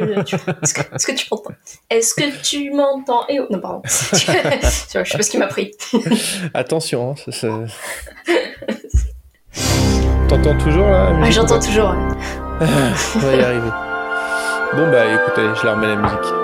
Est-ce que, tu m'entends? Est-ce que tu m'entends? Eh oh, non, pardon. je sais pas ce qui m'a pris. Attention, hein, ça, T'entends toujours là ah, J'entends toujours. On va y arriver. Bon bah écoutez, je leur remets la musique.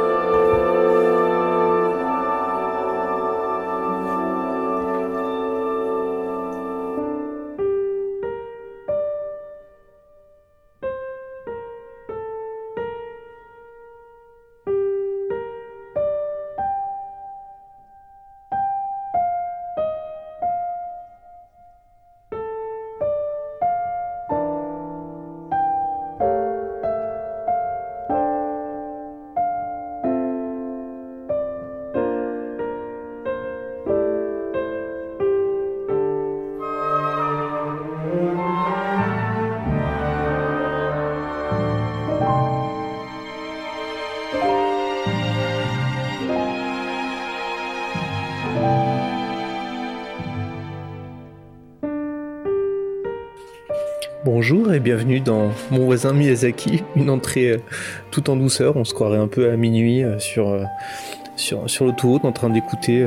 Et bienvenue dans Mon voisin Miyazaki, une entrée euh, tout en douceur. On se croirait un peu à minuit euh, sur, euh, sur, sur l'autoroute en train d'écouter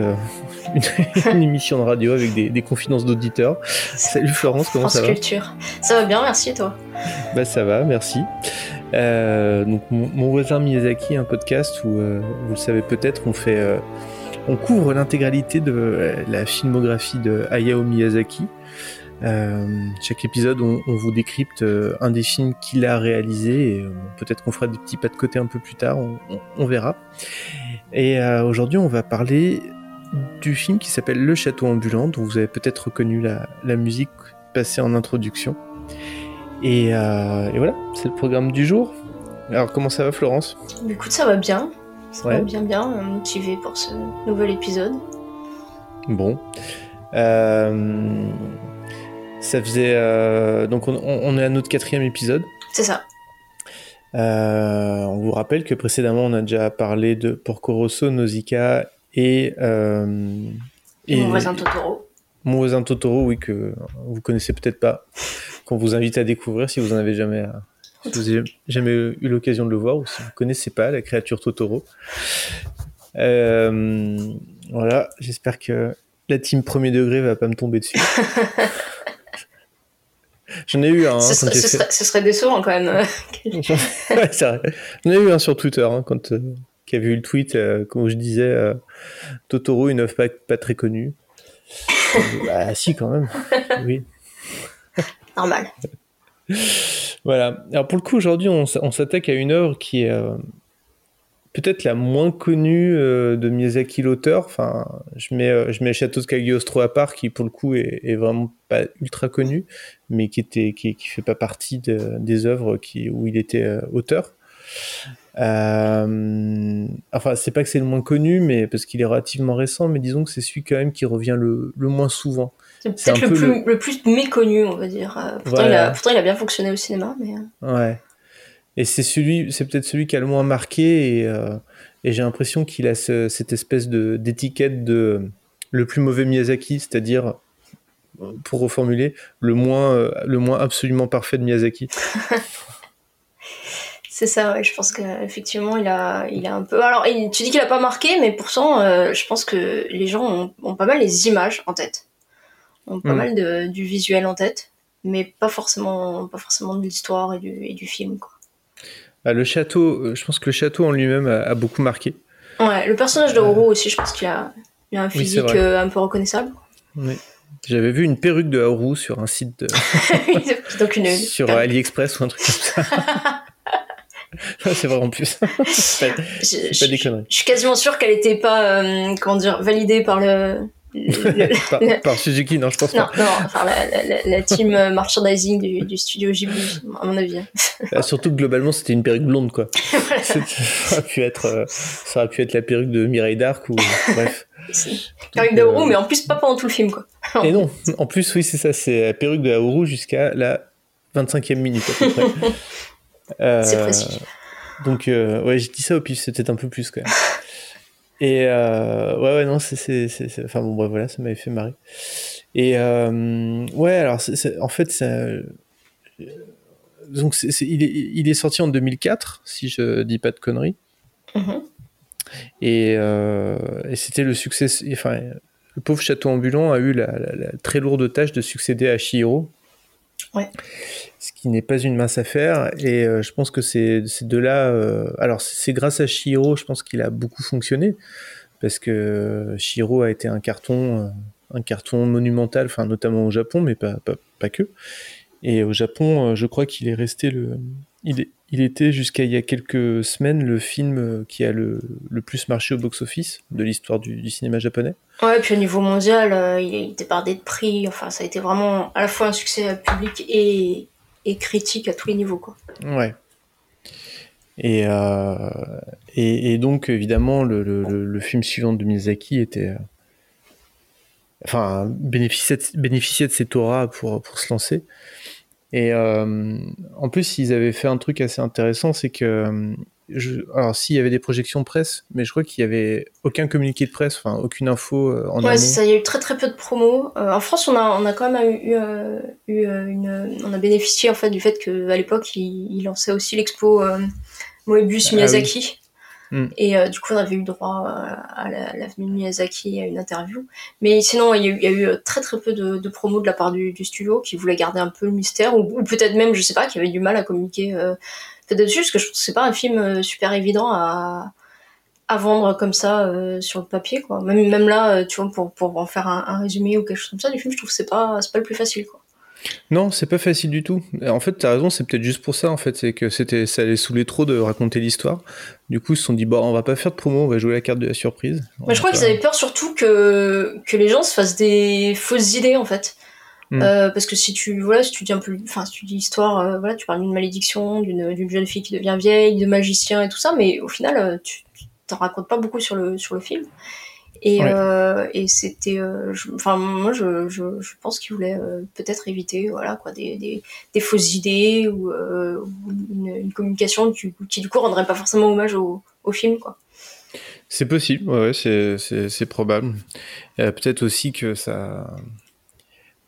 une, émission de radio avec des, confidences d'auditeurs. Salut Florence, comment ça va Culture. Ça va bien, merci toi Bah ça va, merci. donc mon, voisin Miyazaki, un podcast où vous le savez peut-être, on fait, on couvre l'intégralité de la filmographie de Hayao Miyazaki. Euh, chaque épisode, on, vous décrypte euh, un des films qu'il a réalisé. Et euh, peut-être qu'on fera des petits pas de côté un peu plus tard, on, verra. Et aujourd'hui, on va parler du film qui s'appelle Le Château ambulant, dont vous avez peut-être reconnu la, musique passée en introduction. Et, voilà, c'est le programme du jour. Alors, comment ça va, Florence? Écoute, ça va bien. Ça va bien, bien, motivé pour ce nouvel épisode. Bon. Euh, ça faisait. Euh, donc, on, est à notre quatrième épisode. C'est ça. Euh, on vous rappelle que précédemment, on a déjà parlé de Porco Rosso, Nausicaa et. Euh, Mon voisin Totoro. Mon voisin Totoro, oui, que vous connaissez peut-être pas, qu'on vous invite à découvrir si vous en avez jamais. jamais eu l'occasion de le voir ou si vous connaissez pas la créature Totoro. voilà, j'espère que la team premier degré va pas me tomber dessus. J'en ai eu un. Hein, ce, serait, décevant quand même. ouais, c'est vrai. J'en ai eu un sur Twitter hein, quand euh, qui a vu le tweet, euh, comme je disais, euh, Totoro, une œuvre pas, pas très connue. bah si quand même. Oui. Normal. Voilà. Alors pour le coup aujourd'hui on s'attaque à une œuvre qui est peut-être la moins connue euh, de Miyazaki l'auteur. Enfin, je mets, euh, je mets Château de Cagliostro à part, qui pour le coup est, vraiment pas ultra connu, mais qui était, qui, qui fait pas partie des œuvres qui, où il était euh, auteur. Euh, enfin, c'est pas que c'est le moins connu, mais parce qu'il est relativement récent, mais disons que c'est celui quand même qui revient le, le moins souvent. C'est peut-être le, le... plus méconnu, on va dire. Pourtant, il a, pourtant, il a bien fonctionné au cinéma, mais. Ouais. Et c'est celui, c'est peut-être celui qui a le moins marqué et, euh, et j'ai l'impression qu'il a cette espèce de d'étiquette de le plus mauvais Miyazaki, c'est-à-dire pour reformuler le moins euh, le moins absolument parfait de Miyazaki. c'est ça, ouais, je pense qu'effectivement il a il a un peu. Alors tu dis qu'il a pas marqué, mais pourtant euh, je pense que les gens ont, pas mal les images en tête, ont pas mm. mal de, du visuel en tête, mais pas forcément pas forcément de l'histoire et du, et du film quoi. Bah, le château, euh, je pense que le château en lui-même a, beaucoup marqué. Ouais, le personnage de Haru aussi, je pense qu'il a, a, un physique euh, un peu reconnaissable. Oui. J'avais vu une perruque de Haru sur un site de... Donc une... sur AliExpress ou un truc comme ça. c'est vrai en plus. pas, je, des conneries. Je suis quasiment sûr qu'elle n'était pas, euh, comment dire, validée par le, par, Suzuki, non, je pense pas. Non, enfin, la, team merchandising du, studio Ghibli, à mon avis. Ah, surtout que globalement, c'était une perruque blonde, quoi. ça, aurait pu être, euh, ça aurait pu être la perruque de Mireille Dark ou bref. Perruque de Hauru, mais en plus pas pendant tout le film, quoi. Et non, en plus, oui, c'est ça, c'est la perruque de jusqu'à la 25e minute, à peu près. c'est précis. Euh, donc, euh, ouais, j'ai dit ça au pif, c'était un peu plus, quand même. Et euh, ouais, ouais, non, c'est. Enfin bon, bref, voilà, ça m'avait fait marrer. Et ouais, alors en fait, ça, donc il, est, il, est, sorti en 2004, si je dis pas de conneries. Mm-hmm. Et, et c'était le succès. Enfin, le pauvre château ambulant a eu la, très lourde tâche de succéder à Shihiro. Ce qui n'est pas une mince affaire. Et euh, je pense que c'est de là. Euh, alors, c'est grâce à Shihiro, je pense qu'il a beaucoup fonctionné. Parce que Shihiro a été un carton, euh, un carton monumental, notamment au Japon, mais pas, pas, pas que. Et au Japon, je crois qu'il est resté le. Il est, il était jusqu'à il y a quelques semaines le film euh, qui a le, le plus marché au box-office de l'histoire du, cinéma japonais. Ouais, puis au niveau mondial, euh, il bardé de prix. Enfin, ça a été vraiment à la fois un succès public et, et critique à tous les niveaux. Quoi. Ouais. Et, euh, et, et, donc, évidemment, le, le, le, film suivant de Miyazaki était. enfin, bénéficiait de, bénéficiait de cette aura pour, pour se lancer. Et euh, en plus, ils avaient fait un truc assez intéressant, c'est que euh, je, alors s'il y avait des projections presse, mais je crois qu'il y avait aucun communiqué de presse, enfin aucune info euh, en Ouais, ça, il y a eu très très peu de promos. en France, on a, on a quand même eu, eu une, on a bénéficié en fait du fait qu'à l'époque, il, il, lançait aussi l'expo Moebius ah Miyazaki. Mm. Et euh, du coup, on avait eu droit euh, à l'avenue de Miyazaki à une interview. Mais sinon, il y, a eu, très très peu de, de promos de la part du, studio qui voulait garder un peu le mystère, ou, peut-être même, je sais pas, qui avait du mal à communiquer euh, peut-être dessus, parce que je trouve que c'est pas un film super évident à, à vendre comme ça sur le papier, quoi. Même, même là, tu vois, pour, pour en faire un, un, résumé ou quelque chose comme ça du film, je trouve que c'est pas, pas le plus facile, quoi. Non, c'est pas facile du tout. En fait, tu as raison, c'est peut-être juste pour ça, en fait, c'est que c'était, ça allait saouler trop de raconter l'histoire. Du coup, ils se sont dit, bon, on va pas faire de promo, on va jouer la carte de la surprise. je crois qu'ils avaient peur surtout que, que les gens se fassent des fausses idées, en fait. Hmm. Euh, parce que si tu voilà si tu dis un peu enfin si tu dis l'histoire euh, voilà tu parles d'une malédiction d'une jeune fille qui devient vieille de magicien et tout ça mais au final euh, tu t'en racontes pas beaucoup sur le sur le film et, euh, et c'était, euh, enfin moi je, je, je pense qu'il voulait euh, peut-être éviter voilà quoi des, des, des fausses idées ou, une, une, communication qui, qui, du coup rendrait pas forcément hommage au, au film quoi. C'est possible, ouais, c'est, probable. peut-être aussi que ça,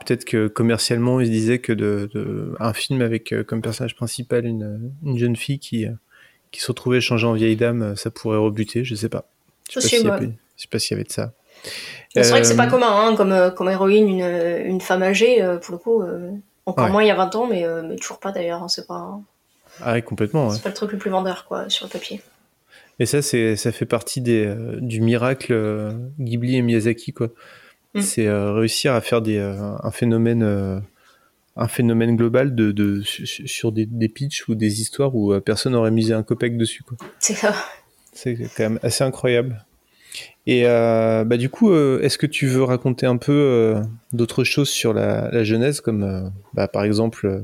peut-être que commercialement ils se disaient que de, de un film avec comme personnage principal une, une jeune fille qui qui se retrouvait changée en vieille dame, ça pourrait rebuter, je sais pas. Je sais pas, je sais pas s'il y avait de ça. C'est vrai que c'est pas euh, commun, hein, comme, euh, comme héroïne, une, une femme âgée, euh, pour le coup. encore moins il y a 20 ans, mais, mais toujours pas d'ailleurs. Hein, c'est pas. Ah complètement. C'est pas le truc le plus vendeur, quoi, sur le papier. Et ça, c'est, ça fait partie des, du miracle Ghibli et Miyazaki, quoi. Mm. C'est réussir à faire des, un phénomène, un phénomène global de, de sur des, des pitchs ou des histoires où personne n'aurait misé un copec dessus, quoi. C'est ça. C'est quand même assez incroyable. Et euh, bah, du coup, euh, est-ce que tu veux raconter un peu euh, d'autres choses sur la, la genèse, comme bah, par exemple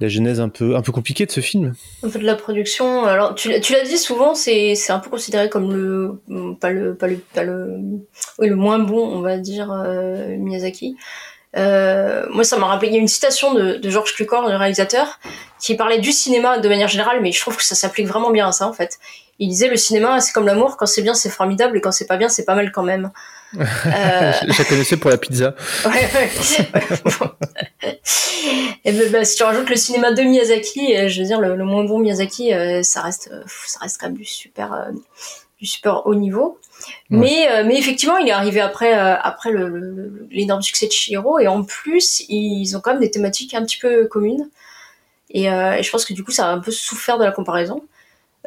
la genèse un peu, un peu compliquée de ce film? Peu de la production. Alors, tu, tu l'as dit souvent, c'est, un peu considéré comme le, pas le moins bon, on va dire, Miyazaki. Euh, moi, ça m'a rappelé. Il y a une citation de, de Georges Cukor, le réalisateur, qui parlait du cinéma de manière générale, mais je trouve que ça s'applique vraiment bien à ça, en fait il disait le cinéma c'est comme l'amour, quand c'est bien c'est formidable et quand c'est pas bien c'est pas mal quand même. Euh... je, connaissais pour la pizza. Ouais, ouais. et ben, bah, si tu rajoutes le cinéma de Miyazaki, euh, je veux dire le, moins bon Miyazaki, euh, ça reste, ça reste quand même du super, du super haut niveau. Mais, mais effectivement, il est arrivé après, après l'énorme le, succès de Shiro et en plus ils ont quand même des thématiques un petit peu communes. Et, et je pense que du coup ça a un peu souffert de la comparaison.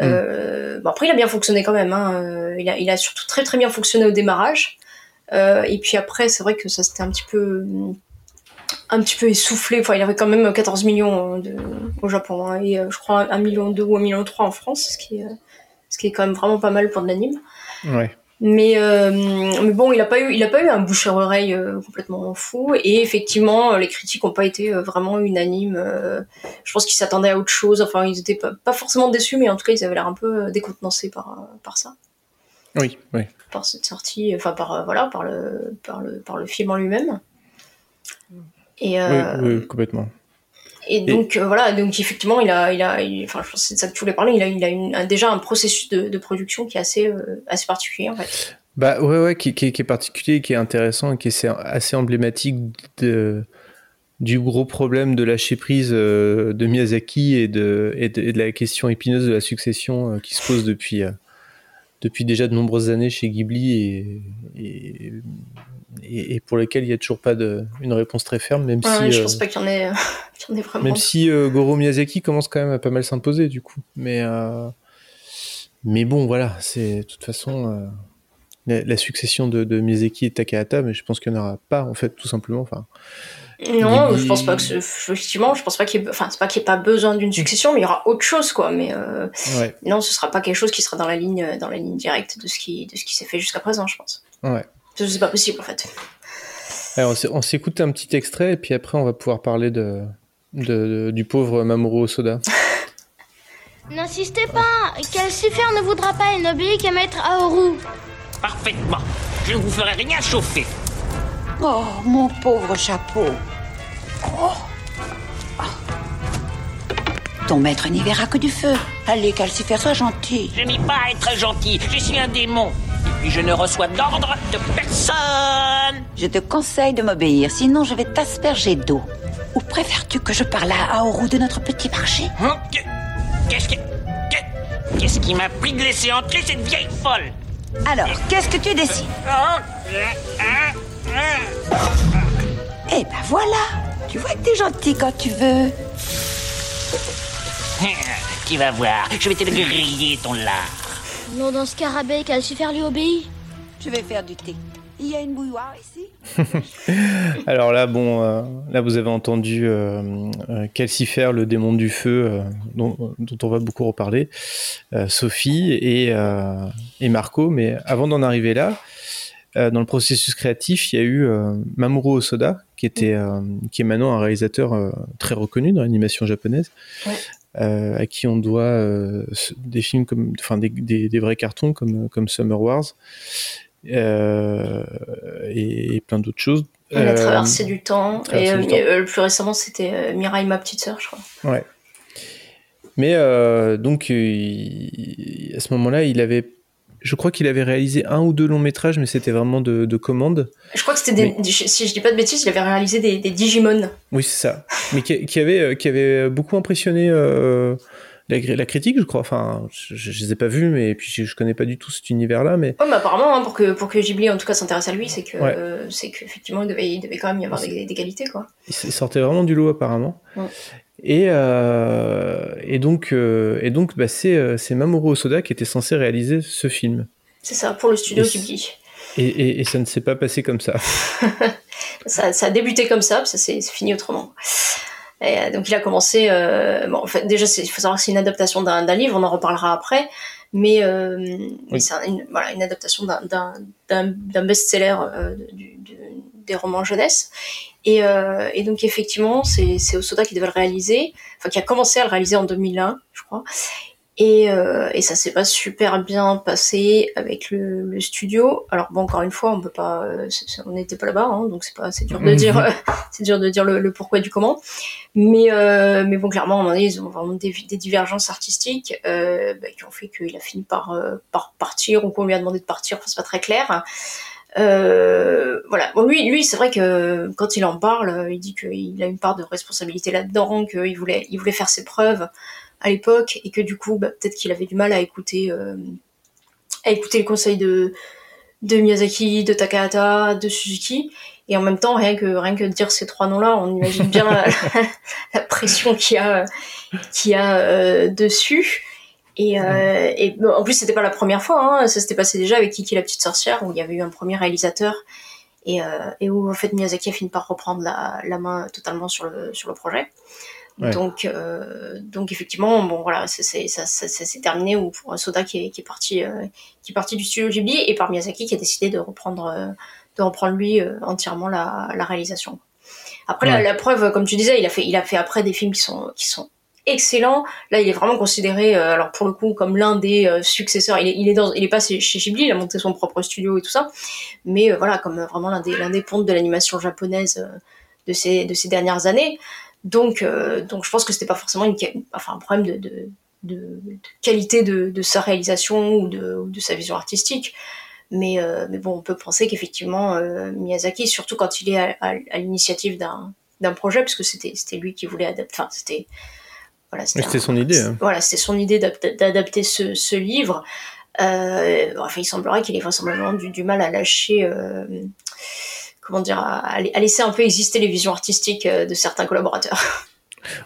Euh, bon, après, il a bien fonctionné quand même. Hein. Euh, il, a, il a surtout très très bien fonctionné au démarrage. Euh, et puis après, c'est vrai que ça s'était un petit peu un petit peu essoufflé. Enfin, il avait quand même 14 millions de, au Japon hein, et je crois 1 million 2 ou 1 million 3 en France, ce qui est, ce qui est quand même vraiment pas mal pour de l'anime. Ouais. Mais, euh, mais bon, il a pas eu, il a pas eu un bouche à oreille euh, complètement fou. Et effectivement, les critiques n'ont pas été euh, vraiment unanimes. je pense qu'ils s'attendaient à autre chose. Enfin, ils étaient pas, pas, forcément déçus, mais en tout cas, ils avaient l'air un peu décontenancés par, par ça. Oui, oui. Par cette sortie, enfin par voilà, par le, par le, par le film en lui-même. Et oui, oui, complètement. Et donc euh, voilà, donc effectivement, il a, il a, enfin, je pense c'est de ça que tu voulais parler. Il a, il a une, déjà un processus de, de, production qui est assez, euh, assez particulier en fait. Bah ouais, ouais, qui, qui, est particulier, qui est intéressant et qui est assez emblématique de, du gros problème de lâcher prise euh, de Miyazaki et de, et de, la question épineuse de la succession qui se pose depuis, depuis déjà de nombreuses années chez Ghibli et, et, pour lesquelles il n'y a toujours pas de, une réponse très ferme, même si. Je pense pas qu'il y, en ait, vraiment. Même si Goro Miyazaki commence quand même à pas mal s'imposer du coup. Mais, mais bon, voilà, c'est de toute façon la, succession de, de, Miyazaki et Takahata, mais je pense qu'il n'y en aura pas, en fait, tout simplement. Enfin, non, je pense pas que effectivement, je pense pas qu'il y ait, enfin, c'est pas qu'il n'y ait pas besoin d'une succession, mais il y aura autre chose, quoi. Mais euh, non, ce sera pas quelque chose qui sera dans la ligne, dans la ligne directe de ce qui, de ce qui s'est fait jusqu'à présent, je pense. Ouais. C'est pas possible, en fait. Alors, on s'écoute un petit extrait, et puis après, on va pouvoir parler de, de, du pauvre Mamoru Soda. N'insistez pas, Calcifer ne voudra pas, il n'obéit qu'à maître Aoru. Parfaitement. Je ne vous ferai rien chauffer. Oh, mon pauvre chapeau. Oh. Ton maître n'y verra que du feu. Allez, Calcifer, sois gentil. Je n'ai pas à être gentil. Je suis un démon. Et je ne reçois d'ordre de personne. Je te conseille de m'obéir, sinon je vais t'asperger d'eau. Ou préfères-tu que je parle à Aoru de notre petit marché? Hein? Qu'est-ce que... Qu'est-ce qui m'a pris de laisser entrer cette vieille folle? Alors, qu'est-ce que tu décides? Eh ben voilà Tu vois que t'es gentil quand tu veux. Tu vas voir, je vais te griller ton lard. Non, dans ce carabé, Calcifer lui obéit. Je vais faire du thé. Il y a une bouilloire ici Alors là, bon, euh, là vous avez entendu euh, euh, Calcifer, le démon du feu, dont, on va beaucoup reparler, Sophie et, et, Marco. Mais avant d'en arriver là, dans le processus créatif, il y a eu Mamoru Osoda, qui était, qui est maintenant un réalisateur très reconnu dans l'animation japonaise. à qui on doit des films comme, enfin des, des, vrais cartons comme, comme Summer Wars. Euh, et, plein d'autres choses. Il a traversé euh, du temps. Et euh, le plus récemment, c'était Mirai, ma petite sœur, je crois. Ouais. Mais donc, à ce moment-là, il avait je crois qu'il avait réalisé un ou deux longs métrages, mais c'était vraiment de, de commande. Je crois que c'était des, si je dis pas de bêtises, il avait réalisé des, des Digimon. Oui, c'est ça. Mais qui, avait, qui avait beaucoup impressionné la, critique, je crois. Enfin, je, je, les ai pas vus, mais puis je, connais pas du tout cet univers-là. Mais... mais apparemment, hein, pour, que, pour que Ghibli en tout cas s'intéresse à lui, c'est que c'est qu'effectivement, il devait, il devait quand même y avoir des, qualités. Quoi. Il sortait vraiment du lot, apparemment. Et, euh, et donc, euh, et donc bah, c'est, c'est Mamoru Osoda qui était censé réaliser ce film. C'est ça, pour le studio Ghibli. Et, et, ça ne s'est pas passé comme ça. ça. Ça a débuté comme ça, ça s'est fini autrement. Et euh, donc il a commencé. Euh, bon, en fait, déjà, il faut savoir que c'est une adaptation d'un livre, on en reparlera après. Mais, euh, c'est une, voilà, une adaptation d'un best-seller euh, du, des romans jeunesse. Et, euh, et donc effectivement, c'est Osoda qui devait le réaliser, enfin qui a commencé à le réaliser en 2001, je crois. Et, euh, et ça s'est pas super bien passé avec le, le, studio. Alors bon, encore une fois, on peut pas, euh, on n'était pas là-bas, hein, donc c'est pas, c'est dur de mhm. dire, euh, c'est dur de dire le, le, pourquoi du comment. Mais euh, mais bon, clairement, à un moment donné, ils ont vraiment des, des divergences artistiques euh, bah, qui ont fait qu'il a fini par par partir ou qu'on lui a demandé de partir. Enfin, c'est pas très clair. Voilà. Bon, lui, lui, c'est vrai que quand il en parle, il dit qu'il a une part de responsabilité là-dedans, qu'il voulait, il voulait faire ses preuves à l'époque et que du coup bah, peut-être qu'il avait du mal à écouter euh, à écouter le conseil de de Miyazaki, de Takahata, de Suzuki et en même temps rien que rien que de dire ces trois noms là on imagine bien la, pression qu'il y a qu'il y a euh, dessus et, euh, et en plus c'était pas la première fois hein, ça s'était passé déjà avec Kiki la petite sorcière où il y avait eu un premier réalisateur et, et où en fait Miyazaki a fini par reprendre la, la main totalement sur le sur le projet. Donc, euh, donc effectivement, bon voilà, c'est ça, ça, s'est terminé ou pour Soda qui est, qui est parti, euh, qui est parti du studio Ghibli et par Miyazaki qui a décidé de reprendre, euh, de reprendre lui euh, entièrement la, la, réalisation. Après la, la, preuve, comme tu disais, il a fait, il a fait après des films qui sont, qui sont excellents. Là, il est vraiment considéré, alors pour le coup, comme l'un des successeurs. Il est, il est dans, il est pas chez Ghibli, il a monté son propre studio et tout ça, mais voilà, comme vraiment l'un des, l'un des pontes de l'animation japonaise de ces, de ces dernières années. Donc, euh, donc je pense que c'était pas forcément un problème de, qualité de, sa réalisation ou de, de, sa vision artistique. Mais, mais bon, on peut penser qu'effectivement, Miyazaki, surtout quand il est à, l'initiative d'un d'un projet, parce que c'était c'était lui qui voulait adapter. C'était voilà, c'était son idée. Hein. Voilà, c'était son idée d'adapter ce, ce livre. Euh, enfin, il semblerait qu'il ait vraisemblablement du, du mal à lâcher, euh, comment dire, à, laisser un peu exister les visions artistiques euh, de certains collaborateurs.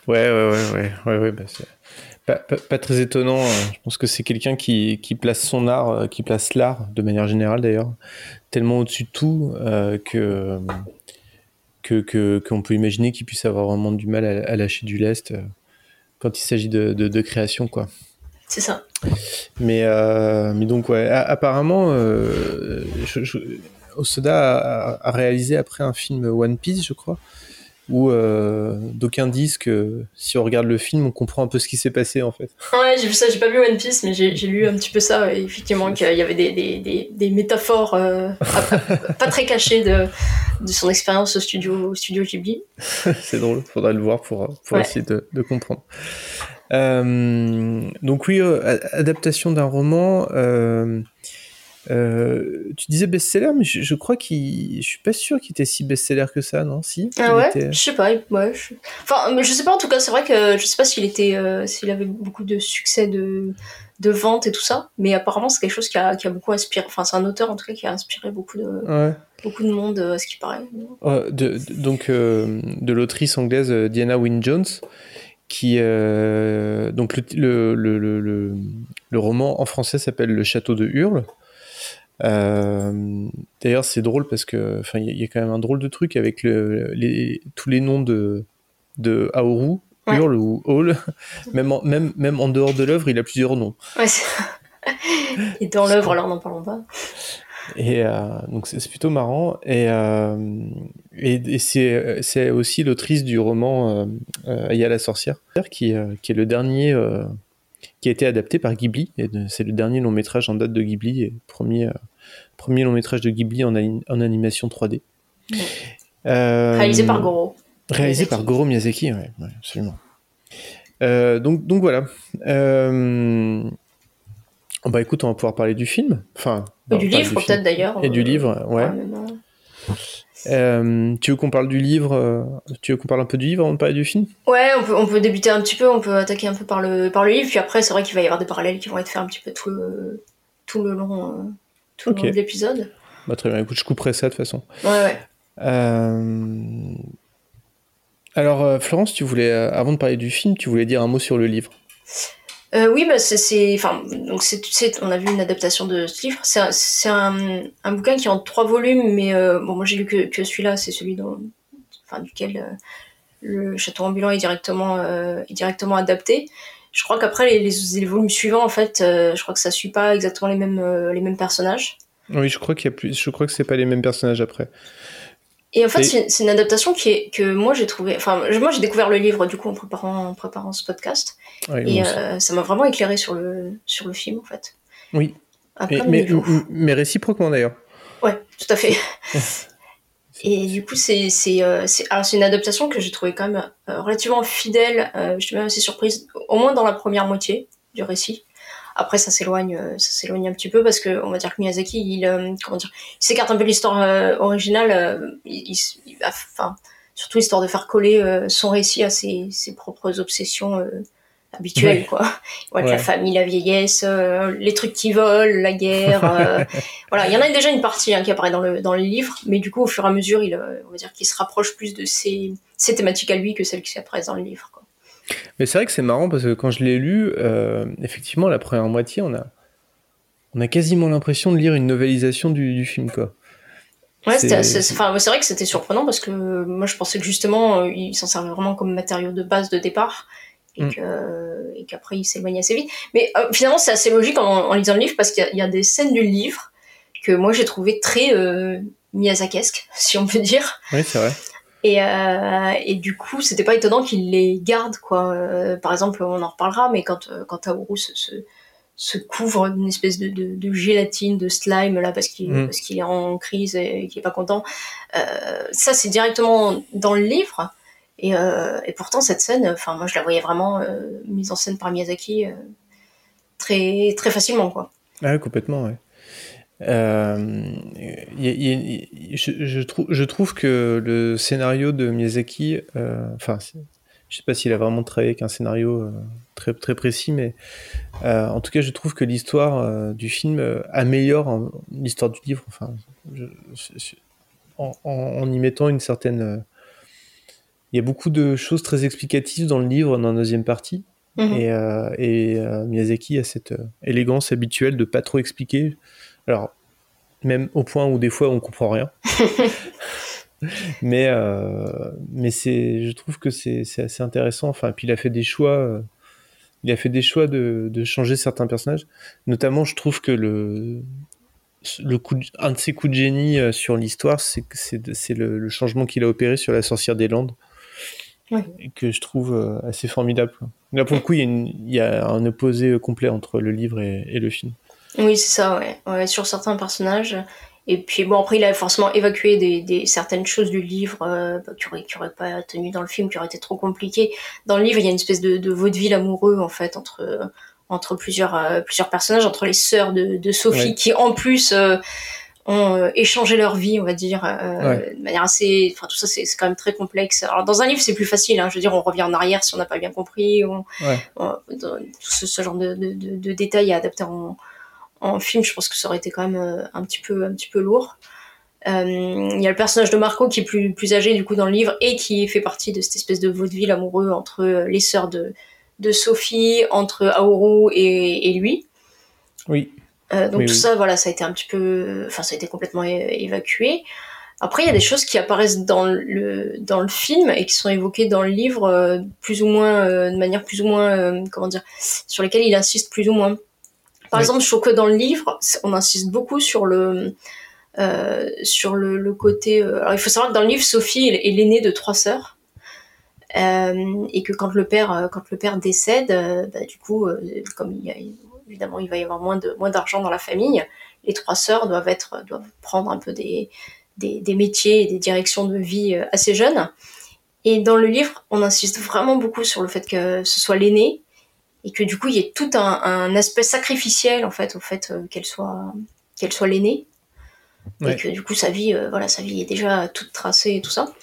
Ouais, ouais, ouais, ouais, ouais, ouais bah pas, pas, pas, très étonnant. Je pense que c'est quelqu'un qui, qui, place son art, qui place l'art, de manière générale d'ailleurs, tellement au-dessus de tout euh, que que qu'on peut imaginer qu'il puisse avoir vraiment du mal à, à lâcher du lest quand il s'agit de, de, de, création, quoi. C'est ça. Mais, euh, mais donc, ouais, apparemment, euh, Osoda a, réalisé après un film One Piece, je crois, où euh, d'aucuns disent que si on regarde le film, on comprend un peu ce qui s'est passé en fait. Ouais, j'ai vu ça, j'ai pas vu One Piece, mais j'ai lu un petit peu ça, et effectivement, qu'il y avait des, des, des, métaphores euh, pas très cachées de, de son expérience au studio, au studio Ghibli. C'est drôle, faudrait le voir pour, pour essayer de, de comprendre. Euh, donc oui, euh, adaptation d'un roman. Euh, tu disais best-seller, mais je, crois qu'il, je suis pas sûr qu'il était si best-seller que ça, non? Si? Ah ouais? Je sais pas. Ouais. Je... Enfin, je sais pas. En tout cas, c'est vrai que je sais pas s'il était, s'il avait beaucoup de succès de de vente et tout ça, mais apparemment c'est quelque chose qui a, qui a beaucoup inspiré. Enfin, c'est un auteur en tout cas qui a inspiré beaucoup de beaucoup de monde, à ce qui paraît. de, donc de l'autrice anglaise Diana Wynne Jones qui euh, donc le, le, le, le, roman en français s'appelle Le Château de Hurle. Euh, D'ailleurs, c'est drôle parce que, enfin, il y, a quand même un drôle de truc avec les, tous les noms de de Aoru, Hurle ou Hall. même, en, même, même en dehors de l'œuvre, il a plusieurs noms. Ouais, et dans l'œuvre, alors n'en parlons pas. Et euh, donc c'est plutôt marrant. Et, euh, et, c'est aussi l'autrice du roman euh, Aya la sorcière, qui, qui est le dernier qui a été adapté par Ghibli. C'est le dernier long métrage en date de Ghibli et premier, premier long métrage de Ghibli en, en animation 3D. réalisé par Goro. Réalisé par Goro Miyazaki, oui, ouais, absolument. donc, donc voilà. Oh, bah écoute, on va pouvoir parler du film. Enfin, et du livre peut-être d'ailleurs. Et du livre, ouais. Euh, tu veux qu'on parle du livre euh, Tu veux qu'on parle un peu du livre avant de parler du film? Ouais, on peut, on peut débuter un petit peu, on peut attaquer un peu par le, par le livre, puis après c'est vrai qu'il va y avoir des parallèles qui vont être faits un petit peu tout le, tout le long, euh, tout le long de l'épisode. Bah, très bien, écoute, je couperai ça de toute façon. Ouais, ouais. Alors Florence, tu voulais, avant de parler du film, tu voulais dire un mot sur le livre euh, oui, bah c'est, enfin, donc c'est, on a vu une adaptation de ce livre. C'est, c'est un, un, bouquin qui est en trois volumes, mais euh, bon, moi j'ai lu que, que celui-là, c'est celui dont, enfin, duquel euh, le château ambulant est directement, est directement adapté. Je crois qu'après les, les, volumes suivants, en fait, je crois que ça suit pas exactement les mêmes, les mêmes personnages. Oui, je crois qu'il y a plus, je crois que c'est pas les mêmes personnages après. Et en fait, c'est une adaptation qui est, que moi j'ai trouvé. Enfin, moi j'ai découvert le livre du coup en préparant, en préparant ce podcast. et euh, ça m'a vraiment éclairé sur le, sur le film en fait. Oui. mais, mais, réciproquement d'ailleurs. Ouais, tout à fait. et du coup, c'est euh, c'est une adaptation que j'ai trouvé quand même euh, relativement fidèle. je suis même assez surprise, au moins dans la première moitié du récit. Après, ça s'éloigne, euh, ça s'éloigne un petit peu parce que on va dire que Miyazaki, il, euh, comment dire, il s'écarte un peu de l'histoire euh, originale. il, enfin, surtout histoire de faire coller son récit à ses, ses propres obsessions habituelles, quoi. Voilà, La famille, la vieillesse, les trucs qui volent, la guerre. voilà, il y en a déjà une partie hein, qui apparaît dans le dans le livre, mais du coup, au fur et à mesure, il, on va dire qu'il se rapproche plus de ses, ses thématiques à lui que celles qui apparaissent dans le livre. Quoi. Mais c'est vrai que c'est marrant parce que quand je l'ai lu, euh, effectivement, la première moitié, on a, on a quasiment l'impression de lire une novélisation du, du film, quoi. Ouais, c'est vrai que c'était surprenant parce que moi je pensais que justement euh, il s'en servait vraiment comme matériau de base de départ et mm. qu'après il s'éloignait assez vite. Mais euh, finalement c'est assez logique en, en, lisant le livre parce qu'il y, y, a des scènes du livre que moi j'ai trouvé très euh, miyazakesque, si on peut dire. Oui, c'est vrai. Et, euh, et du coup, c'était pas étonnant qu'il les garde, quoi. Euh, par exemple, on en reparlera, mais quand, quand Aoru se, se, se couvre d'une espèce de, de, de, gélatine, de slime, là, parce qu'il mm. parce qu'il est en crise et qu'il est pas content, ça, c'est directement dans le livre. Et, euh, et pourtant, cette scène, enfin, moi, je la voyais vraiment mise en scène par Miyazaki très, très facilement, quoi. Ah, complètement, ouais. Euh, je, trouve, que le scénario de Miyazaki, euh, enfin, je sais pas s'il a vraiment travaillé avec un scénario euh, très, très précis, mais euh, en tout cas, je trouve que l'histoire euh, du film euh, améliore l'histoire du livre, en- en y mettant une certaine. Il y a beaucoup de choses très explicatives dans le livre, dans la deuxième partie. Mhm. Et, euh, et, euh, Miyazaki a cette euh, élégance habituelle de pas trop expliquer. Alors, même au point où des fois on comprend rien. mais mais c'est, je trouve que c'est c'est assez intéressant. Enfin, puis il a fait des choix. il a fait des choix de, de changer certains personnages. Notamment, je trouve que le le coup de- un de ses coups de génie sur l'histoire, c'est que c'est c'est le, le changement qu'il a opéré sur la sorcière des Landes. Ouais. Que je trouve euh, assez formidable. Là, pour le coup, il y, a une- il y a un opposé complet entre le livre et, et le film. Oui, c'est ça, ouais. ouais. Sur certains personnages. Et puis bon, après, il a forcément évacué des, des certaines choses du livre euh, qui n'auraient qui pas tenu dans le film, qui auraient été trop compliquées. Dans le livre, il y a une espèce de, de vaudeville amoureux, en fait, entre, entre plusieurs, euh, plusieurs personnages, entre les sœurs de, de Sophie, Ouais. qui en plus euh, ont euh, échangé leur vie, on va dire, euh, Ouais. de manière assez... Enfin, tout ça, c'est quand même très complexe. Alors, dans un livre, c'est plus facile, hein. je veux dire, on revient en arrière si on n'a pas bien compris, on, Ouais. on- dans- tout ce, ce genre de, de, de, de détails à adapter en, en film, je pense que ça aurait été quand même euh, un petit peu, un petit peu lourd. Euh, Il y a le personnage de Marco qui est plus, plus âgé du coup dans le livre et qui fait partie de cette espèce de vaudeville amoureux entre les sœurs de, de Sophie, entre Aoru et, et lui. Oui. Euh, donc Oui, tout oui. ça, voilà, ça a été un petit peu, enfin, ça a été complètement évacué. Après, il y a des choses qui apparaissent dans le dans le film et qui sont évoquées dans le livre, euh, plus ou moins, euh, de manière plus ou moins, euh, comment dire, sur lesquelles il insiste plus ou moins. Par Oui. exemple, je trouve que dans le livre, on insiste beaucoup sur le euh, sur le, le côté. euh, alors, il faut savoir que dans le livre, Sophie est, est l'aînée de trois sœurs. Euh, et que quand le père quand le père décède bah, du coup euh, comme il y a, évidemment il va y avoir moins de moins d'argent dans la famille. Les trois sœurs doivent être doivent prendre un peu des des, des métiers et des directions de vie euh, assez jeunes. Et dans le livre on insiste vraiment beaucoup sur le fait que ce soit l'aînée et que du coup il y ait tout un, un aspect sacrificiel en fait au fait euh, qu'elle soit qu'elle soit l'aînée. Ouais. et que du coup sa vie euh, voilà sa vie est déjà toute tracée et tout ça.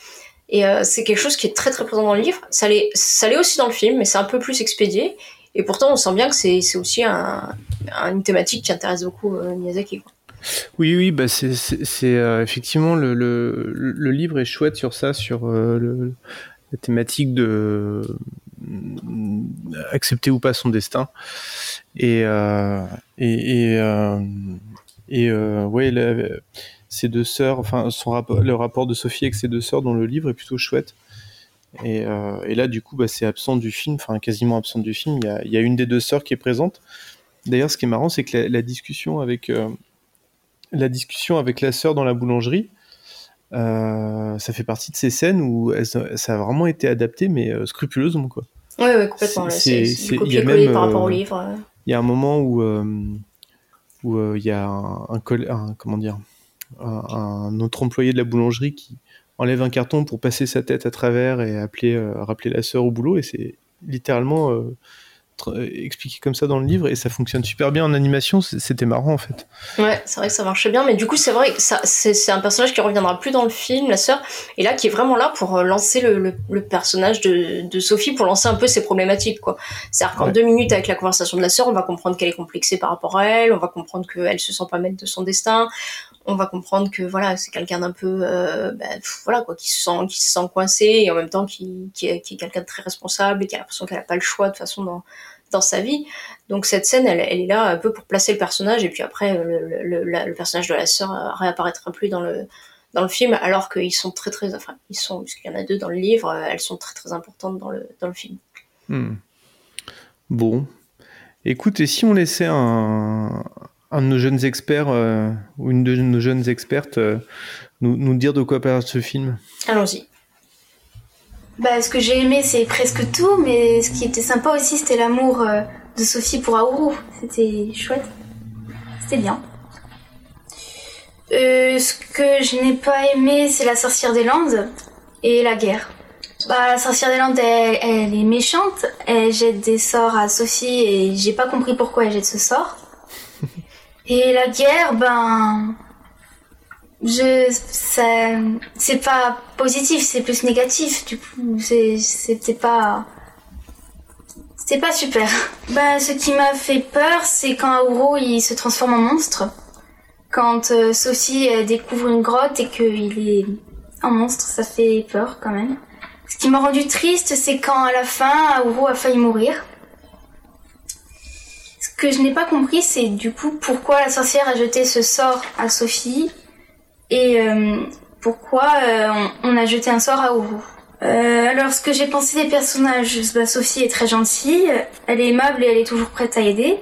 Et euh, c'est quelque chose qui est très très présent dans le livre. Ça l'est ça l'est aussi dans le film mais c'est un peu plus expédié et pourtant on sent bien que c'est aussi un, un- une thématique qui intéresse beaucoup euh, Miyazaki. Oui, oui, bah c'est euh, effectivement le, livre est chouette sur ça, sur euh, la thématique de accepter ou pas son destin. Et euh, et deux sœurs, enfin son le rapport de Sophie avec ses deux sœurs dans le livre est plutôt chouette. Et, euh, et là, du coup, bah, c'est absent du film, enfin quasiment absent du film. Il y a, il y a une des deux sœurs qui est présente. D'ailleurs, ce qui est marrant, c'est que la, la discussion avec euh, la discussion avec la sœur dans la boulangerie, euh, ça fait partie de ces scènes où elle- ça a vraiment été adapté, mais scrupuleusement quoi. ouais ouais complètement C'est- il y a même, par rapport au livre. Il y a un moment où où il y a un, un, coll- un- comment dire un, un autre employé de la boulangerie qui enlève un carton pour passer sa tête à travers et appeler euh, rappeler la sœur au boulot et c'est littéralement euh, tr- expliqué comme ça dans le livre et ça fonctionne super bien en animation. C'était marrant en fait. Ouais, c'est vrai que ça marchait bien, mais du coup, c'est vrai que c'est, un personnage qui reviendra plus dans le film, la sœur, et là, qui est vraiment là pour euh, lancer le, le, le personnage de, de Sophie, pour lancer un peu ses problématiques, quoi. C'est-à-dire qu'en Ouais. deux minutes, avec la conversation de la sœur, on va comprendre qu'elle est complexée par rapport à elle, on va comprendre qu'elle se sent pas maître de son destin, on va comprendre que, voilà, c'est quelqu'un d'un peu, euh, pff, voilà, quoi, qui se sent, qui se sent coincé, et en même temps, qui, qui est, quelqu'un de très responsable, et qui a l'impression qu'elle a pas le choix, de façon, dans, dans sa vie. Donc cette scène, elle, est là un peu pour placer le personnage et puis après le, personnage de la sœur euh, réapparaîtra plus dans le dans le film alors qu'ils sont très très enfin ils sont puisqu'il y en a deux dans le livre, euh, elles sont très très importantes dans le dans le film. Hmm. Bon. Écoute, et si on laissait un, un de nos jeunes experts euh, ou une de nos jeunes expertes euh, nous, nous dire de quoi parle ce film Allons-y. Bah, ce que j'ai aimé, c'est presque tout, mais ce qui était sympa aussi, c'était l'amour euh, de Sophie pour Aourou. C'était chouette. C'était bien. Euh, ce que je n'ai pas aimé, c'est la sorcière des Landes et la guerre. Bah, la sorcière des Landes, elle, elle est méchante. Elle jette des sorts à Sophie et j'ai pas compris pourquoi elle jette ce sort. Et la guerre, ben, je, ça, c'est pas positif, c'est plus négatif. Du coup, c'est, c'était pas, c'était pas super. Ben, ce qui m'a fait peur, c'est quand Auro il se transforme en monstre. Quand euh, découvre une grotte et qu'il est un monstre, ça fait peur quand même. Ce qui m'a rendu triste, c'est quand à la fin, Auro a failli mourir. Que je n'ai pas compris, c'est du coup pourquoi la sorcière a jeté ce sort à Sophie et euh, pourquoi euh, on, a jeté un sort à Auro. Euh, alors, ce que j'ai pensé des personnages, bah, Sophie est très gentille, elle est aimable et elle est toujours prête à aider.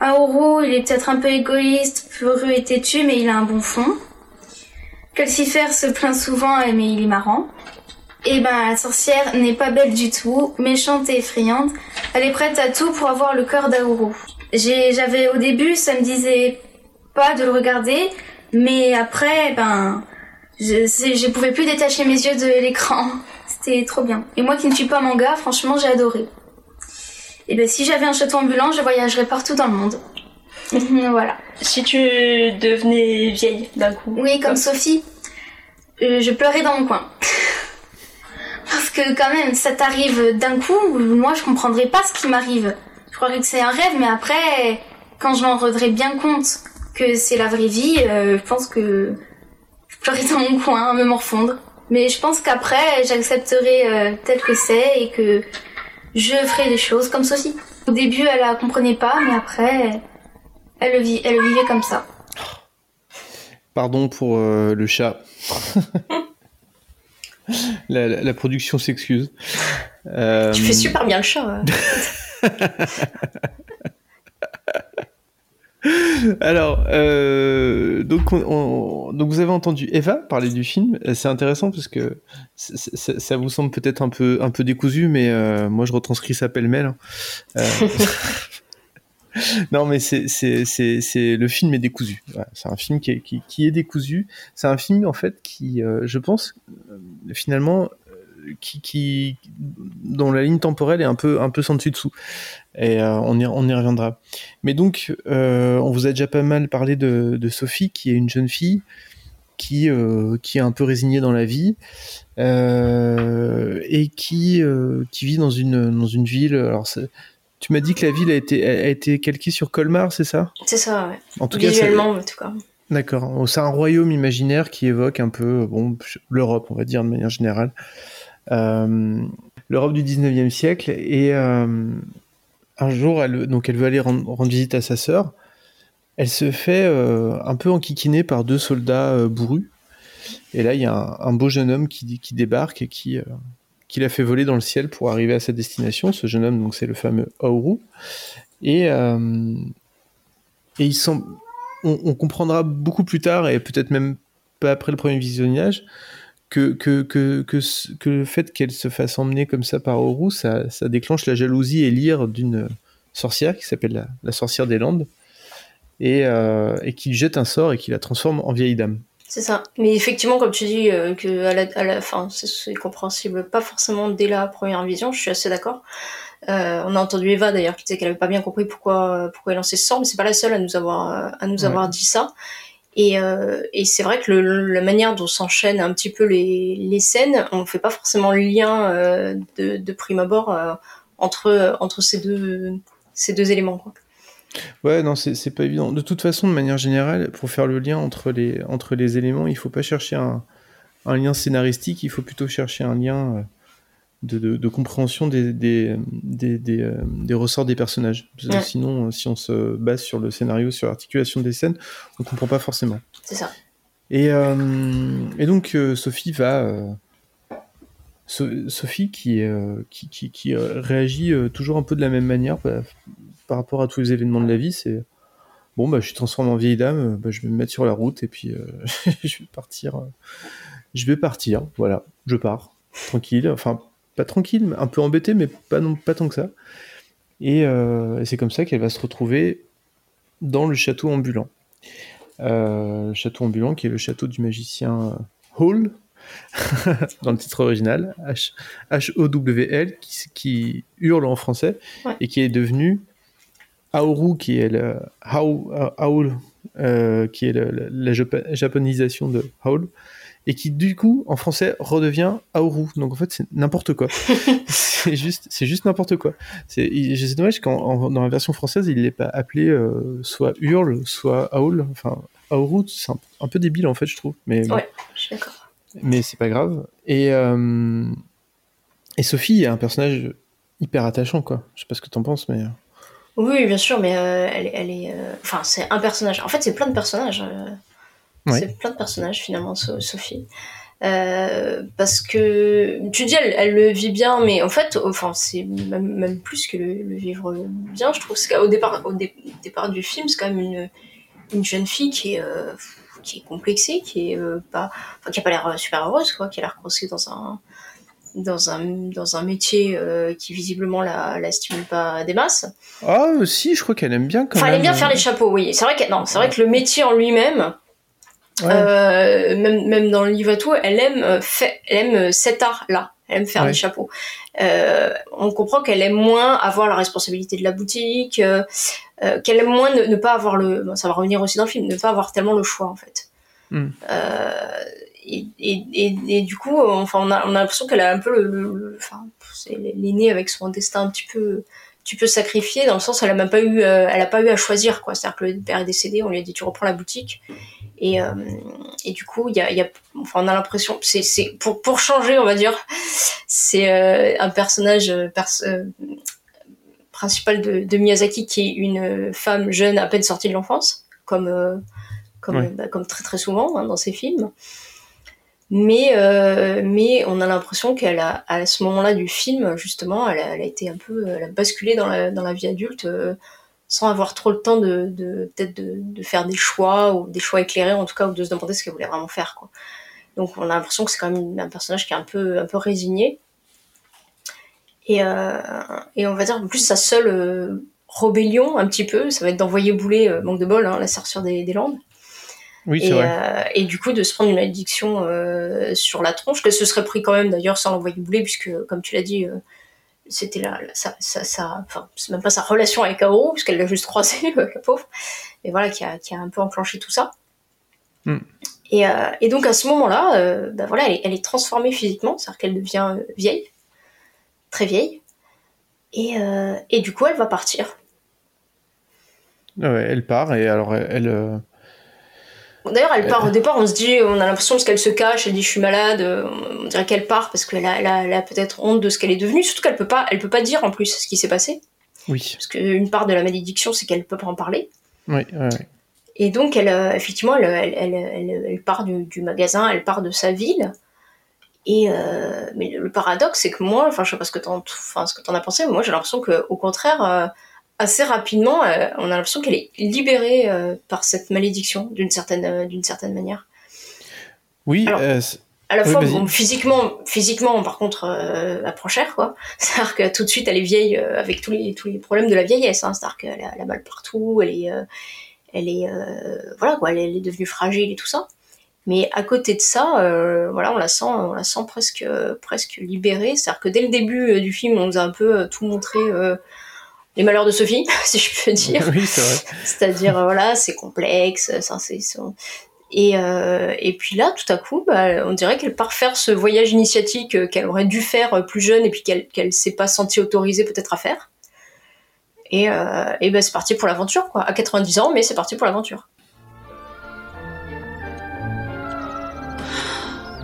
Auro, il est peut-être un peu égoïste, peureux et têtu, mais il a un bon fond. Calcifer se plaint souvent, mais il est marrant. Et ben, la sorcière n'est pas belle du tout, méchante et effrayante. Elle est prête à tout pour avoir le cœur d'Auro. J'ai, j'avais au début, ça me disait pas de le regarder, mais après, ben, je, je pouvais plus détacher mes yeux de l'écran. C'était trop bien. Et moi qui ne suis pas manga, franchement, j'ai adoré. Et ben, si j'avais un château ambulant, je voyagerais partout dans le monde. voilà. Si tu devenais vieille d'un coup. Oui, comme Sophie, euh, je pleurais dans mon coin. Parce que quand même, ça t'arrive d'un coup, moi je comprendrais pas ce qui m'arrive. Je croirais que c'est un rêve, mais après, quand je m'en rendrais bien compte que c'est la vraie vie, euh, je pense que je pleurais dans mon coin, me morfondre. Mais je pense qu'après, j'accepterai euh, tel que c'est et que je ferai des choses comme Sophie. Au début, elle la comprenait pas, mais après, elle le, vit, elle le vivait comme ça. Pardon pour euh, le chat. la, la- la production s'excuse. Euh, Tu fais super bien le chat. ouais. Alors, euh, donc, on- on- donc vous avez entendu Eva parler du film. Euh, C'est intéressant parce que ça vous semble peut-être un peu, un peu décousu, mais euh, moi je retranscris ça pêle-mêle. hein. Euh, non, mais c'est, le film est décousu. C'est un film qui est, qui, est décousu. C'est un film en fait qui, euh, je pense, euh, finalement, euh, qui, qui, dont la ligne temporelle est un peu, un peu sans dessus dessous. Et on, y, on y reviendra. Mais donc, on vous a déjà pas mal parlé de, de Sophie, qui est une jeune fille qui, qui est un peu résignée dans la vie et qui, qui vit dans une, dans une ville. Alors, tu m'as dit que la ville a été, a été calquée sur Colmar, c'est ça? C'est ça, ouais. En tout cas, ça- Visuellement, en tout cas. D'accord. Oh, C'est un royaume imaginaire qui évoque un peu bon, l'Europe, on va dire de manière générale. Euh, L'Europe du 19e siècle. Et euh, un jour, elle, donc elle veut aller rendre, rendre visite à sa sœur. Elle se fait euh, un peu enquiquiner par deux soldats bourrus. Et là, il y a un, un beau jeune homme qui, qui débarque et qui, euh, qui l'a fait voler dans le ciel pour arriver à sa destination. Ce jeune homme, donc, c'est le fameux Auru. Et, euh, et il semble on, comprendra beaucoup plus tard, et peut-être même pas après le premier visionnage, que, que, que, que, le fait qu'elle se fasse emmener comme ça par Oru, ça, ça déclenche la jalousie et l'ire d'une sorcière qui s'appelle la, sorcière des Landes, et, euh, et qui jette un sort et qui la transforme en vieille dame. C'est ça. Mais effectivement, comme tu dis, euh, que à la, à la fin, c'est- compréhensible, pas forcément dès la première vision, je suis assez d'accord. Euh, on a entendu Eva d'ailleurs qui disait qu'elle avait pas bien compris pourquoi pourquoi elle lançait ce sort, mais c'est pas la seule à nous avoir à nous Ouais. avoir dit ça. Et, euh, et c'est vrai que le, la manière dont s'enchaînent un petit peu les, les scènes, on fait pas forcément le lien euh, de, de prime abord euh, entre entre ces deux ces deux éléments. Quoi. Ouais, non, c'est pas évident. De toute façon, de manière générale, pour faire le lien entre les, entre les éléments, il faut pas chercher un, un lien scénaristique, il faut plutôt chercher un lien euh, de, de, de compréhension des, des, des, des, euh, des ressorts des personnages. Ouais. Sinon, euh, si on se base sur le scénario, sur l'articulation des scènes, on comprend pas forcément. C'est ça. Et, euh, et donc, Sophie va. So- Sophie qui, euh, euh, réagit euh, toujours un peu de la même manière bah, par rapport à tous les événements de la vie. C'est bon, bah, je suis transformé en vieille dame, bah, je vais me mettre sur la route et puis je vais partir. je vais partir, voilà, je pars, tranquille. Enfin, pas tranquille, un peu embêté, mais pas, pas tant que ça. Et, c'est comme ça qu'elle va se retrouver dans le château ambulant. Le château ambulant qui est le château du magicien Hall, dans le titre original, H-O-W-L, qui, qui hurle en français, Ouais. et qui est devenu Aoru, qui est le Haul, qui est la, japonisation de Haul, et qui du coup en français redevient Aoru. Donc en fait c'est n'importe quoi. c'est juste c'est juste n'importe quoi. C'est dommage qu'en dans la version française il n'est pas appelé soit Hurle soit Aul. Enfin Aoru c'est un, peu débile en fait je trouve. Mais ouais, je suis d'accord. Mais c'est pas grave. Et et Sophie est un personnage hyper attachant, quoi. Je sais pas ce que t'en penses, mais. Euh. Oui, bien sûr, mais euh, elle, est. Euh, enfin, c'est un personnage. En fait, c'est plein de personnages. C'est plein de personnages, finalement, Sophie. parce que tu dis elle, le vit bien mais en fait enfin c'est même, plus que le, vivre bien je trouve qu'au départ au départ du film c'est quand même une, une jeune fille qui est qui est complexée qui est pas enfin qui a pas l'air super heureuse quoi qui a l'air coincée dans un dans un, dans un métier euh, qui visiblement la, la stimule pas des masses. Ah si, je crois qu'elle aime bien quand enfin, elle aime bien faire les chapeaux, oui. C'est vrai que non, c'est vrai que le métier en lui-même, euh, même, même dans le livre et tout, elle aime, euh, fait, elle aime cet art-là. Elle aime faire les chapeaux. on comprend qu'elle aime moins avoir la responsabilité de la boutique, qu'elle aime moins ne, pas avoir le, ça va revenir aussi dans le film, ne pas avoir tellement le choix en fait. Hmm et, du coup, enfin, on a, on a l'impression qu'elle a un peu le, enfin, elle est née avec son destin un petit peu, un petit peu sacrifié dans le sens, elle a même pas eu, euh, elle a pas eu à choisir quoi. C'est-à-dire que le père est décédé, on lui a dit tu reprends la boutique. Et, euh, et du coup, il y a, y a, enfin, on a l'impression, c'est, c'est pour pour changer, on va dire, c'est euh, un personnage principal de, de, Miyazaki qui est une femme jeune à peine sortie de l'enfance, comme comme, bah, comme très très souvent hein, dans ses films mais euh, mais on a l'impression qu'elle a à ce moment-là du film justement elle a, été un peu elle a basculé dans la dans la vie adulte euh, sans avoir trop le temps de, de peut-être de, faire des choix ou des choix éclairés en tout cas ou de se demander ce qu'elle voulait vraiment faire quoi. Donc on a l'impression que c'est quand même un personnage qui est un peu un peu résigné. Et euh, et on va dire en plus sa seule rébellion un petit peu ça va être d'envoyer bouler manque de bol hein, la sorcière des, des Landes oui, et, vrai. Euh, et, du coup, de se prendre une addiction euh, sur la tronche, que ce serait pris quand même d'ailleurs sans l'envoyer bouler, puisque, comme tu l'as dit, euh, c'était là, ça, ça, ça, enfin, c'est même pas sa relation avec Aoro, puisqu'elle l'a juste croisé, la pauvre, et voilà, qui a, qui a un peu enclenché tout ça. Mm. Et, et, donc à ce moment-là, bah voilà, elle est, elle est, transformée physiquement, c'est-à-dire qu'elle devient vieille, très vieille, et, et, du coup, elle va partir. Ouais, elle part, et alors elle D'ailleurs, elle part au départ, on se dit, on a l'impression parce qu'elle se cache, elle dit je suis malade, on dirait qu'elle part parce qu'elle a, elle a, peut-être honte de ce qu'elle est devenue, surtout qu'elle peut pas, elle peut pas dire en plus ce qui s'est passé. Oui. Parce qu'une part de la malédiction, c'est qu'elle peut pas en parler. Oui, Et donc, elle, euh, effectivement, elle, part du, du, magasin, elle part de sa ville. Et euh, mais le paradoxe, c'est que moi, enfin, je sais pas ce que t'en, enfin, ce que t'en as pensé, mais moi, j'ai l'impression que, au contraire, euh, assez rapidement, euh, on a l'impression qu'elle est libérée euh, par cette malédiction d'une certaine, euh, d'une certaine manière. Oui. à la fois, physiquement, physiquement, par contre, elle prend cher, quoi. C'est-à-dire que tout de suite, elle est vieille avec tous les, tous les problèmes de la vieillesse. Hein. C'est-à-dire qu'elle a, mal partout, elle est, elle est, voilà, quoi, elle est devenue fragile et tout ça. Mais à côté de ça, voilà, on la sent, on la sent presque, presque libérée. C'est-à-dire que dès le début du film, on nous a un peu tout montré les malheurs de Sophie, si je peux dire. Oui, c'est vrai. C'est-à-dire, euh, voilà, c'est complexe, ça, c'est, et, euh, et puis là, tout à coup, bah, on dirait qu'elle part faire ce voyage initiatique euh, qu'elle aurait dû faire plus jeune et puis qu'elle qu'elle s'est pas sentie autorisée peut-être à faire. Et, euh, et ben c'est parti pour l'aventure, quoi. À 90 ans, mais c'est parti pour l'aventure.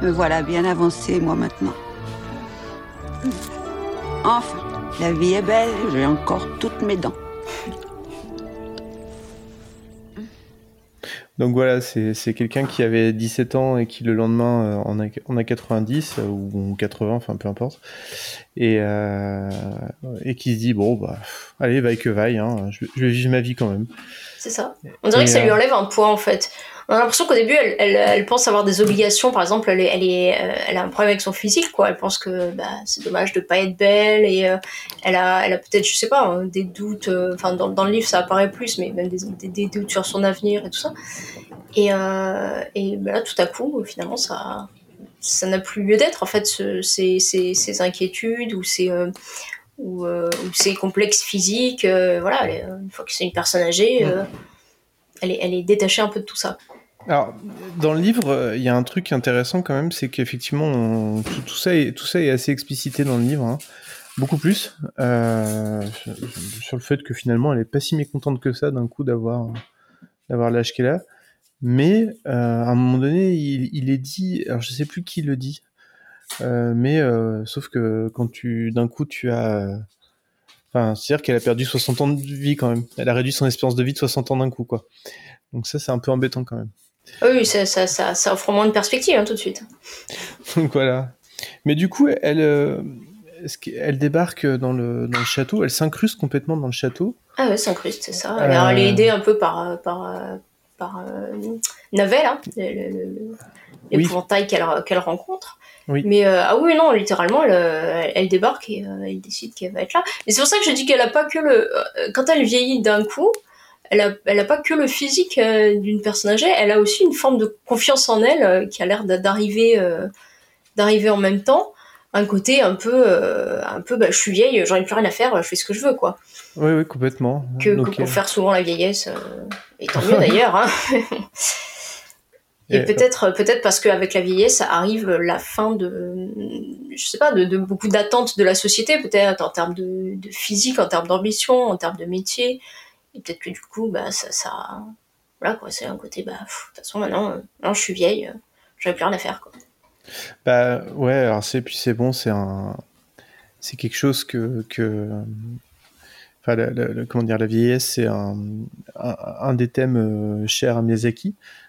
Me voilà bien avancé, moi, maintenant. Enfin. La vie est belle, j'ai encore toutes mes dents. Donc voilà, c'est quelqu'un qui avait 17 ans et qui le lendemain en, a, a 90 ou 80, enfin peu importe, et, euh, et qui se dit bon bah allez vaille que vaille, hein, je, vais vivre ma vie quand même. C'est ça. On dirait que ça lui euh, enlève un poids en fait on a l'impression qu'au début, elle, elle, pense avoir des obligations. Par exemple, elle, euh, elle a un problème avec son physique, quoi. Elle pense que bah, c'est dommage de pas être belle et euh, elle a, elle a peut-être, je sais pas, hein, des doutes. Euh, enfin, dans, dans, le livre, ça apparaît plus, mais même des, des, doutes sur son avenir et tout ça. Et, et bah, là, tout à coup, finalement, ça, ça n'a plus lieu d'être. En fait, ce, ces, ces, ces, inquiétudes ou ces ou, euh, ses complexes physiques. euh, voilà, une fois que c'est une personne âgée, euh, elle, est, détachée un peu de tout ça. Alors, dans le livre, euh, il y a un truc intéressant quand même, c'est qu'effectivement, tout, ça est, assez explicité dans le livre, hein. beaucoup plus, euh, sur le fait que finalement, elle est pas si mécontente que ça d'un coup d'avoir d'avoir l'âge qu'elle a. Mais euh, à un moment donné, il, est dit, alors je sais plus qui le dit, mais sauf que quand tu d'un coup tu as, enfin, c'est-à-dire qu'elle a perdu 60 ans de vie quand même. Elle a réduit son espérance de vie de 60 ans d'un coup, quoi. Donc ça, c'est un peu embêtant quand même. Ah Oui, ça, ça, ça, ça offre moins de perspective hein, tout de suite. Donc voilà. Mais du coup, elle, euh, qu'elle débarque dans le, dans le château, elle s'incruste complètement dans le château? Ah ouais, s'incruste, c'est ça. Euh. Alors, elle est aidée un peu par, euh, par, euh, par euh, Navel, hein, Oui. l'épouvantail qu'elle qu'elle rencontre. Oui. Mais euh, ah oui, non, littéralement, elle, euh, elle, débarque et euh, elle décide qu'elle va être là. Et c'est pour ça que je dis qu'elle a pas que le. euh, Quand elle vieillit d'un coup, elle a, elle a pas que le physique euh, d'une personne âgée, elle a aussi une forme de confiance en elle qui a l'air d'a- d'arriver d'arriver en même temps. Un côté un peu, un peu, bah, je suis vieille, j'en ai plus rien à faire, je fais ce que je veux, quoi Oui, oui, complètement. que, Donc, que pour faire souvent la vieillesse, et tant mieux d'ailleurs. hein. Et Et- peut-être peut-être parce qu'avec la vieillesse arrive la fin de, je sais pas, de, de beaucoup d'attentes de la société, peut-être en termes de, de physique, en termes d'ambition, en termes de métier. Et peut-être que du coup, bah, ça, ça voilà quoi, c'est un côté, bah, de toute façon maintenant, euh, maintenant je suis vieille, euh, j'avais plus rien à faire quoi. Bah ouais, alors c'est puis c'est bon, c'est un, c'est quelque chose que que, enfin comment dire, la vieillesse, c'est un, un, un des thèmes euh, chers à Miyazaki, euh,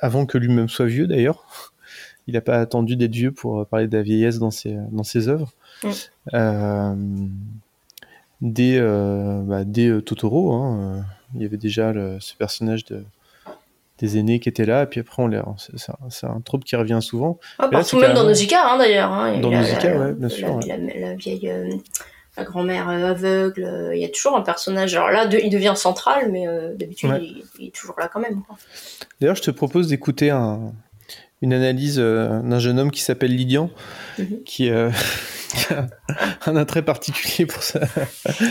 avant que lui-même soit vieux d'ailleurs. Il n'a pas attendu d'être vieux pour parler de la vieillesse dans ses dans ses œuvres. Euh, dès euh, bah, dès euh, Totoro, hein, euh, il y avait déjà le- ce personnage de des aînés qui étaient là, et puis après on les, c'est c'est un, un trope qui revient souvent. Ah, là, partout c'est même dans Nausicaa hein, d'ailleurs. Hein, Dans Nausicaa, ouais, bien sûr, La, ouais. la- la vieille, euh, la grand-mère euh, aveugle, euh, il y a toujours un personnage. Alors là, de- il devient central, mais euh, d'habitude Ouais. il, il est toujours là quand même. D'ailleurs, je te propose d'écouter un- une analyse euh, d'un jeune homme qui s'appelle Lydian, Mhm. qui, euh, qui a un attrait particulier pour ça.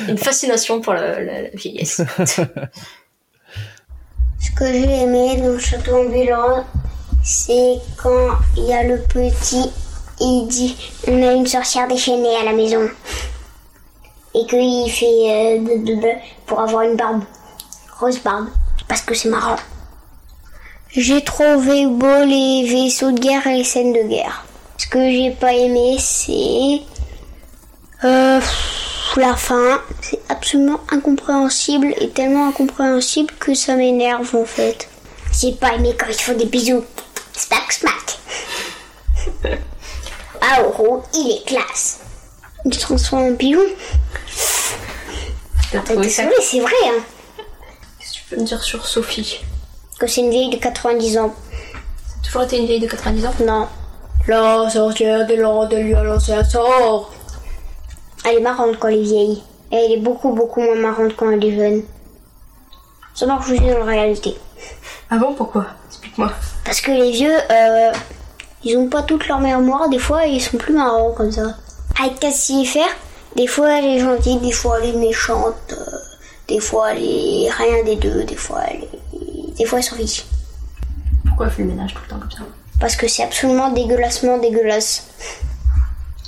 Une fascination pour la, la- la vieillesse. Ce que j'ai aimé dans le château ambulant, c'est quand il y a le petit, il dit on a une sorcière déchaînée à la maison. Et qu'il fait euh, pour avoir une barbe, grosse barbe, parce que c'est marrant. J'ai trouvé beau les vaisseaux de guerre et les scènes de guerre. Ce que j'ai pas aimé, c'est euh, la fin. C'est absolument incompréhensible et tellement incompréhensible que ça m'énerve en fait. J'ai pas aimé quand ils font des bisous. Smack smack. Aoro, il est classe. Il se transforme en pigeon. T'as trouvé ça Désolé, c'est vrai hein. Qu'est-ce que tu peux me dire sur Sophie Que c'est une vieille de 90 ans. Ça a toujours été une vieille de 90 ans Non. La sorcière de l'ordre de sort. Elle est marrante quand elle est vieille. Et elle est beaucoup beaucoup moins marrante quand elle est jeune. Ça marche aussi dans la réalité. Ah bon, pourquoi? Explique-moi. Parce que les vieux, euh, ils ont pas toute leur mémoire, des fois ils sont plus marrants comme ça. Avec Fer, des fois elle est gentille, des fois elle est méchante, euh, des fois elle est rien des deux, des fois elle est... Des fois elle fiche. Pourquoi elle fait le ménage tout le temps comme ça? Parce que c'est absolument dégueulassement dégueulasse.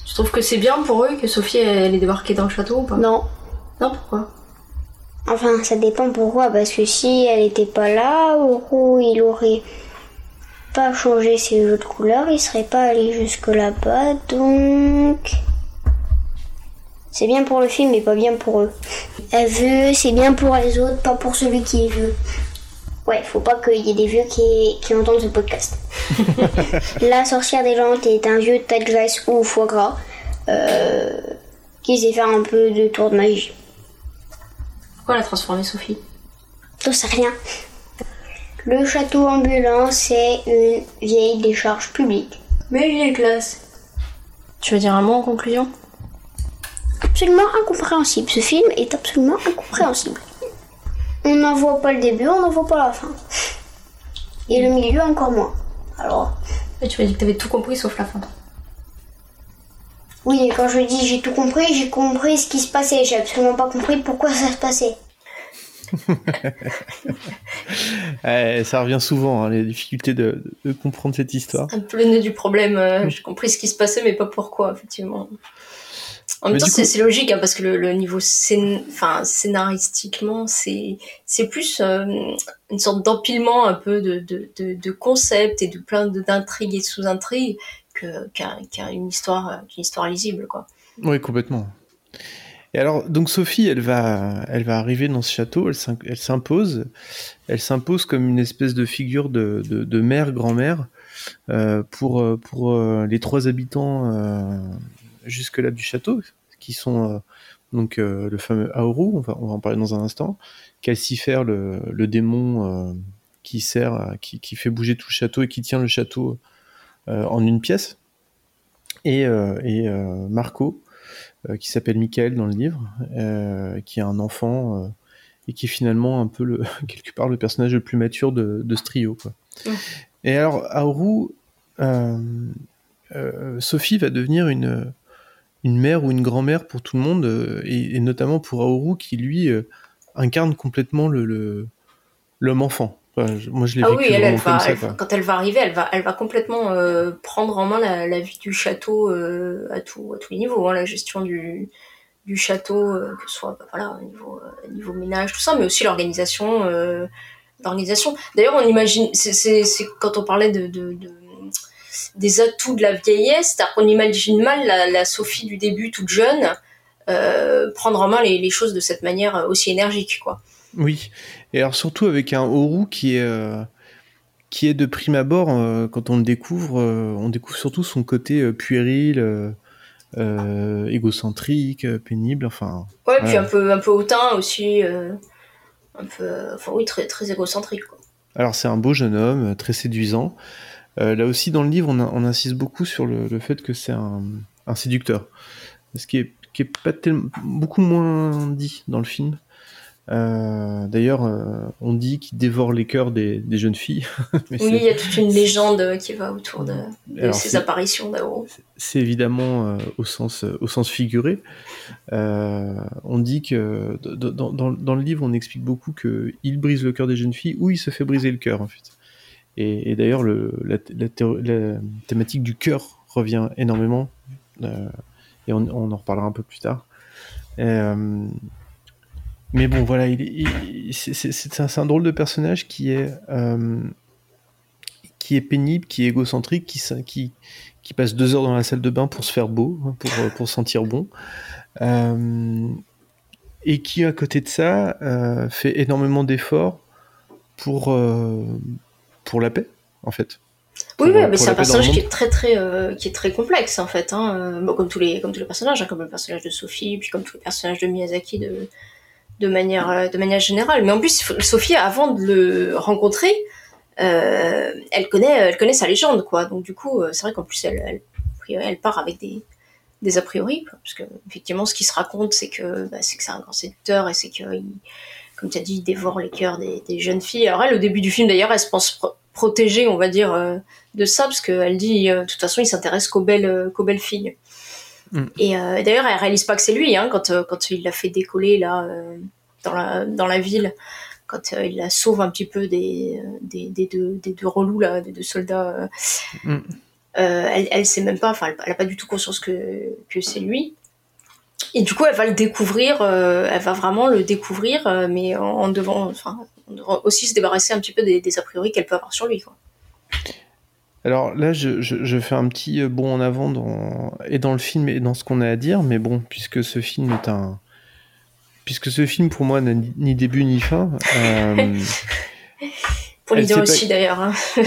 Tu trouves que c'est bien pour eux que Sophie elle est débarquée dans le château ou pas? Non. Non, pourquoi? Enfin, ça dépend pourquoi, parce que si elle était pas là, Oro, il aurait pas changé ses jeux de couleurs, il serait pas allé jusque là-bas, donc... C'est bien pour le film, mais pas bien pour eux. Elle veut, c'est bien pour les autres, pas pour celui qui est vieux. Ouais, faut pas qu'il y ait des vieux qui, qui entendent ce podcast. La sorcière des lentes est un vieux tas de graisse ou foie gras euh, qui sait faire un peu de tour de magie. Pourquoi elle a transformé Sophie J'en sais rien. Le château ambulant, c'est une vieille décharge publique. Mais vieille classe. Tu veux dire un mot en conclusion? Absolument incompréhensible. Ce film est absolument incompréhensible. On n'en voit pas le début, on n'en voit pas la fin. Et le milieu encore moins. Alors, tu m'as dit que t'avais tout compris sauf la fin. Oui, et quand je dis j'ai tout compris, j'ai compris ce qui se passait. J'ai absolument pas compris pourquoi ça se passait. Eh, ça revient souvent, hein, les difficultés de, de comprendre cette histoire. Un peu le nœud du problème. euh, J'ai compris ce qui se passait, mais pas pourquoi, effectivement. En même temps, c'est coup- logique, hein, parce que le, le niveau scén... enfin, scénaristiquement, c'est plus euh, une sorte d'empilement un peu de, de, de, de concepts et de plein d'intrigues et de sous-intrigues que- qu'un qu'une histoire, qu'une histoire lisible, quoi. Oui, complètement. Et alors, donc Sophie, elle va, elle va arriver dans ce château, elle s'impose, elle s'impose comme une espèce de figure de, de, de mère, grand-mère, euh, pour, euh, pour euh, les trois habitants jusque-là du château, qui sont euh, donc euh, le fameux Aoru, on va, on va en parler dans un instant, Calcifer, le, le démon euh, qui sert, à- qui, qui fait bouger tout le château et qui tient le château en une pièce, et, et Marco, qui s'appelle Michael dans le livre, euh, qui est un enfant euh, et qui est finalement un peu le, quelque part le personnage le plus mature de, de ce trio. Quoi. Et alors, Aoru, euh, Sophie va devenir une, une mère ou une grand-mère pour tout le monde, euh, et, et notamment pour Aoru qui, lui, euh, incarne complètement le, le- l'homme enfant. Enfin, je- moi, je l'ai Ah vécu oui, elle, elle vraiment comme va, ça. elle- quand elle va arriver, elle va, elle va complètement euh, prendre en main la, la vie du château euh, à, tout, à tous les niveaux, hein, la gestion du, du château, euh, que ce soit bah, voilà, au niveau, niveau ménage, tout ça, mais aussi l'organisation. l'organisation. D'ailleurs, on imagine, c'est, quand on parlait de, de, de- des atouts de la vieillesse, c'est-à-dire qu'on imagine mal la, la Sophie du début, toute jeune, euh, prendre en main les, les choses de cette manière aussi énergique, quoi. Oui, et alors surtout avec un Oru qui est, euh, qui est de prime abord, euh, quand on le découvre, euh, on découvre surtout son côté euh, puéril, euh, euh, égocentrique, euh, pénible, enfin... Ouais, puis un peu, un peu hautain aussi, euh, un peu, enfin oui, très, très égocentrique, quoi. Alors c'est un beau jeune homme, euh, très séduisant. Euh, là aussi dans le livre, on, a- on insiste beaucoup sur le, le fait que c'est un, un séducteur. Ce qui est, qui est pas tellement, beaucoup moins dit dans le film. Euh, D'ailleurs, euh, on dit qu'il dévore les cœurs des, des jeunes filles. Mais Oui, il y a toute une légende qui va autour de, ces apparitions d'Aoro. c'est évidemment euh, au, sens, au sens figuré. On dit que dans, dans- dans le livre, on explique beaucoup que il brise le cœur des jeunes filles ou il se fait briser le cœur en fait. Et, d'ailleurs, le- la, thématique du cœur revient énormément. euh, et on, en reparlera un peu plus tard. Euh, mais bon, voilà, il, est- il- c'est- un, un drôle de personnage qui est, euh, qui est pénible, qui est égocentrique, qui, qui, qui passe deux heures dans la salle de bain pour se faire beau, hein, pour, pour sentir bon. Et qui, à côté de ça, fait énormément d'efforts pour, pour la paix, en fait. Oui, oui, mais c'est un personnage qui est très très euh, qui est très complexe en fait, hein. euh, bon, comme tous les comme tous les personnages, hein, comme le personnage de Sophie, puis comme tous les personnages de Miyazaki de de manière euh, de manière générale. Mais en plus, Sophie, avant de le rencontrer, elle connaît elle connaît sa légende quoi. Donc du coup, c'est vrai qu'en plus elle, elle elle part avec des des a priori, quoi, parce que effectivement, ce qui se raconte, c'est que bah, c'est que c'est un grand séducteur et c'est que il- comme tu as dit, il dévore les cœurs des, des jeunes filles. Alors elle, au début du film, d'ailleurs, elle se pense pro- protégée, on va dire, euh, de ça, parce qu'elle dit, euh, de toute façon, il s'intéresse qu'aux belles, euh, qu'aux belles filles. Mm. Et d'ailleurs, elle réalise pas que c'est lui, hein, quand, quand il l'a fait décoller là dans, la, dans la ville, quand il la sauve un petit peu des, des, des deux, des deux relous là, des deux soldats. Mm. euh, elle, elle sait même pas, enfin, elle, elle a pas du tout conscience que, que c'est lui. Et du coup, elle va le découvrir, euh, elle va vraiment le découvrir, euh, mais en, en devant, enfin, aussi se débarrasser un petit peu des, des a priori qu'elle peut avoir sur lui. Quoi. Alors là, je, je- je fais un petit euh, bond en avant dans, et dans le film et dans ce qu'on a à dire, mais bon, puisque ce film est un. Puisque ce film, pour moi, n'a ni, ni début ni fin. euh, Pour Lydian sait pas- aussi d'ailleurs. hein.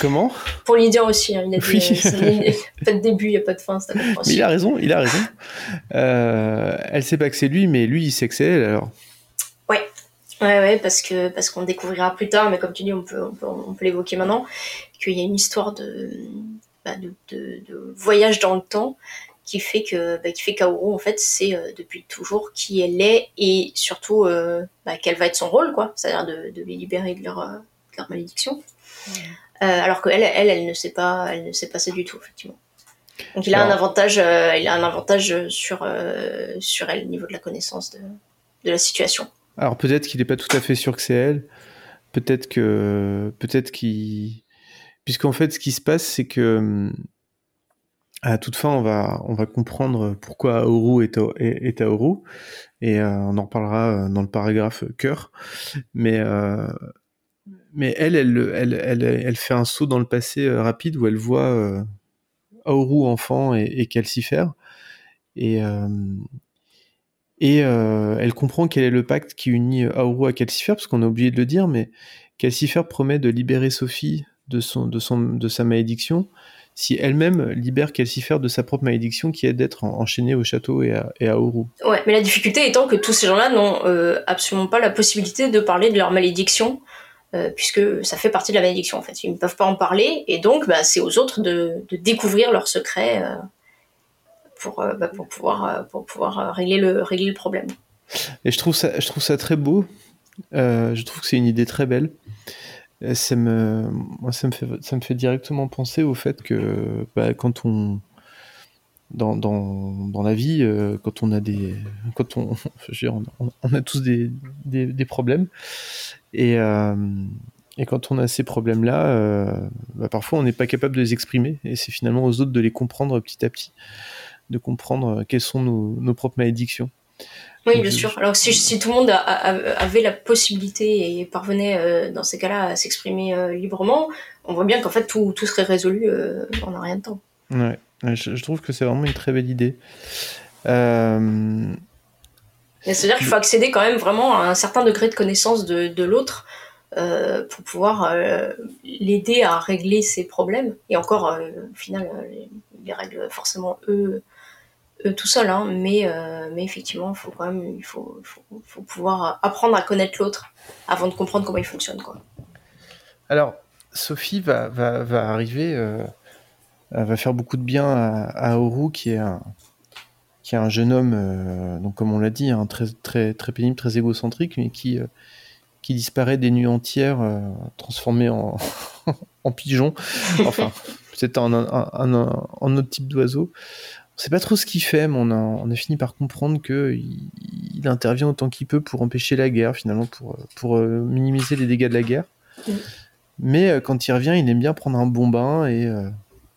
Comment Pour Lydian aussi, hein, il a Oui. euh, a pas de début, il n'y a pas de fin, Mais il a raison, il a raison. Euh, elle sait pas que c'est lui, mais lui, il sait que c'est elle, alors. Ouais, ouais, parce que parce qu'on découvrira plus tard, mais comme tu dis, on peut on peut, on peut l'évoquer maintenant, qu'il y a une histoire de, bah, de, de, de voyage dans le temps qui fait que bah, qui fait qu'Aoru en fait c'est euh, depuis toujours qui elle est et surtout euh, bah, quel va être son rôle quoi, c'est-à-dire de, de les libérer de leur euh, de leur malédiction. Euh, alors que elle, elle elle ne sait pas elle ne sait pas ça du tout effectivement. Donc il a Alors- un avantage, euh, il a un avantage sur euh, sur elle au niveau de la connaissance de, de la situation. Alors peut-être qu'il n'est pas tout à fait sûr que c'est elle. Peut-être que peut-être qu'il puisqu'en fait ce qui se passe c'est que hum, à toute fin on va on va comprendre pourquoi Aoru est, Ao- est, est Aoru. Et euh, on en reparlera euh, dans le paragraphe cœur. Mais euh, mais elle elle, elle elle elle fait un saut dans le passé rapide où elle voit Aoru enfant et, et calcifère et et elle comprend quel est le pacte qui unit Aoru à Calcifer, parce qu'on a oublié de le dire, mais Calcifer promet de libérer Sophie de, son, de, son, de sa malédiction si elle-même libère Calcifer de sa propre malédiction qui est d'être en- enchaînée au château et à, et à. Ouais, mais la difficulté étant que tous ces gens-là n'ont euh, absolument pas la possibilité de parler de leur malédiction, euh, puisque ça fait partie de la malédiction en fait. Ils ne peuvent pas en parler, et donc bah, c'est aux autres de, de découvrir leur secret euh, pour, bah, pour pouvoir, pour pouvoir régler, le, régler le problème. Et je trouve ça, je trouve ça très beau. Je trouve que c'est une idée très belle. Ça me, moi, ça me fait, ça me fait directement penser au fait que bah, quand on, dans, dans, dans la vie, euh, quand on a des, quand on, dire, on, a tous des, des, des problèmes, et, euh, et quand on a ces problèmes-là, euh, bah, parfois on n'est pas capable de les exprimer, et c'est finalement aux autres de les comprendre petit à petit, de comprendre quelles sont nos, nos propres malédictions. Oui, bien sûr. Alors si, si tout le monde a- a- avait la possibilité et parvenait euh, dans ces cas-là à s'exprimer euh, librement, on voit bien qu'en fait tout, tout serait résolu euh, en un rien de temps. Ouais, je, je trouve que c'est vraiment une très belle idée. Euh, C'est-à-dire qu'il faut accéder quand même vraiment à un certain degré de connaissance de, de l'autre euh, pour pouvoir euh, l'aider à régler ses problèmes. Et encore, euh, au final, euh, les, les règlent forcément eux, eux tout seuls. Hein, mais, euh, mais effectivement, il faut quand même il faut, faut, pouvoir apprendre à connaître l'autre avant de comprendre comment il fonctionne. Quoi. alors, Sophie va, va, va arriver, euh, va faire beaucoup de bien à, à qui est un, qui est un jeune homme, euh, donc comme on l'a dit, hein, très, très, très pénible, très égocentrique, mais qui, euh, qui disparaît des nuits entières, euh, transformé en, en pigeon. Enfin, un, un, un, un- un autre type d'oiseau. On sait pas trop ce qu'il fait, mais on a, on a fini par comprendre que il, il intervient autant qu'il peut pour empêcher la guerre, finalement, pour, pour euh, minimiser les dégâts de la guerre. Mais euh, quand il revient, il aime bien prendre un bon bain et, euh,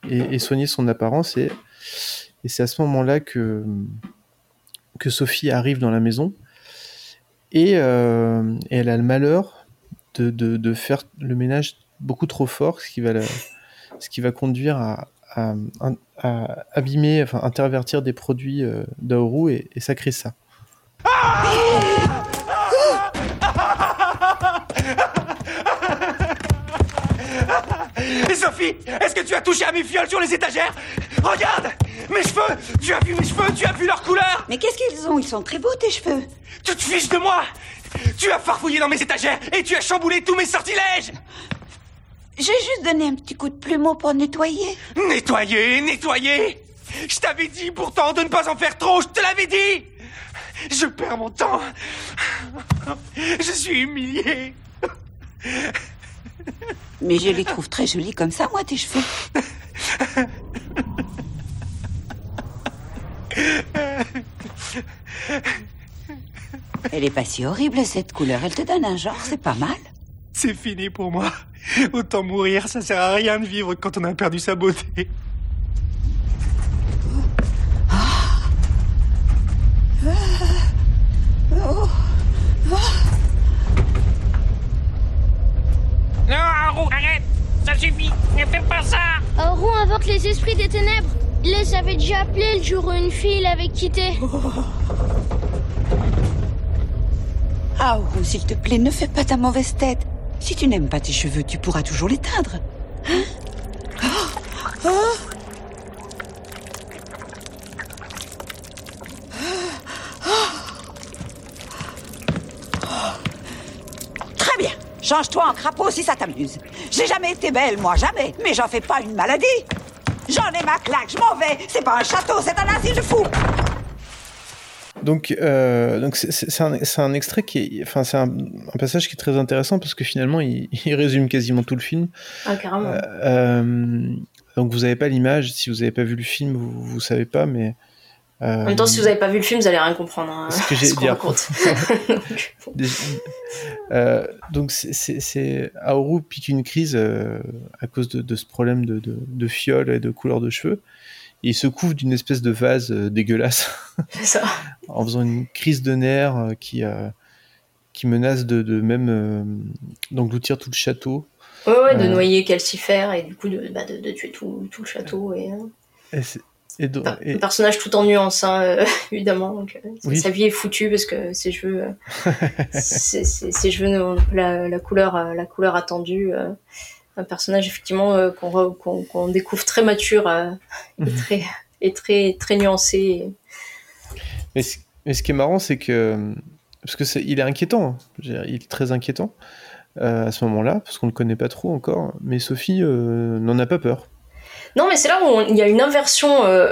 et, et soigner son apparence. Et, et c'est à ce moment-là que, que Sophie arrive dans la maison. Et, euh, et elle a le malheur de, de, de faire le ménage beaucoup trop fort, ce qui va, la- ce qui va conduire à, à, à abîmer, enfin intervertir des produits euh, d'Aoru et, et ça crée ça. Et Sophie, est-ce que tu as touché à mes fioles sur les étagères? Regarde Mes cheveux! Tu as vu mes cheveux Tu as vu leur couleur! Mais qu'est-ce qu'ils ont? Ils sont très beaux, tes cheveux. Tu te fiches de moi! Tu as farfouillé dans mes étagères et tu as chamboulé tous mes sortilèges J'ai juste donné un petit coup de plumeau pour nettoyer. Nettoyer, nettoyer Je t'avais dit pourtant de ne pas en faire trop, je te l'avais dit Je perds mon temps Je suis humilié Mais je les trouve très jolis comme ça, moi, tes cheveux. Elle est pas si horrible, cette couleur. Elle te donne un genre, c'est pas mal. C'est fini pour moi. Autant mourir, ça sert à rien de vivre quand on a perdu sa beauté. Non, Haru, arrête Ça suffit Ne fais pas ça Aurou invoque les esprits des ténèbres. Il les avait déjà appelés le jour où une fille l'avait quitté. Aourou, s'il te plaît, ne fais pas ta mauvaise tête. Si tu n'aimes pas tes cheveux, tu pourras toujours les teindre. Hein. Très bien. Change-toi en crapaud si ça t'amuse. J'ai jamais été belle, moi, jamais. Mais j'en fais pas une maladie. J'en ai ma claque, je m'en vais. C'est pas un château, c'est un asile de fous. Donc, euh, donc c'est un, un, extrait qui est, enfin, c'est un, un, passage qui est très intéressant parce que finalement, il, il résume quasiment tout le film. Ah, carrément. Euh, euh donc, vous n'avez pas l'image. Si vous n'avez pas vu le film, vous, vous savez pas, mais. En même temps, si vous n'avez pas vu le film, vous allez rien comprendre. Hein, ce que j'ai dit. euh, donc, c'est Aoru pique une crise à cause de, de, ce problème de, de, de fiole et de couleur de cheveux il se couvre d'une espèce de vase euh, dégueulasse. Ça. en faisant une crise de nerfs euh, qui, euh, qui menace de, de même d'engloutir tout le château. Ouais, ouais, de noyer Calcifère et du coup de, bah, de, de tuer tout, tout, le château. Et, et, et, donc, et... Un personnage tout en nuance, hein, évidemment. Donc, oui. Sa vie est foutue parce que ses cheveux, ses, ses, ses, cheveux, la, la, couleur, la couleur attendue un personnage effectivement euh, qu'on qu qu découvre très mature euh, et, mhm. très, et très, très nuancé. Mais, ce, mais ce qui est marrant, c'est que. Parce que est, il est inquiétant, il est très inquiétant euh, à ce moment-là, parce qu'on ne le connaît pas trop encore, mais Sophie euh, n'en a pas peur. Non, mais c'est là où il y a une inversion, euh,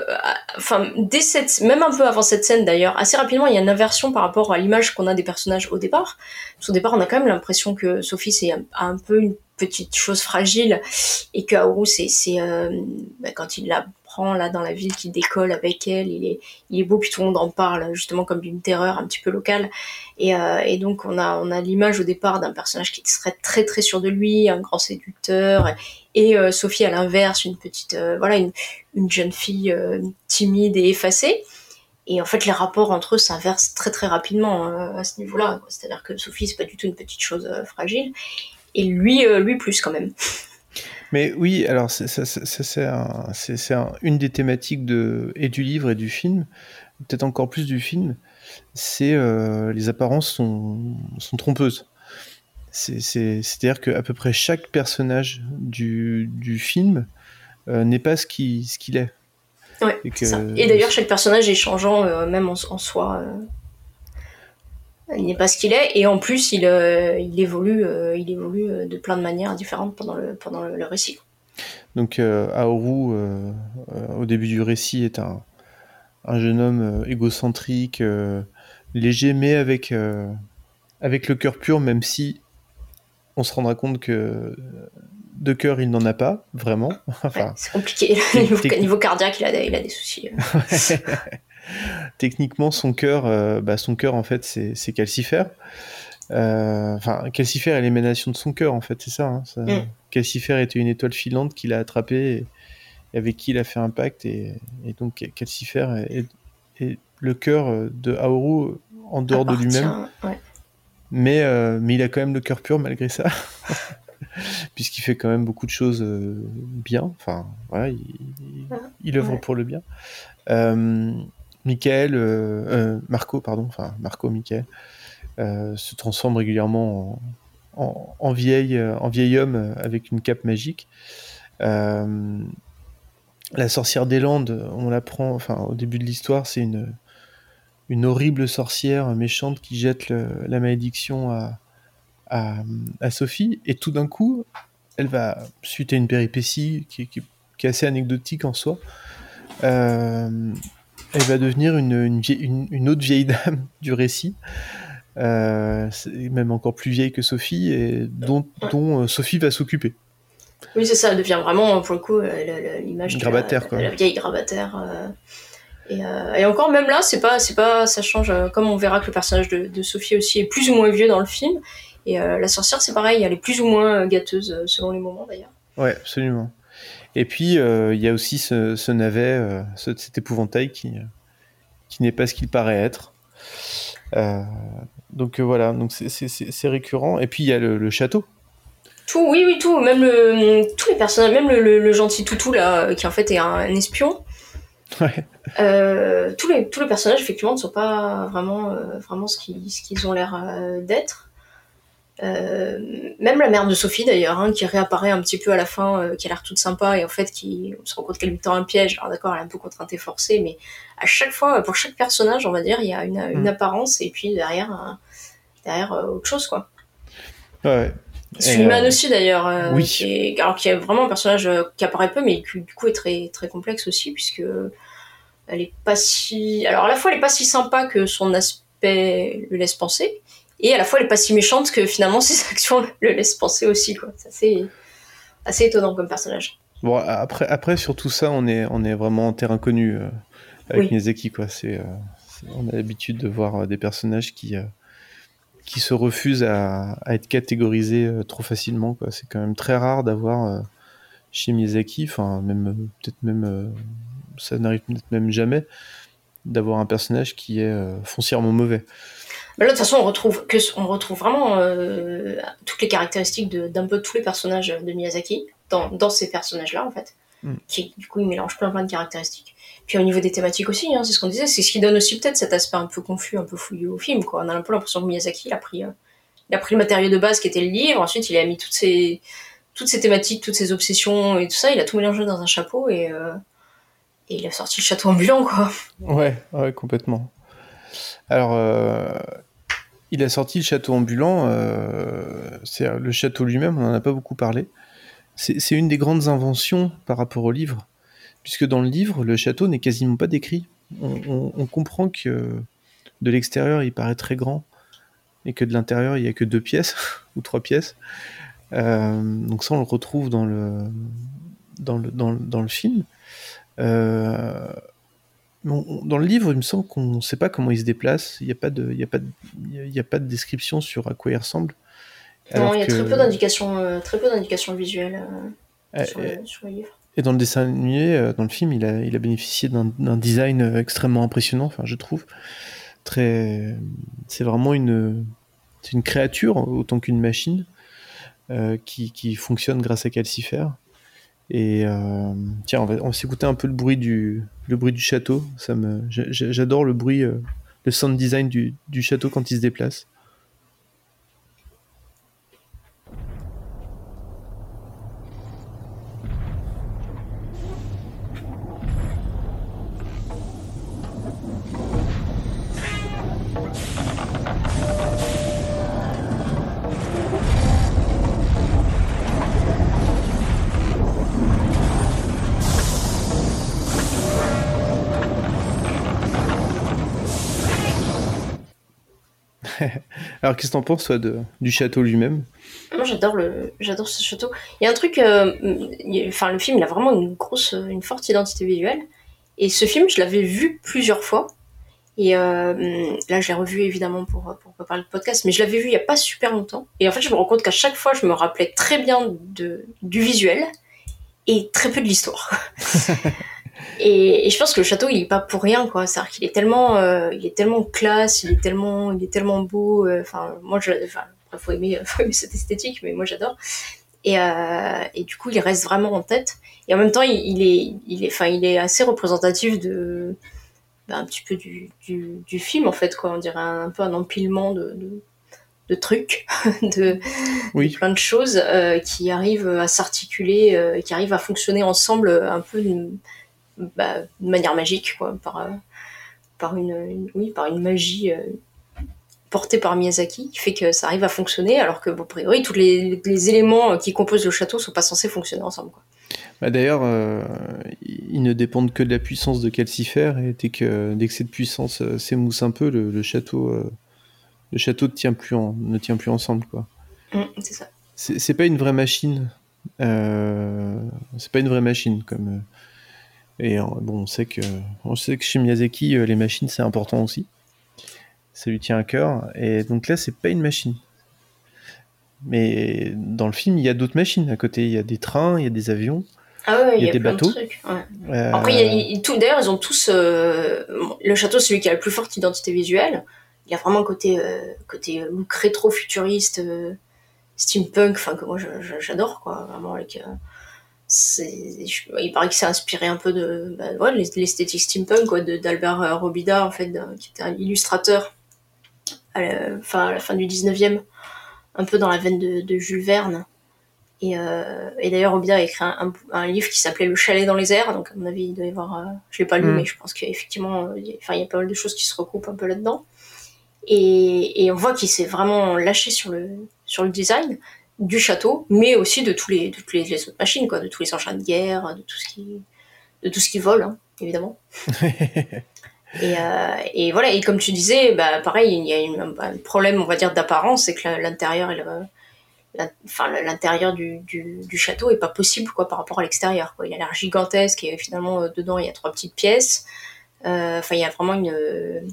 dès cette, même un peu avant cette scène d'ailleurs, assez rapidement, il y a une inversion par rapport à l'image qu'on a des personnages au départ. Parce qu'au départ, on a quand même l'impression que Sophie, c'est un, peu une petite chose fragile et que Aoru c'est c'est euh, bah, quand il la prend là dans la ville qui décolle avec elle il est il est beau puis tout le monde en parle justement comme d'une terreur un petit peu locale et, euh, et donc on a on a l'image au départ d'un personnage qui serait très très sûr de lui un grand séducteur et euh, Sophie à l'inverse une petite euh, voilà une, une jeune fille euh, timide et effacée et en fait, les rapports entre eux s'inversent très très rapidement euh, à ce niveau-là. C'est-à-dire que Sophie, c'est pas du tout une petite chose fragile et lui, lui plus quand même. Mais oui, alors c'est un, un, une des thématiques de, et du livre et du film, peut-être encore plus du film, c'est les apparences sont, sont trompeuses. C'est-à-dire qu'à peu près chaque personnage du, du film euh, n'est pas ce qu'il ce qu'il est. Ouais, et, que... et d'ailleurs, chaque personnage est changeant, euh, même en, en soi. Euh il n'est pas ce qu'il est et en plus il, il évolue il évolue de plein de manières différentes pendant le pendant le, le récit donc Aoru au début du récit est un, un jeune homme égocentrique léger mais avec avec le cœur pur même si on se rendra compte que de cœur il n'en a pas vraiment. Enfin, ouais, c'est compliqué. niveau, niveau, cardiaque il a, il a des soucis techniquement son cœur euh, bah, son cœur en fait c'est calcifère. Euh, enfin calcifère est l'émanation de son cœur en fait c'est ça, hein, ça. Mm. calcifère était une étoile filante qu'il a attrapée et, avec qui il a fait un pacte et, et donc calcifère est, est, le cœur de Aoru en dehors de lui-même. ouais. Mais euh, mais il a quand même le cœur pur malgré ça puisqu'il fait quand même beaucoup de choses euh, bien enfin voilà il, il, il œuvre ouais. pour le bien euh, Michael, euh, Marco, pardon, enfin Marco Michael, se transforme régulièrement en, en, en, vieil, en vieil homme avec une cape magique. la sorcière des Landes, on l'apprend, enfin au début de l'histoire, c'est une, une horrible sorcière méchante qui jette le, la malédiction à, à, à, Sophie, et tout d'un coup, elle va, suite à une péripétie qui, qui, qui est assez anecdotique en soi, euh, elle va devenir une, une, une, une, autre vieille dame du récit, euh, même encore plus vieille que Sophie, et dont, dont euh, Sophie va s'occuper. Oui, c'est ça, elle devient vraiment, pour le coup, l'image de la, la vieille grabataire. Euh, et, euh, et, encore, même là, c'est pas, c'est pas, ça change, euh, comme on verra que le personnage de, de, Sophie aussi est plus ou moins vieux dans le film. Et euh, la sorcière, c'est pareil, elle est plus ou moins gâteuse selon les moments d'ailleurs. Ouais, absolument. Et puis, il y a aussi ce, ce navet, ce, cet épouvantail qui, qui n'est pas ce qu'il paraît être. Donc voilà, donc c'est récurrent. Et puis, il y a le, le, château. Tout, oui, oui, tout. Même le, tous les personnages, même le, le, le, gentil toutou, là, qui en fait est un, un espion. Ouais. Euh, tous, les, tous les personnages, effectivement, ne sont pas vraiment, euh, vraiment ce qu'ils qu ont l'air euh, d'être. Même la mère de Sophie d'ailleurs, hein, qui réapparaît un petit peu à la fin, qui a l'air toute sympa et en fait qui on se rend compte qu'elle lui tend un piège. Alors d'accord, elle est un peu contrainte et forcée, mais à chaque fois, pour chaque personnage, on va dire, il y a une, une mm. apparence et puis derrière, derrière autre chose quoi. Ouais. Suleiman euh... aussi d'ailleurs, oui. qui est, alors qui est vraiment un personnage qui apparaît peu, mais qui du coup est très très complexe aussi puisque Elle est pas si. Alors à la fois elle est pas si sympa que son aspect le laisse penser, et à la fois elle est pas si méchante que finalement ses actions le laissent penser aussi quoi. C'est assez, assez étonnant comme personnage. Bon après après sur tout ça on est on est vraiment en terrain connu euh, avec Miyazaki quoi. C'est euh, on a l'habitude de voir euh, des personnages qui qui se refusent à, à être catégorisés trop facilement quoi. C'est quand même très rare d'avoir chez Miyazaki, enfin même peut-être même ça n'arrive peut-être même jamais d'avoir un personnage qui est foncièrement mauvais. Là, de toute façon, on retrouve, que, on retrouve vraiment euh, toutes les caractéristiques d'un peu tous les personnages de Miyazaki dans, dans ces personnages-là, en fait. Mm. Qui, du coup, ils mélangent plein plein de caractéristiques. Puis au niveau des thématiques aussi, hein, c'est ce qu'on disait, c'est ce qui donne aussi peut-être cet aspect un peu confus, un peu fouilleux au film. Quoi. On a un peu l'impression que Miyazaki, il a, pris, euh, il a pris le matériau de base qui était le livre, ensuite il a mis toutes ces, toutes ces thématiques, toutes ces obsessions et tout ça, il a tout mélangé dans un chapeau et, euh, et il a sorti le château ambulant, quoi. Ouais, ouais, complètement. Alors, euh, il a sorti le château ambulant, euh, c'est le château lui-même, on n'en a pas beaucoup parlé. C'est une des grandes inventions par rapport au livre, puisque dans le livre, le château n'est quasiment pas décrit. On, comprend que de l'extérieur, il paraît très grand, et que de l'intérieur, il n'y a que deux pièces, ou trois pièces. Euh, donc ça, on le retrouve dans le, film. Euh, dans le livre, il me semble qu'on ne sait pas comment il se déplace. Il n'y a, pas de, il y a, pas de, il y a pas de description sur à quoi il ressemble. Non, il y a très peu d'indications, euh, très peu d'indications visuelles euh, sur, le, livre. Et dans le dessin animé, dans le film, il a, il a bénéficié d'un design extrêmement impressionnant, enfin, je trouve. Très, c'est vraiment une, créature autant qu'une machine qui, qui, fonctionne grâce à Calcifer. Et euh, tiens, on va, s'écouter un peu le bruit du, le bruit du château. Ça me, j'adore le bruit, euh, le sound design du, du château quand il se déplace. Alors, qu'est-ce que t'en penses, toi, de, du château lui-même? Moi, j'adore le, j'adore ce château. Il y a un truc, euh, enfin, le film, il a vraiment une grosse, une forte identité visuelle. Et ce film, je l'avais vu plusieurs fois. Et euh, là, je l'ai revu évidemment pour, pour préparer le podcast, mais je l'avais vu il y a pas super longtemps. Et en fait, je me rends compte qu'à chaque fois, je me rappelais très bien de, du visuel et très peu de l'histoire. Et, je pense que le château, il est pas pour rien, quoi. C'est-à-dire qu'il est tellement, euh, il est tellement classe, il est tellement, il est tellement beau. Euh, enfin, moi, je, enfin, faut aimer, faut aimer cette esthétique, mais moi, j'adore. Et, euh, et, du coup, il reste vraiment en tête. Et en même temps, il, est, il est, enfin, il est assez représentatif de, ben, un petit peu du, du, du, film, en fait, quoi. On dirait un, peu un empilement de, de, de trucs, de, oui. plein de choses qui arrivent à s'articuler, qui arrivent à fonctionner ensemble un peu bah, de manière magique, quoi, par, euh, par, une, oui, par une magie euh, portée par Miyazaki, qui fait que ça arrive à fonctionner, alors que, bon, a priori, tous les, les, éléments qui composent le château sont pas censés fonctionner ensemble. Quoi. Bah D'ailleurs, euh, ils ne dépendent que de la puissance de Calcifer, et dès que, dès que cette puissance s'émousse un peu, le, château, le château ne tient plus, en, ne tient plus ensemble. Quoi. Mmh, c'est ça. C'est pas une vraie machine. c'est pas une vraie machine, comme et euh, bon, on sait que, on sait que chez Miyazaki, euh, les machines, c'est important aussi. Ça lui tient à cœur. Et donc là, c'est pas une machine. Mais dans le film, il y a d'autres machines à côté. Il y a des trains, il y a des avions. Ah ouais, il y a, des bateaux. Euh, Après, il tout, d'ailleurs, ils ont tous. le château, c'est celui qui a la plus forte identité visuelle. Il y a vraiment un côté, côté look rétro-futuriste, steampunk, enfin, que moi j'adore, quoi. Vraiment, avec il paraît que c'est inspiré un peu de bah, l'esthétique steampunk quoi, d'Albert euh, Robida en fait, qui était un illustrateur à la, fin, à la fin du 19e, un peu dans la veine de, Jules Verne. Et, euh, et d'ailleurs, Robida a écrit un, un, livre qui s'appelait Le chalet dans les airs, donc à mon avis, il doit y avoir. Euh, je l'ai pas lu, mm. mais je pense qu'effectivement, enfin, il y a pas mal de choses qui se recoupent un peu là-dedans. Et, et on voit qu'il s'est vraiment lâché sur le, sur le design du château, mais aussi de tous les, de toutes les, autres machines, quoi, de tous les engins de guerre, de tout ce qui, de tout ce qui vole. Hein. évidemment. et, et, voilà, et comme tu disais, bah, pareil, il y a un problème, on va dire, d'apparence, c'est que l'intérieur enfin l'intérieur du, du, château est pas possible quoi par rapport à l'extérieur il a l'air gigantesque et finalement dedans il y a trois petites pièces enfin il y a vraiment une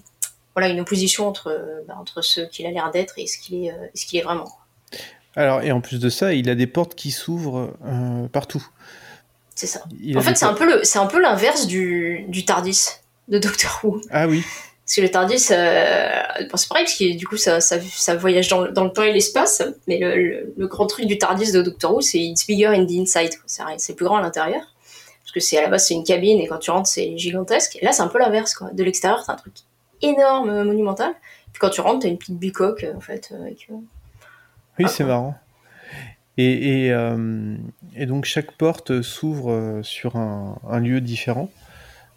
voilà une opposition entre bah, entre ce qu'il a l'air d'être et ce qu'il est ce qu'il est vraiment alors et en plus de ça il a des portes qui s'ouvrent partout c'est ça en fait c'est un peu le c'est un peu l'inverse du, du Tardis de Doctor Who ah oui parce que le TARDIS, euh, c'est pareil, parce que du coup, ça, ça, ça voyage dans, dans, le temps et l'espace. Mais le, le, grand truc du TARDIS de Doctor Who, c'est it's bigger in the inside. C'est plus grand à l'intérieur. Parce que c'est à la base, c'est une cabine et quand tu rentres, c'est gigantesque. Et là, c'est un peu l'inverse, quoi. De l'extérieur, c'est un truc énorme, monumental. Puis quand tu rentres, t'as une petite bicoque, en fait. Avec, euh, Oui, c'est marrant. Et, et, euh, et, donc, chaque porte s'ouvre sur un, un lieu différent.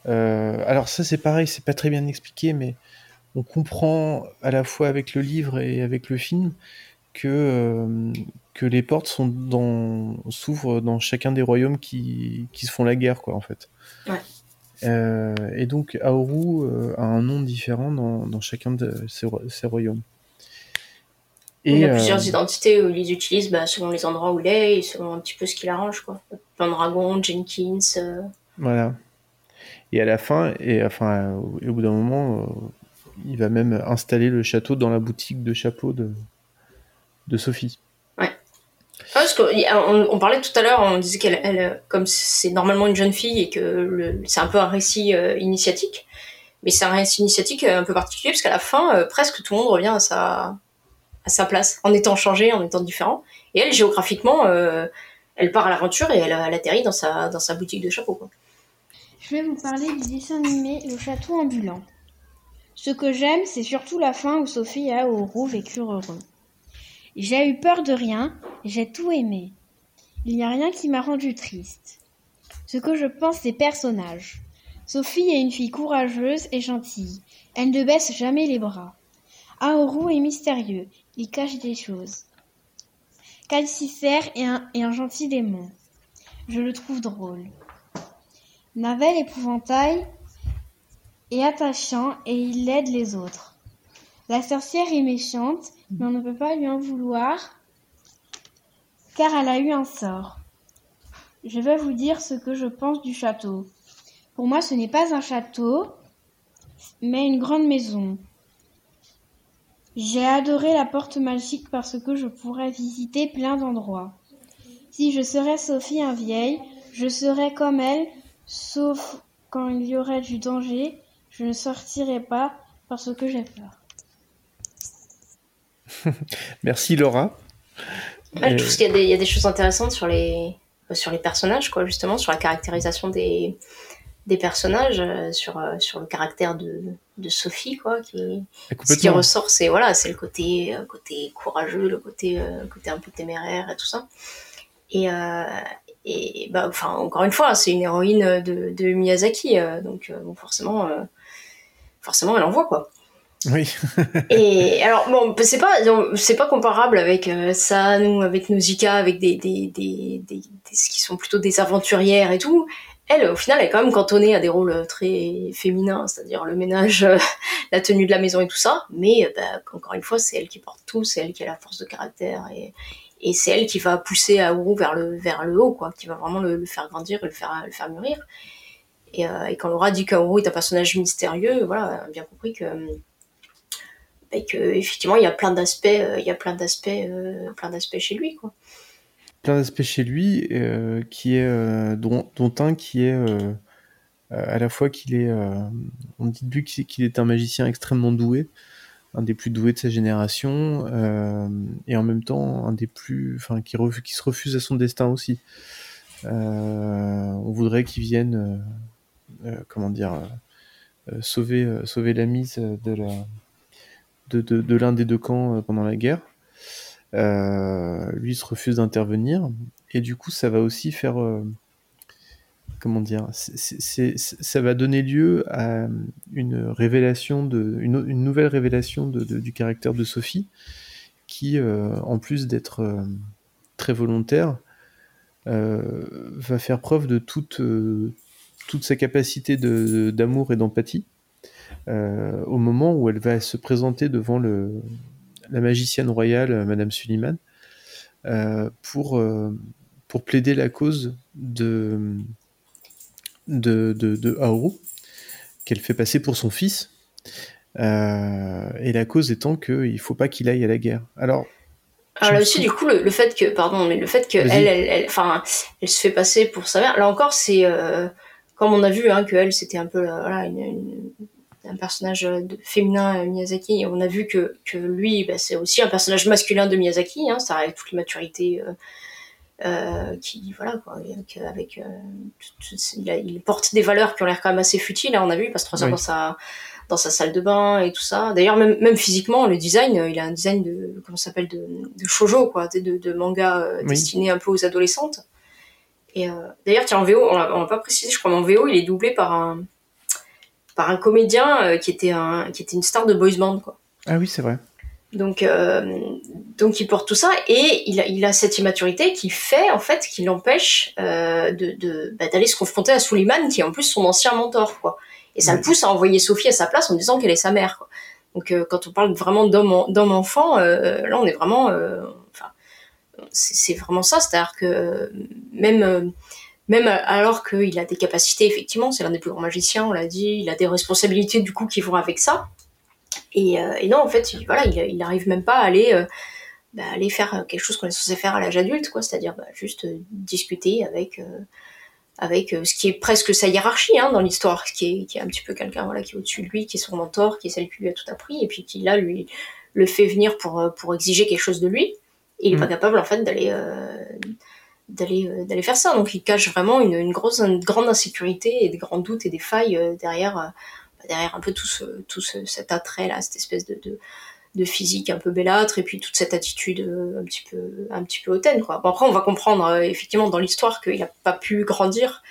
Euh, alors ça c'est pareil, c'est pas très bien expliqué, mais on comprend à la fois avec le livre et avec le film que, euh, que les portes sont dans, s'ouvrent dans chacun des royaumes qui, qui, se font la guerre, quoi, en fait. Ouais. Euh, et donc Aoru a un nom différent dans, dans chacun de ces, ces royaumes. Et il y a plusieurs identités où ils utilisent bah, selon les endroits où il est et selon un petit peu ce qu'il arrange. Quoi. Pendragon, Jenkins. Voilà. Et à la fin, et enfin, au, bout d'un moment, euh, il va même installer le château dans la boutique de chapeaux de, de Sophie. Ouais. Ah, parce on, parlait tout à l'heure, on disait qu'elle, elle, comme c'est normalement une jeune fille et que c'est un peu un récit euh, initiatique, mais c'est un récit initiatique euh, un peu particulier parce qu'à la fin, presque tout le monde revient à sa, sa place, en étant changé, en étant différent. Et elle, géographiquement, elle part à l'aventure et elle, atterrit dans sa, dans sa boutique de chapeaux. Je vais vous parler du dessin animé Le Château ambulant. Ce que j'aime, c'est surtout la fin où Sophie et Aourou vécurent heureux. J'ai eu peur de rien, j'ai tout aimé. Il n'y a rien qui m'a rendu triste. Ce que je pense des personnages. Sophie est une fille courageuse et gentille. Elle ne baisse jamais les bras. Aoru est mystérieux. Il cache des choses. Calcifer est un, est un gentil démon. Je le trouve drôle. Navel épouvantail est attachant et il aide les autres. La sorcière est méchante, mais on ne peut pas lui en vouloir car elle a eu un sort. Je vais vous dire ce que je pense du château. Pour moi, ce n'est pas un château, mais une grande maison. J'ai adoré la porte magique parce que je pourrais visiter plein d'endroits. Si je serais Sophie un vieille, je serais comme elle Sauf quand il y aurait du danger, je ne sortirai pas parce que j'ai peur. Merci Laura. je trouve qu'il y, a des choses intéressantes sur les, sur les personnages, quoi, justement, sur la caractérisation des, des personnages, euh, sur, euh, sur le caractère de, de Sophie, quoi, qui, ce qui ressort, c'est voilà, c'est le côté, euh, côté courageux, le côté, côté un peu téméraire et tout ça. Et, et bah, enfin, encore une fois, c'est une héroïne de, de Miyazaki, euh, donc euh, bon, forcément, euh, forcément, elle en voit quoi. Oui. et alors bon, c'est pas, c'est pas comparable avec ça, nous, avec Nausicaa, avec des, des, des, des, qui sont plutôt des aventurières et tout. Elle, au final, est quand même cantonnée à des rôles très féminins, c'est-à-dire le ménage, la tenue de la maison et tout ça. Mais bah, encore une fois, c'est elle qui porte tout, c'est elle qui a la force de caractère et, et c'est elle qui va pousser Aourou vers le vers le haut quoi qui va vraiment le, faire grandir le faire le faire mûrir et, euh, et quand Laura dit qu'Aourou est un personnage mystérieux voilà a bien compris que bah, que effectivement il y a plein d'aspects euh, il y a plein d'aspects euh, plein d'aspects chez lui quoi plein d'aspects chez lui qui est dont, dont, un qui est à la fois qu'il est on dit de lui qu'il est un magicien extrêmement doué un des plus doués de sa génération, euh, et en même temps un des plus, enfin, qui, qui se refuse à son destin aussi. Euh, on voudrait qu'il vienne, euh, comment dire, sauver, sauver la mise de la, de, de l'un des deux camps pendant la guerre. Lui il se refuse d'intervenir, et du coup ça va aussi faire comment dire, ça va donner lieu à une révélation de, une, nouvelle révélation de, du caractère de Sophie, qui, euh, en plus d'être euh, très volontaire, euh, va faire preuve de toute, toute sa capacité de- d'amour et d'empathie euh, au moment où elle va se présenter devant le, la magicienne royale, euh, Madame Suliman, euh, pour, euh, pour plaider la cause de, de, de, de qu'elle fait passer pour son fils. Euh, et la cause étant qu'il ne faut pas qu'il aille à la guerre. Alors, Alors là aussi, du coup, le, le fait que, pardon, mais le fait que elle, elle, elle, enfin, elle se fait passer pour sa mère. Là encore, c'est euh, comme on a vu hein, que elle, c'était un peu, euh, voilà, une, une- un personnage de, féminin euh, Miyazaki. Et on a vu que que lui, bah, c'est aussi un personnage masculin de Miyazaki. Hein, ça avec toutes les maturités. Euh, euh, qui voilà quoi avec, avec euh, tout- tout- il, a- il porte des valeurs qui ont l'air quand même assez futiles là on a vu il passe trois heures dans sa dans sa salle de bain et tout ça d'ailleurs même même physiquement le design euh, il a un design de comment s'appelle de, de shoujo quoi de, de manga euh, Oui. destiné un peu aux adolescentes et euh, d'ailleurs tiens en VO on l'a on l'a pas précisé je crois mais en VO il est doublé par un par un comédien euh, qui était un qui était une star de boys band quoi ah oui, c'est vrai. donc, euh, donc il porte tout ça et il a, il a cette immaturité qui fait en fait qui l'empêche euh, de, bah, d'aller se confronter à Suleiman qui est en plus son ancien mentor quoi. Et ça le pousse à envoyer Sophie à sa place en disant qu'elle est sa mère. Quoi. Donc euh, quand on parle vraiment d'homme en- d'homme enfant, euh, là on est vraiment, euh, enfin c'est c'est vraiment ça, c'est-à-dire que même même alors qu'il a des capacités effectivement, c'est l'un des plus grands magiciens, on l'a dit, il a des responsabilités du coup qui vont avec ça. Et, euh, et non, en fait, il, voilà, il, il arrive même pas à aller, euh, bah, aller faire quelque chose qu'on est censé faire à l'âge adulte, quoi. C'est-à-dire bah, juste euh, discuter avec, euh, avec euh, ce qui est presque sa hiérarchie hein, dans l'histoire, qui est, qui est un petit peu quelqu'un voilà, qui est au-dessus de lui, qui est son mentor, qui est celle qui lui a tout appris, et puis qui là lui le fait venir pour, euh, pour exiger quelque chose de lui. Et il est Mm. pas capable en fait d'aller euh, d'aller euh, d'aller faire ça. Donc il cache vraiment une, grosse grande insécurité et des grands doutes et des failles euh, derrière euh, derrière un peu tout ce tout ce, cet attrait là, cette espèce de, de physique un peu bellâtre et puis toute cette attitude un petit peu un petit peu hautaine quoi. Bon après on va comprendre effectivement dans l'histoire qu'il a pas pu grandir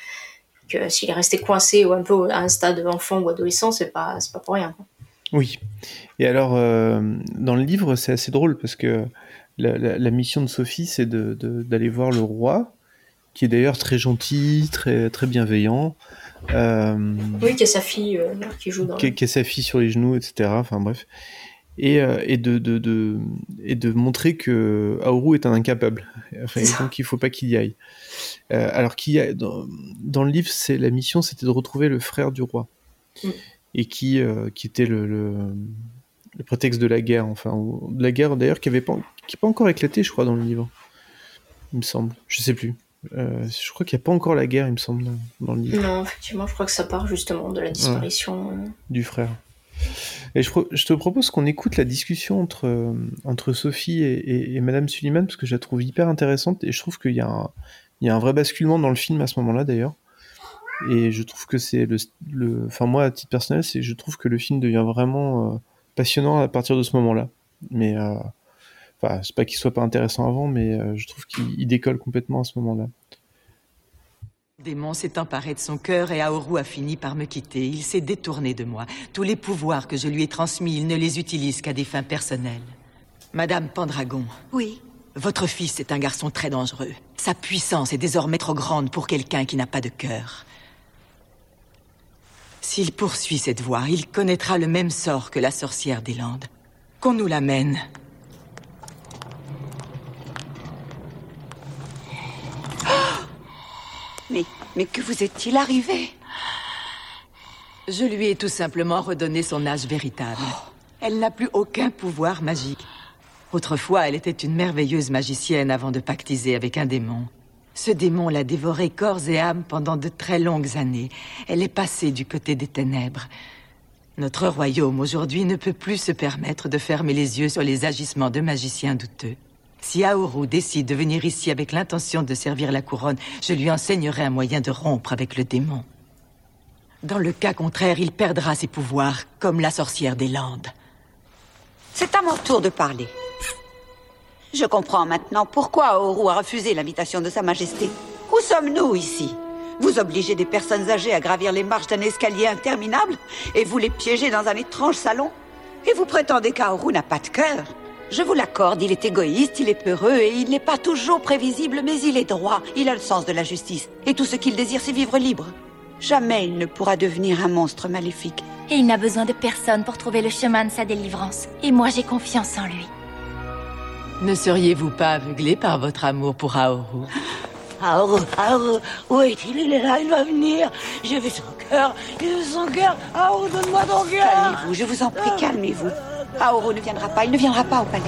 que s'il est resté coincé ou un peu à un stade enfant ou adolescent, c'est pas pas pour rien. Oui. Et alors, dans le livre, c'est assez drôle parce que la, la- la mission de Sophie, c'est de- de- d'aller voir le roi, qui est d'ailleurs très gentil, très, très bienveillant, euh, Oui, qu'il y a sa fille euh, qui joue dans qui, qui a sa fille sur les genoux, etc. Enfin bref. Et, euh, et, de, de, de, et de montrer que Aoru est un incapable. Enfin, donc il faut pas qu'il y aille. Alors qu'il y a, dans, dans le livre, c'est la mission, c'était de retrouver le frère du roi. Mm. Et qui, qui était le, le, le prétexte de la guerre, enfin, ou- de la guerre d'ailleurs qui avait pas, n'est pas encore éclaté, je crois, dans le livre. Il me semble. Je sais plus. Euh, je crois qu'il n'y a pas encore la guerre, il me semble, dans, dans le livre Non, effectivement, je crois que ça part justement de la disparition. euh. du frère. Et je, te propose qu'on écoute la discussion entre, euh, entre Sophie et, et- et Madame Suliman, parce que je la trouve hyper intéressante, et je trouve qu'il y, a un- il y a un vrai basculement dans le film à ce moment-là, d'ailleurs. Et je trouve que c'est le, le... Enfin, moi, à titre personnel, je trouve que le film devient vraiment euh, passionnant à partir de ce moment-là. Mais... euh, Enfin, c'est pas qu'il soit pas intéressant avant, mais euh, je trouve qu'il il décolle complètement à ce moment-là. Le démon s'est emparé de son cœur et Aoru a fini par me quitter. Il s'est détourné de moi. Tous les pouvoirs que je lui ai transmis, il ne les utilise qu'à des fins personnelles. Madame Pendragon. Oui. Votre fils est un garçon très dangereux. Sa puissance est désormais trop grande pour quelqu'un qui n'a pas de cœur. S'il poursuit cette voie, il connaîtra le même sort que la sorcière des Landes. Qu'on nous l'amène. Mais, mais que vous est-il arrivé? Je lui ai tout simplement redonné son âge véritable. Elle n'a plus aucun pouvoir magique. Autrefois, elle était une merveilleuse magicienne avant de pactiser avec un démon. Ce démon l'a dévorée corps et âme pendant de très longues années. Elle est passée du côté des ténèbres. Notre royaume aujourd'hui ne peut plus se permettre de fermer les yeux sur les agissements de magiciens douteux. Si Aoru décide de venir ici avec l'intention de servir la couronne, je lui enseignerai un moyen de rompre avec le démon. Dans le cas contraire, il perdra ses pouvoirs, comme la sorcière des Landes. C'est à mon tour de parler. Je comprends maintenant pourquoi Aoru a refusé l'invitation de Sa Majesté. Où sommes-nous ici? Vous obligez des personnes âgées à gravir les marches d'un escalier interminable et vous les piégez dans un étrange salon? Et vous prétendez qu'Aoru n'a pas de cœur? Je vous l'accorde, il est égoïste, il est peureux et il n'est pas toujours prévisible, mais il est droit. Il a le sens de la justice et tout ce qu'il désire, c'est vivre libre. Jamais il ne pourra devenir un monstre maléfique. Et il n'a besoin de personne pour trouver le chemin de sa délivrance. Et moi, j'ai confiance en lui. Ne seriez-vous pas aveuglé par votre amour pour Aoru? Aoru, Aoru, où est-il? Il est là, il va venir. J'ai vu son cœur, j'ai vu son cœur. Aoru, donne-moi ton cœur. Calmez-vous, je vous en prie, calmez-vous. Aoru ne viendra pas, il ne viendra pas au palais.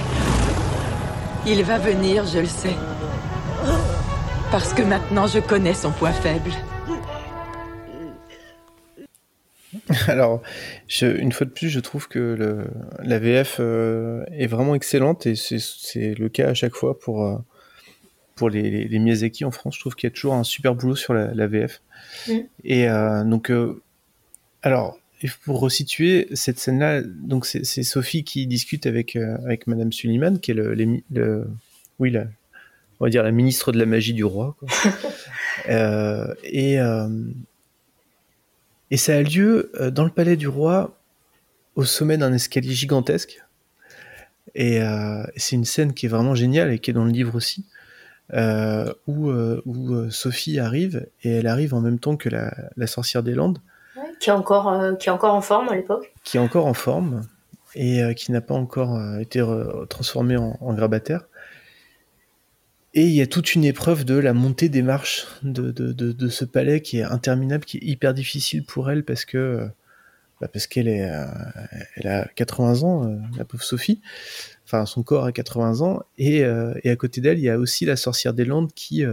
Il va venir, je le sais. Parce que maintenant, je connais son point faible. Alors, je, une fois de plus, je trouve que le, la VF euh, est vraiment excellente et c'est le cas à chaque fois pour, euh, pour les, les, les, Miyazaki en France. Je trouve qu'il y a toujours un super boulot sur la, la VF. Et euh, donc, alors, pour resituer cette scène-là, donc c'est Sophie qui discute avec, avec Madame Suliman, qui est le, oui, la, on va dire la ministre de la magie du roi. Quoi. et et ça a lieu euh, dans le palais du roi, au sommet d'un escalier gigantesque. Et euh, c'est une scène qui est vraiment géniale et qui est dans le livre aussi, euh, où, euh, où, Sophie arrive et elle arrive en même temps que la, la sorcière des Landes. Ouais, qui, est encore, qui est encore en forme à l'époque. Qui est encore en forme et qui n'a pas encore été transformée en, en grabataire. Et il y a toute une épreuve de la montée des marches de, de, de, de, ce palais qui est interminable, qui est hyper difficile pour elle parce que bah parce qu'elle est, euh, elle a 80 ans, euh, la pauvre Sophie. Enfin, son corps a 80 ans. Et, euh, et à côté d'elle, il y a aussi la sorcière des Landes qui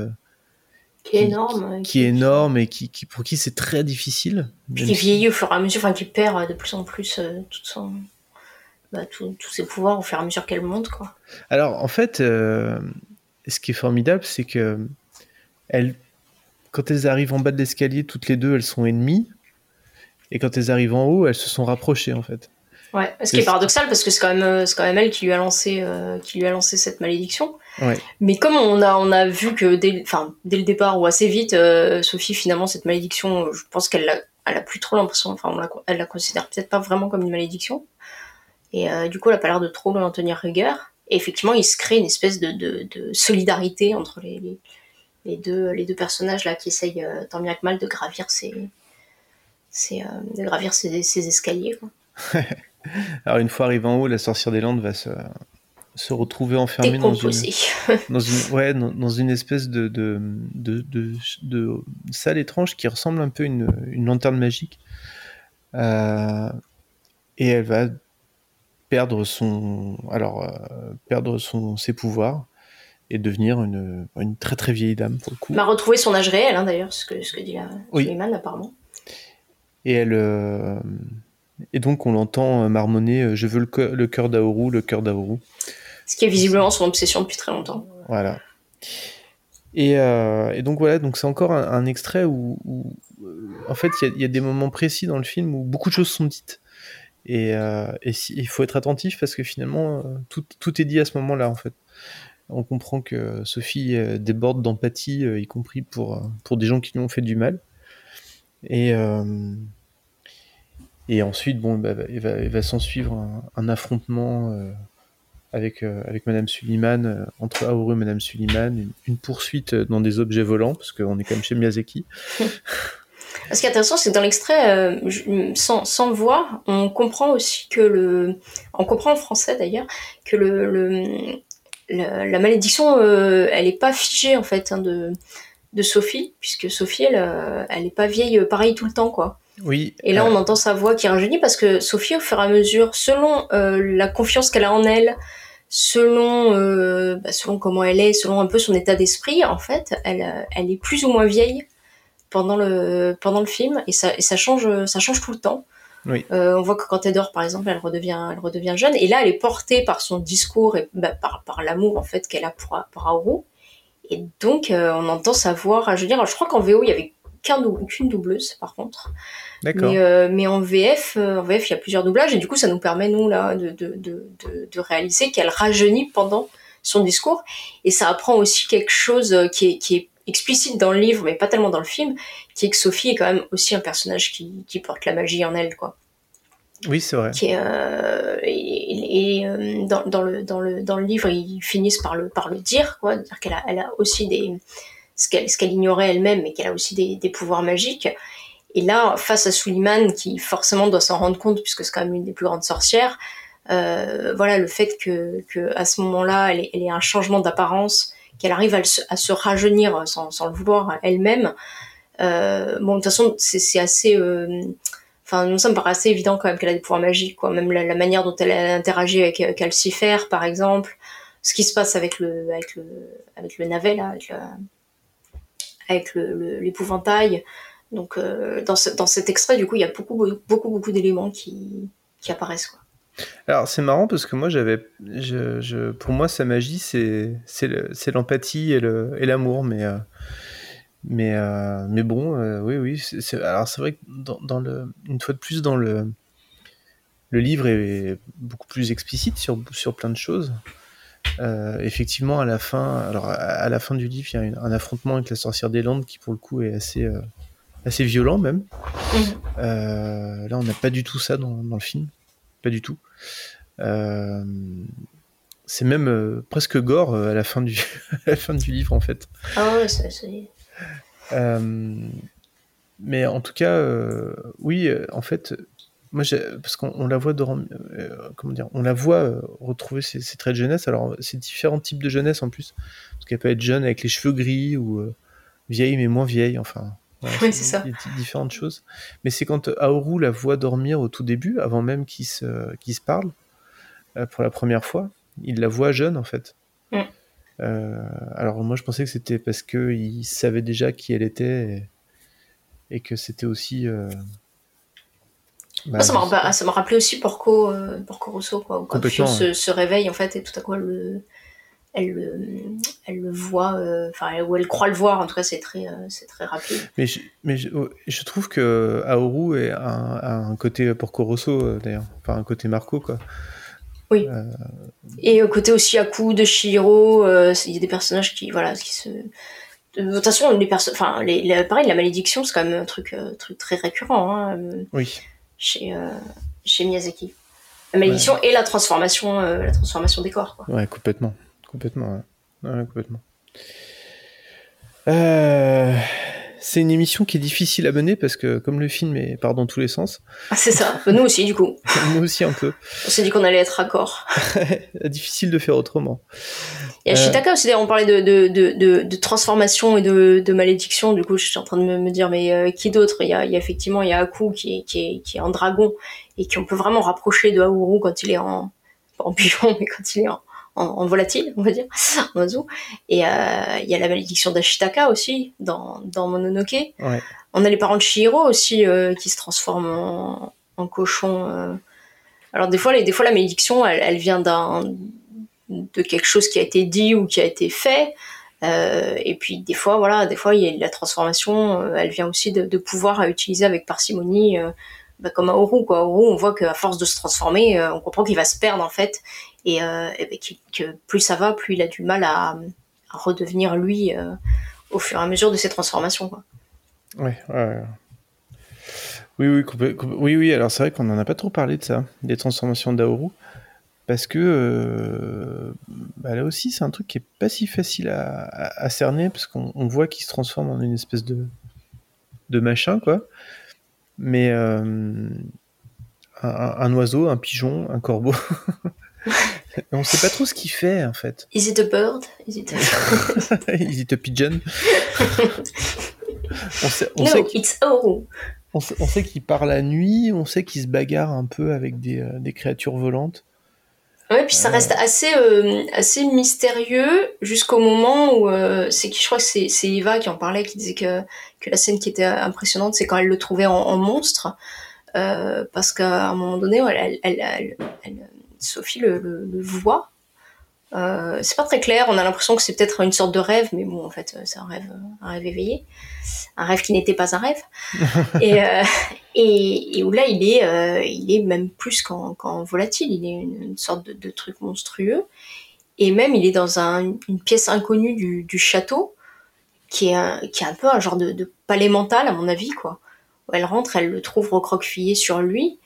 qui est énorme, qui, qui est énorme et qui, qui pour qui c'est très difficile. Qui vieillit au fur et à mesure, enfin qui perd de plus en plus tout son, bah, tous ses pouvoirs au fur et à mesure qu'elle monte, quoi. Alors en fait ce qui est formidable, c'est que elles, quand elles arrivent en bas de l'escalier, toutes les deux, elles sont ennemies. Et quand elles arrivent en haut, elles se sont rapprochées, en fait. Ouais, ce qui est paradoxal parce que c'est quand même c'est quand même elle qui lui a lancé euh, qui lui a lancé cette malédiction. Ouais. Mais comme on a on a vu que dès enfin dès le départ ou assez vite euh, Sophie finalement cette malédiction je pense qu'elle a elle a plus trop l'impression enfin on la, elle la considère peut-être pas vraiment comme une malédiction et euh, du coup elle a pas l'air de trop lui en tenir rigueur. Et effectivement, il se crée une espèce de, de, de solidarité entre les, les, les, deux, les deux personnages là qui essayent euh, tant bien que mal de gravir ces, ces, euh, de gravir ces, ces escaliers. Quoi. Alors une fois arrivé en haut, la sorcière des Landes va se, se retrouver enfermée dans une, dans une, ouais, dans, dans une espèce de, salle étrange qui ressemble un peu à une, une lanterne magique. Euh, et elle va perdre son alors euh, perdre son ses pouvoirs et devenir une, une très très vieille dame pour le coup. Elle a retrouvé son âge réel hein, d'ailleurs, ce que ce que dit la oui. Suleiman apparemment. Et elle euh, et donc on l'entend marmonner je veux le, le cœur d'Aoru, le cœur d'Aoru. Ce qui est visiblement son obsession depuis très longtemps. Voilà. Et, euh, et donc voilà, donc c'est encore un, un, extrait où, où en fait il y, y, a des moments précis dans le film où beaucoup de choses sont dites. Et, euh, il faut être attentif parce que finalement, tout, tout est dit à ce moment-là, en fait. On comprend que Sophie déborde d'empathie, y compris pour, pour des gens qui lui ont fait du mal. Et, euh, et ensuite, bon, bah, il va, va s'en suivre un, affrontement euh, avec, avec Madame Suliman, entre Aoru et Madame Suliman, une, poursuite dans des objets volants, parce qu'on est quand même chez Miyazaki. Ce qui est intéressant, c'est que dans l'extrait, euh, sans, sans, le voir, on comprend aussi que le, on comprend en français d'ailleurs, que le, le, le, la malédiction, euh, elle est pas figée en fait hein, de, de Sophie, puisque Sophie, elle, euh, elle est pas vieille, pareil tout le temps quoi. Oui. Et là, on entend sa voix qui rajeunit parce que Sophie, au fur et à mesure, selon la confiance qu'elle a en elle, selon, bah, selon comment elle est, selon un peu son état d'esprit, en fait, elle, elle est plus ou moins vieille pendant le pendant le film et ça et ça change ça change tout le temps. Oui. Euh, on voit que quand elle dort par exemple, elle redevient elle redevient jeune et là elle est portée par son discours et bah, par par l'amour en fait qu'elle a pour pour Aoru et donc euh, on entend sa voix. Je veux dire, je crois qu'en VO il y avait qu'un dou qu'une doubleuse par contre. Mais, euh, mais en VF en VF il y a plusieurs doublages et du coup ça nous permet nous là de de de de, de réaliser qu'elle rajeunit pendant son discours et ça apprend aussi quelque chose qui est qui est explicite dans le livre, mais pas tellement dans le film, qui est que Sophie est quand même aussi un personnage qui, qui porte la magie en elle, quoi. Oui, c'est vrai. Qui est, euh, et, et euh, dans, dans, le, dans, le, dans le livre, ils finissent par le, par le dire, quoi, dire qu'elle a, elle a aussi des ce qu'elle, qu'elle ignorait elle-même, mais qu'elle a aussi des, des pouvoirs magiques. Et là, face à Suliman, qui forcément doit s'en rendre compte, puisque c'est quand même une des plus grandes sorcières, euh, voilà, le fait que, que à ce moment-là, elle, elle ait un changement d'apparence, qu'elle arrive à, se rajeunir sans, le vouloir elle-même. Euh, bon, de toute façon, c'est assez. euh, Enfin, nous, ça me paraît assez évident quand même qu'elle a des pouvoirs magiques, quoi. Même la, manière dont elle, interagit avec euh, Calcifer, par exemple, ce qui se passe avec le, avec le, avec le navet, là, avec, la- avec l'épouvantail. Donc, euh, dans, dans cet extrait, du coup, il y a beaucoup, beaucoup, beaucoup d'éléments qui, qui apparaissent, quoi. Alors c'est marrant parce que moi j'avais, je, je- pour moi sa magie c'est c'est le- c'est l'empathie et le et l'amour, mais euh, mais euh, mais bon, euh, oui oui. alors c'est vrai que dans, dans le une fois de plus dans le le livre est beaucoup plus explicite sur sur plein de choses. Effectivement, à la fin, alors à, à la fin du livre, il y a une- un affrontement avec la sorcière des Landes qui pour le coup est assez assez violent même. Euh, là, on n'a pas du tout ça dans, dans le film, pas du tout. Euh, c'est même euh, presque gore euh, à la fin du à la fin du livre en fait. Ah ouais, c'est- Euh, mais en tout cas, oui, en fait, moi, parce qu'on on la voit euh, comment dire, on la voit euh, retrouver ses, ses traits de jeunesse. Alors, c'est différents types de jeunesse en plus, parce qu'elle peut être jeune avec les cheveux gris ou euh, vieille mais moins vieille. Enfin, voilà, Oui, c'est ça. il y a différentes choses. Mais c'est quand Aoru la voit dormir au tout début, avant même qu'ils se, qu'ils se parlent euh, pour la première fois, il la voit jeune en fait. Mm. Euh, alors moi je pensais que c'était parce que il savait déjà qui elle était et, et que c'était aussi. euh, bah, ça m'a rappelé, aussi Porco, euh, Porco Rosso, quoi. où Quand Complètement, se, ouais. se réveille, en fait, et tout à coup, elle le, elle le, elle le voit, euh, enfin, ou elle croit le voir, en tout cas, c'est très, euh, c'est très rapide. Mais je, mais je, oh, je trouve que Aoru est un, a un côté Porco Rosso euh, d'ailleurs, enfin un côté Marco quoi. Oui. Euh, Et au côté aussi Aku de Shihiro, euh, il y a des personnages qui, voilà, qui se. De toute façon, les personnes, enfin, les, les- pareil, la malédiction, c'est quand même un truc, euh, truc très récurrent hein, euh, oui. chez, euh, chez Miyazaki. La malédiction et la transformation, euh, la transformation des corps. Quoi. Ouais, complètement. Complètement, ouais. Ouais, complètement. Euh, c'est une émission qui est difficile à mener parce que, comme le film est part dans tous les sens, Ah, c'est ça. Nous aussi, du coup. nous aussi un peu, On s'est dit qu'on allait être raccord. difficile de faire autrement. Et à Euh, Shitaka aussi, d'ailleurs, on parlait de, de, de, de, de transformation et de, de malédiction. Du coup, je suis en train de me, me dire, mais euh, qui d'autre? Il y, a, il y a effectivement il y a Aku qui est, qui, est, qui est en dragon et qu'on peut vraiment rapprocher de Hauru quand il est en, pas en pigeon, mais quand il est en, en, en volatile, on va dire, en oiseau. Et euh, il y a la malédiction d'Ashitaka aussi dans, dans Mononoke. Ouais. On a les parents de Shihiro aussi euh, qui se transforment en, en cochon. euh. Alors des fois, les, des fois la malédiction, elle, elle vient d'un de quelque chose qui a été dit ou qui a été fait. Et puis des fois, voilà, des fois, il y a la transformation, elle vient aussi de, de pouvoir à utiliser avec parcimonie, bah, comme à Oru, quoi. Oru, on voit qu'à force de se transformer, on comprend qu'il va se perdre en fait, et, euh, ben, que plus ça va, plus il a du mal à, redevenir lui euh, au fur et à mesure de ses transformations. Oui, oui, oui, oui. Alors c'est vrai qu'on n'en a pas trop parlé de ça, des transformations d'Aoru, parce que euh, bah, là aussi c'est un truc qui est pas si facile à, cerner, parce qu'on on voit qu'il se transforme en une espèce de machin, quoi. Mais un oiseau, un pigeon, un corbeau, on sait pas trop ce qu'il fait en fait. Is it a bird? Is it a... Is it a pigeon? On sait, on no, sait it's. On sait, qu'il part la nuit, on sait qu'il se bagarre un peu avec des, euh, des créatures volantes. Ouais, puis ça reste assez, euh, assez mystérieux jusqu'au moment où euh, c'est qui je crois que c'est c'est Eva qui en parlait, qui disait que, que la scène qui était impressionnante, c'est quand elle le trouvait en, en monstre, euh, parce qu'à un moment donné, elle, elle, elle, elle- elle- Sophie le, le, le voit. Euh, c'est pas très clair, on a l'impression que c'est peut-être une sorte de rêve, mais bon, en fait, c'est un rêve, un rêve éveillé, un rêve qui n'était pas un rêve. et, euh, et, et où là, il est, euh, il est même plus qu'en volatile, il est une, une sorte de, de truc monstrueux. Et même, il est dans un- une pièce inconnue du, du château, qui est, un, qui est un peu un genre de, de palais mental, à mon avis, quoi. Où elle rentre, elle le trouve recroquevillé sur lui,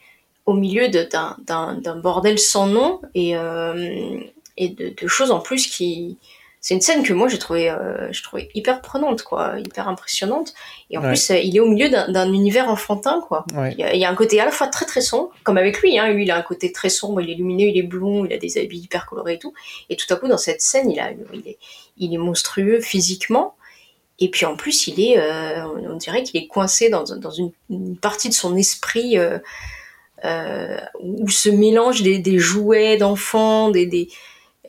au milieu d'un bordel sans nom, et, euh, et de, de choses en plus qui, c'est une scène que moi j'ai trouvé, euh, je trouvais hyper prenante, quoi, hyper impressionnante. Et en Ouais. plus, euh, il est au milieu d'un univers enfantin, quoi. Ouais. Il y, a, il y a un côté à la fois très très sombre, comme avec lui, hein. Lui, il a un côté très sombre, il est lumineux, il est blond, il a des habits hyper colorés et tout. Et tout à coup, dans cette scène, il a, il est, il est monstrueux physiquement. Et puis en plus, il est, euh, on on dirait qu'il est coincé dans, dans une, une partie de son esprit euh, euh, où se mélangent des, des jouets d'enfants, des, des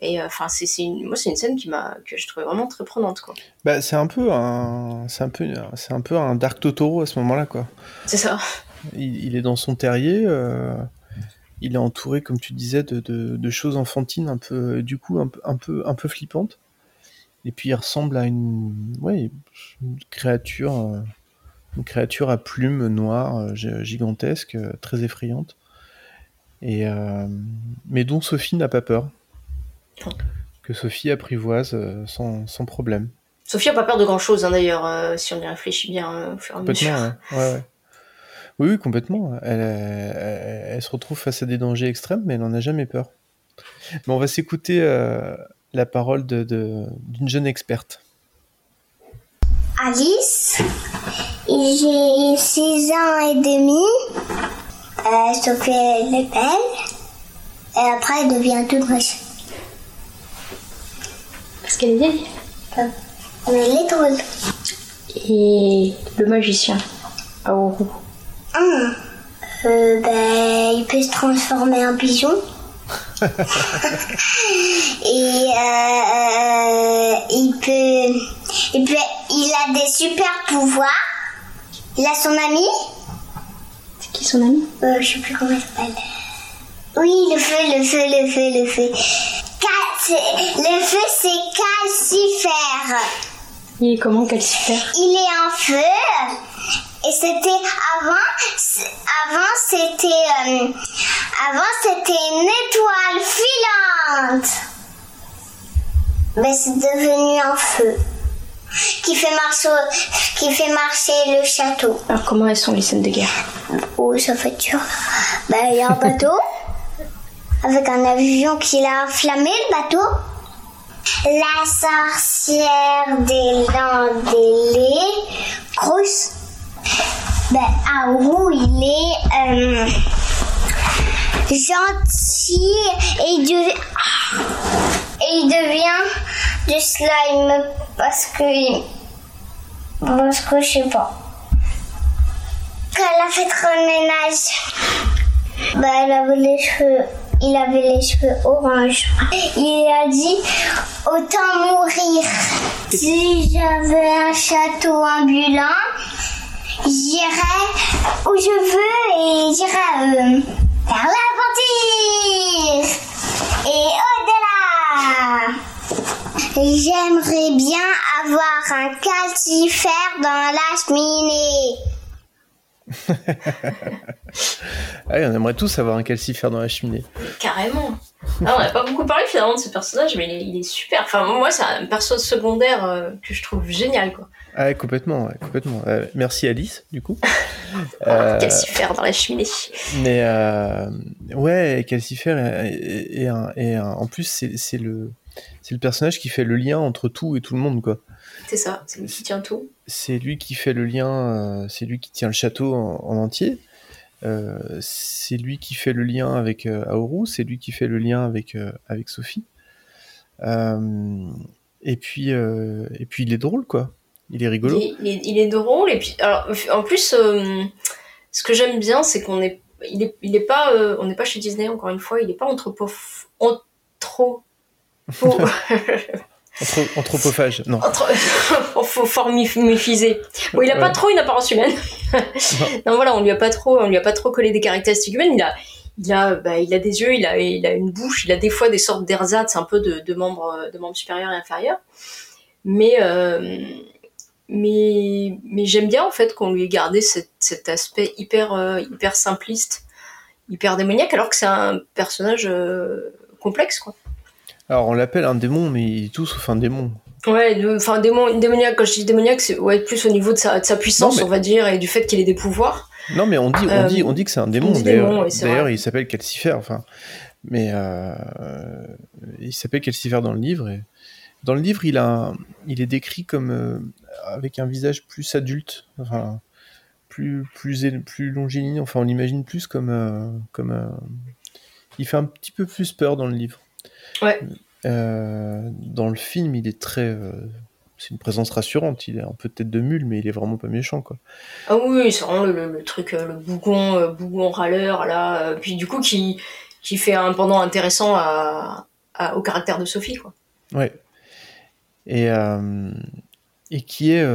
et euh, enfin c'est c'est une, moi c'est une scène qui m'a que je trouvais vraiment très prenante quoi. Bah, c'est un peu un, c'est un peu, c'est un peu un Dark Totoro à ce moment-là, quoi. C'est ça. Il, il est dans son terrier, euh, il est entouré, comme tu disais, de, de, de choses enfantines, un peu, du coup, un, un peu, un peu flippantes. Et puis il ressemble à une, ouais, une créature, euh, une créature à plumes noires, euh, gi- gigantesque, euh, très effrayante. Et euh, mais dont Sophie n'a pas peur. Que Sophie apprivoise sans, sans problème. Sophie a pas peur de grand chose d'ailleurs euh, si on y réfléchit bien euh, au fur et à mesure. Complètement, ouais. Ouais, ouais. Oui, oui, complètement. Elle, elle- elle se retrouve face à des dangers extrêmes, mais elle n'en a jamais peur. Mais on va s'écouter euh, la parole de- de- d'une jeune experte. Alice, j'ai 6 ans et demi. Euh, Sophie, elle est belle. Et après, elle devient toute moche. Parce qu'elle est vieille. Mais elle est drôle. Et le magicien, Aoru. Hum. Euh, ben, il peut se transformer en pigeon. Et euh, il peut, il peut, il a des super pouvoirs. Il a son ami. C'est qui son ami? Euh, Je sais plus comment il s'appelle. Oui, le feu, le feu, le feu, le feu. Le feu, c'est calcifère. Il est comment calcifère Il est en feu. Et c'était avant, avant c'était, euh, avant c'était une étoile filante. Mais c'est devenu un feu qui fait marcher, qui fait marcher le château. Alors comment elles sont les scènes de guerre? Oh, ça fait dur. Ben, il y a un bateau avec un avion qui l'a enflammé, le bateau. La sorcière des Landélés, grosse. Ben, Aourou, il est euh, gentil et il, et il devient du slime parce que. Parce que je sais pas. Quand elle a fait le ménage, bah, avait les cheveux, il avait les cheveux orange. Il a dit autant mourir. Si j'avais un château ambulant, j'irais où je veux et j'irais euh, vers l'aventure et au-delà. J'aimerais bien avoir un calcifère dans la cheminée. Ah, on aimerait tous avoir un calcifère dans la cheminée. Carrément. Ah, on n'a pas beaucoup parlé finalement de ce personnage, mais il est, il est super. Enfin, moi, c'est un perso secondaire euh, que je trouve génial, quoi. Ah, complètement, ouais, complètement. Euh, merci Alice, du coup. Euh, Calcifère dans la cheminée. Mais euh, ouais, un, est un- en plus c'est le le personnage qui fait le lien entre tout et tout le monde quoi. C'est ça, c'est lui qui tient tout. C'est lui qui fait le lien, euh, c'est lui qui tient le château en, en entier. Euh, c'est lui qui fait le lien avec euh, Aoru, c'est lui qui fait le lien avec euh, avec Sophie. Et puis et puis il est drôle quoi. Il est rigolo. Il est, il est- il est drôle et puis alors en plus ce que j'aime bien c'est qu'on est il est il est pas on n'est pas chez Disney encore une fois il est pas anthropo anthro Anthro- anthropophage, non. formifié. Bon, il a pas Ouais. trop une apparence humaine. non voilà, on lui a pas trop, on lui a pas trop collé des caractéristiques humaines. Il a, il a, bah, il a des yeux, il a, il a une bouche, il a des fois des sortes d'ersatz, un peu de, de membres, de membres supérieurs et inférieurs. Mais, euh, mais, mais j'aime bien en fait qu'on lui ait gardé cet, cet aspect hyper, euh, hyper simpliste, hyper démoniaque, alors que c'est un personnage euh, complexe quoi. Alors on l'appelle un démon, mais il est tout sauf un démon. Ouais, enfin démon, démoniaque, quand je dis démoniaque, c'est ouais, plus au niveau de sa, de sa puissance, Non, mais- on va dire, et du fait qu'il ait des pouvoirs. Non, mais on dit, on Euh, dit, on dit que c'est un démon. D'ailleurs, démon, d'ailleurs, il s'appelle Calcifer. Enfin, mais euh, il s'appelle Calcifer dans le livre et, dans le livre, il, a il est décrit comme euh, avec un visage plus adulte, enfin, plus, plus, plus longiligne, enfin on l'imagine plus comme... Euh, comme euh, il fait un petit peu plus peur dans le livre. Ouais. dans le film, il est très... c'est une présence rassurante, il est un peu tête de mule, mais il est vraiment pas méchant, quoi. Ah oui, c'est vraiment le, truc, le bougon, bougon râleur, là, puis du coup qui, qui fait un pendant intéressant à, au caractère de Sophie, quoi. Ouais. Et, et qui est,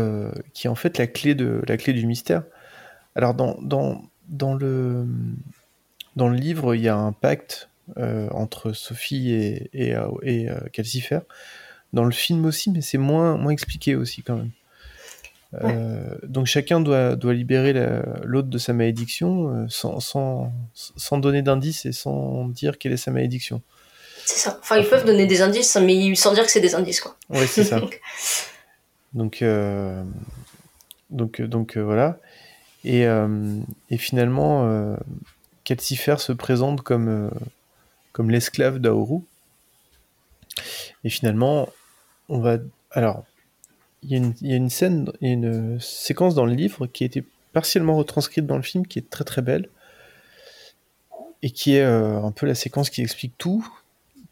qui est en fait la clé, de, la clé du mystère. Alors, dans, dans, dans, le, dans le livre, il y a un pacte euh, entre Sophie et, et, euh, et euh, Calcifer. Dans le film aussi, mais c'est moins, moins expliqué aussi quand même. donc chacun doit, doit libérer l'autre de sa malédiction sans, sans, sans donner d'indices et sans dire quelle est sa malédiction. C'est ça. Enfin, ils peuvent donner des indices, mais sans dire que c'est des indices, quoi. Oui, c'est ça. donc, donc, donc voilà. Et, euh, et finalement, euh, Calcifer se présente comme, euh, l'esclave d'Aoru. Et finalement, on va. Alors, il y, a une scène, une séquence dans le livre qui a été partiellement retranscrite dans le film, qui est très très belle, et qui est un peu la séquence qui explique tout,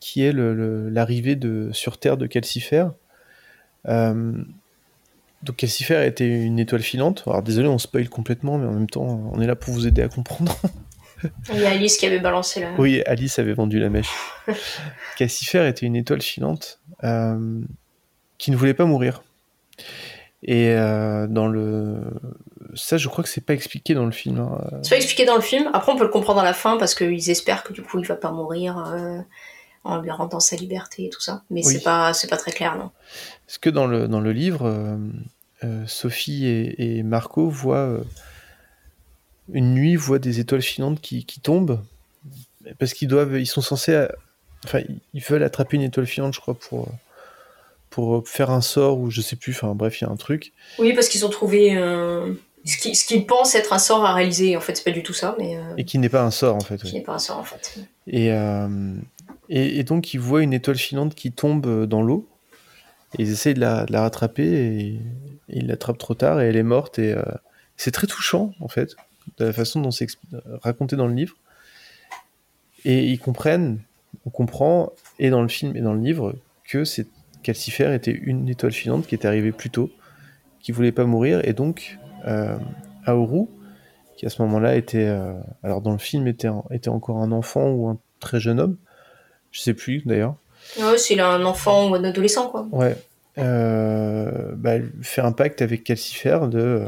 qui est l'arrivée de sur Terre de Calcifer. Donc Calcifer était une étoile filante. Alors désolé, on spoil complètement, mais en même temps, on est là pour vous aider à comprendre. Il y a Alice qui avait balancé la. Oui, Alice avait vendu la mèche. Calcifer était une étoile filante euh, qui ne voulait pas mourir. Et euh, dans le. Ça, je crois que c'est pas expliqué dans le film. Hein. C'est pas expliqué dans le film. Après, on peut le comprendre à la fin parce qu'ils espèrent que du coup, il va pas mourir. Euh, en lui rendant sa liberté et tout ça. Mais c'est pas pas très clair, non. Parce que dans le, dans le livre, Sophie et, Marco voient une nuit voient des étoiles filantes qui, tombent parce qu'ils doivent, ils sont censés, enfin, ils veulent attraper une étoile filante, je crois, pour pour faire un sort ou je sais plus. Enfin, bref, il y a un truc. Oui, parce qu'ils ont trouvé ce qu'ils pensent être un sort à réaliser. En fait, c'est pas du tout ça, mais. Euh, et qui n'est pas un sort, en fait. Qui n'est pas un sort, en fait. Et, et, donc, ils voient une étoile filante qui tombe dans l'eau. Et ils essayent de la, de la rattraper et, il l'attrape trop tard et elle est morte. Et euh, c'est très touchant, en fait, de la façon dont c'est raconté dans le livre. Et ils comprennent, on comprend, et dans le film et dans le livre, que c'est Calcifer était une étoile filante qui était arrivée plus tôt, qui voulait pas mourir, et donc euh, Aoru, qui à ce moment-là était, euh, alors dans le film était, était encore un enfant ou un très jeune homme, je sais plus d'ailleurs. Ouais, s'il a un enfant ou un adolescent, quoi. Ouais, euh, bah, faire un pacte avec Calcifer de.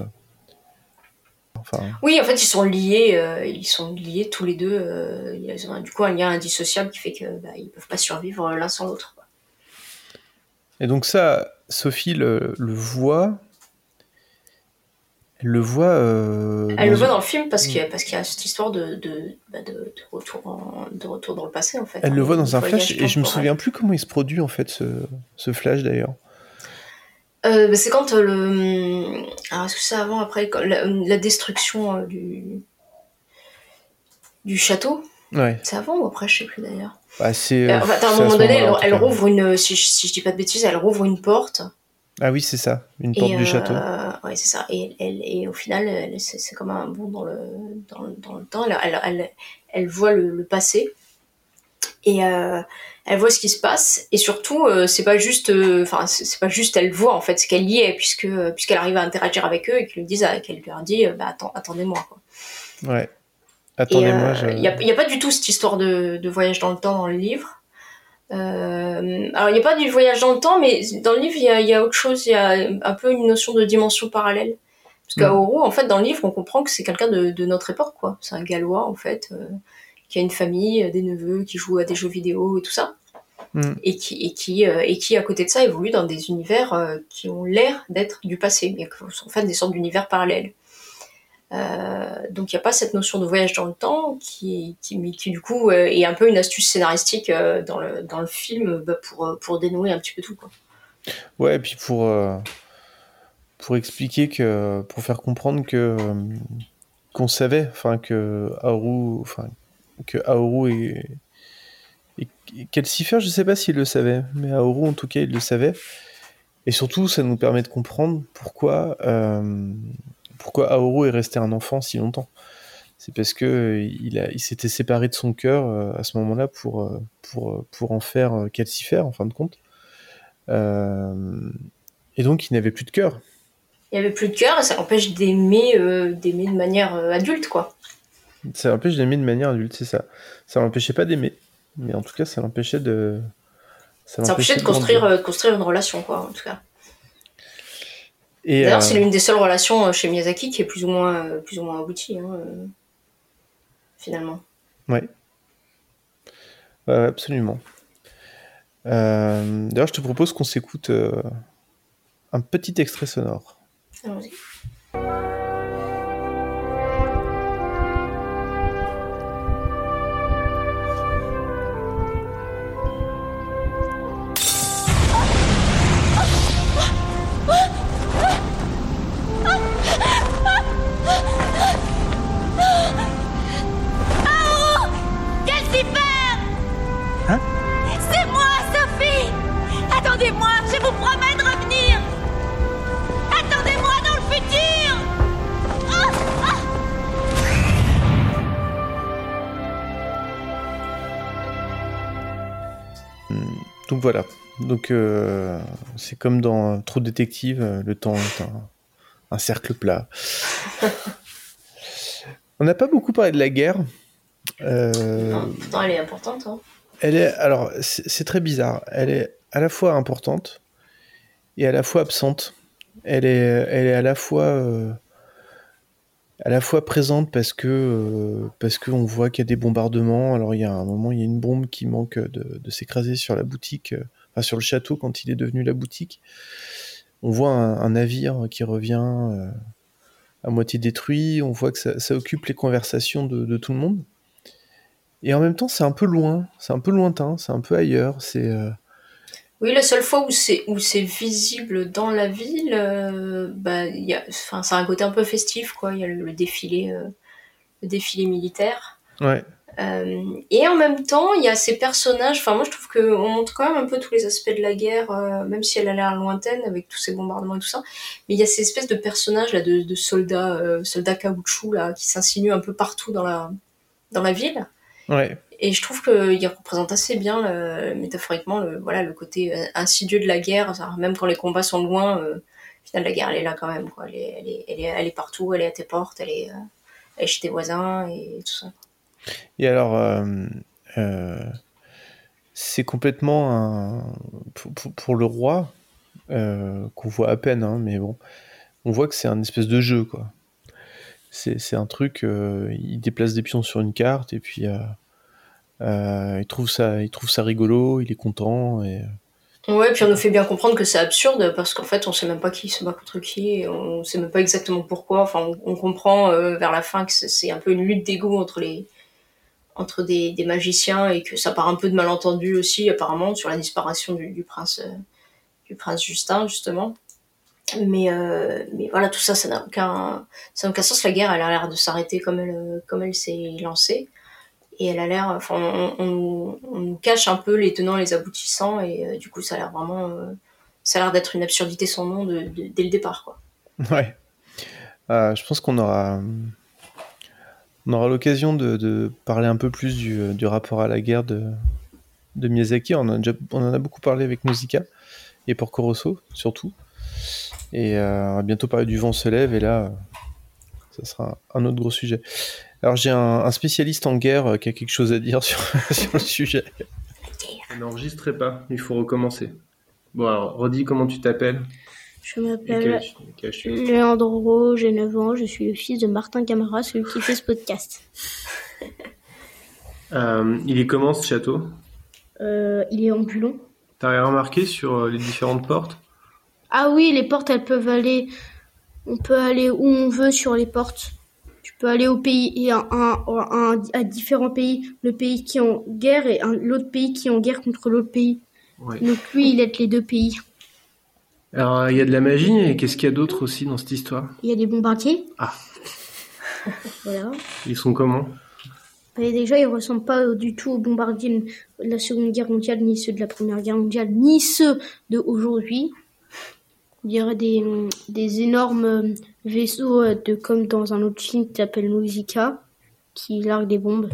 Euh, enfin... Oui, en fait, ils sont liés, euh, ils sont liés tous les deux. ils ont, du coup, un lien indissociable qui fait qu'ils bah, ils peuvent pas survivre l'un sans l'autre. Et donc ça, Sophie le, le voit. Elle le voit. Elle le voit dans le film parce qu'il y, a, y a cette histoire de, de, bah, de, retour de retour dans le passé en fait. Elle le voit dans un flash et je me souviens plus comment il se produit en fait ce, ce flash d'ailleurs. Euh, c'est quand euh, le. Alors, est-ce que c'est avant, après, la, destruction euh, du. du château? Ouais. C'est avant ou après, je sais plus d'ailleurs. Bah, c'est. à un moment donné, elle, rouvre une. Si je, si je dis pas de bêtises, elle rouvre une porte. Ah oui, c'est ça, une porte du château. oui, c'est ça. Et, elle, et au final, c'est comme un bond dans le, dans, dans le temps. Elle, elle, elle voit le, le passé. Et, elle voit ce qui se passe et surtout euh, c'est pas juste euh, enfin c'est pas juste elle voit en fait ce qu'elle y est puisque euh, puisqu'elle arrive à interagir avec eux et qu'ils lui disent qu'elle leur dit bah attendez-moi quoi. Ouais. Attendez-moi. Il n'y a, y a, pas du tout cette histoire de, de, voyage dans le temps dans le livre. alors il n'y a pas du voyage dans le temps mais dans le livre il y a, y a, autre chose il y a un peu une notion de dimension parallèle. Parce qu'Aoru, en fait, dans le livre, on comprend que c'est quelqu'un de, de, notre époque, quoi. C'est un Gallois, en fait, qui a une famille, euh, des neveux, qui jouent à des jeux vidéo et tout ça. Mm. Et, qui, et, qui, euh, et qui, à côté de ça, évolue dans des univers euh, qui ont l'air d'être du passé, mais qui sont en fait des sortes d'univers parallèles. donc il n'y a pas cette notion de voyage dans le temps qui, qui, qui du coup est un peu une astuce scénaristique dans, le, dans le film bah, pour, pour dénouer un petit peu tout. Quoi. Ouais, et puis pour, pour expliquer que, pour faire comprendre que qu'on savait, enfin que Haru, enfin que Aoru Et Calcifer, je sais pas s'il le savait, mais Aoru en tout cas il le savait. Et surtout, ça nous permet de comprendre pourquoi, euh, pourquoi Aoru est resté un enfant si longtemps. C'est parce que il, s'était séparé de son cœur euh, à ce moment-là pour, euh, pour, pour en faire Calcifer, en fin de compte. Et donc, il n'avait plus de cœur. Il y avait plus de cœur et ça l'empêche d'aimer d'aimer de manière adulte, quoi. Ça l'empêche d'aimer de manière adulte, c'est ça. Ça l'empêchait pas d'aimer, mais en tout cas, ça l'empêchait de. Ça l'empêchait de construire, euh, construire une relation, quoi, en tout cas. D'ailleurs, euh, c'est l'une des seules relations euh, chez Miyazaki qui est plus ou moins, plus ou moins aboutie, hein, euh, finalement. Ouais, ouais, absolument. Euh, D'ailleurs, je te propose qu'on s'écoute un petit extrait sonore. Allons-y. Voilà. Donc euh, c'est comme dans Trop détective, euh, le temps est un, un cercle plat. On n'a pas beaucoup parlé de la guerre. Euh, Non, pourtant, elle est importante. Hein. Elle est, alors, c'est c'est très bizarre. Elle est à la fois importante et à la fois absente. Elle est, elle est à la fois, euh, à la fois présente parce que, euh, qu'on voit qu'il y a des bombardements. Alors, il y a un moment, il y a une bombe qui manque de, s'écraser sur la boutique, euh, enfin, sur le château quand il est devenu la boutique. On voit un, navire qui revient euh, à moitié détruit. On voit que ça, ça occupe les conversations de, de tout le monde. Et en même temps, c'est un peu loin, c'est un peu lointain, c'est un peu ailleurs. C'est euh, Oui, la seule fois où c'est où c'est visible dans la ville, euh, bah, il y a, enfin, c'est un côté un peu festif, quoi. Il y a le, le défilé, euh, le défilé militaire. ouais, Euh, et en même temps, il y a ces personnages. Enfin, moi, je trouve qu'on montre quand même un peu tous les aspects de la guerre, même si elle a l'air lointaine avec tous ces bombardements et tout ça. Mais il y a ces espèces de personnages là, de, de soldats, soldats caoutchouc là, qui s'insinuent un peu partout dans la dans la ville. ouais, Et je trouve qu'il représente assez bien, métaphoriquement, le, voilà, le côté euh, insidieux de la guerre. Même quand les combats sont loin, euh, la guerre, elle est là quand même. Elle, est, partout, elle est à tes portes, elle est, euh, chez tes voisins et tout ça. Et alors, euh, c'est complètement un pour, le roi qu'on voit à peine, hein, mais bon, on voit que c'est un espèce de jeu. C'est un truc, il déplace des pions sur une carte et puis euh, euh, il trouve ça, il trouve ça rigolo, il est content et Ouais, puis on nous fait bien comprendre que c'est absurde parce qu'en fait, on sait même pas qui se bat contre qui, et on sait même pas exactement pourquoi. Enfin, on, comprend euh, vers la fin que c'est- un peu une lutte d'ego entre les entre des, magiciens et que ça part un peu de malentendu aussi apparemment sur la disparition du, prince euh, du prince Justin justement. Mais euh, mais voilà, tout ça, ça n'a aucun aucun sens. La guerre, elle a l'air de s'arrêter comme elle euh, comme elle s'est lancée et elle a l'air enfin on, nous cache un peu les tenants les aboutissants et euh, du coup ça a l'air vraiment euh, ça a l'air d'être une absurdité sans nom dès le départ quoi Ouais. Euh, je pense qu'on aura, on aura l'occasion de, parler un peu plus du, rapport à la guerre de, Miyazaki. On a déjà, on en a beaucoup parlé avec Nausicaa et Porco Rosso, surtout. Et on va bientôt parler du vent se lève, et là, ça sera un autre gros sujet. Alors, j'ai un, un spécialiste en guerre euh, qui a quelque chose à dire sur, sur le sujet. N'enregistrez pas, il faut recommencer. Bon, alors, redis comment tu t'appelles. Je m'appelle Leandro, j'ai 9 ans, je suis le fils de Martin Camara, celui qui fait ce podcast. Euh, il est comment ce château? Euh, il est ambulant. T'as rien remarqué sur les différentes portes? Ah oui, les portes, elles peuvent aller. On peut aller où on veut sur les portes. Peux aller au pays et à différents pays. Le pays qui est en guerre et l'autre pays qui est en guerre contre l'autre pays. Ouais. Donc lui, il aide les deux pays. Alors, il y a de la magie, et qu'est-ce qu'il y a d'autre aussi dans cette histoire? Il y a des bombardiers. Ah. Voilà. Ils sont comment? Mais déjà, ils ressemblent pas du tout aux bombardiers de la Seconde Guerre mondiale, ni ceux de la Première Guerre mondiale, ni ceux de aujourd'hui. On dirait des, des énormes vaisseaux euh, de, comme dans un autre film qui s'appelle Nausicaa, qui larguent des bombes.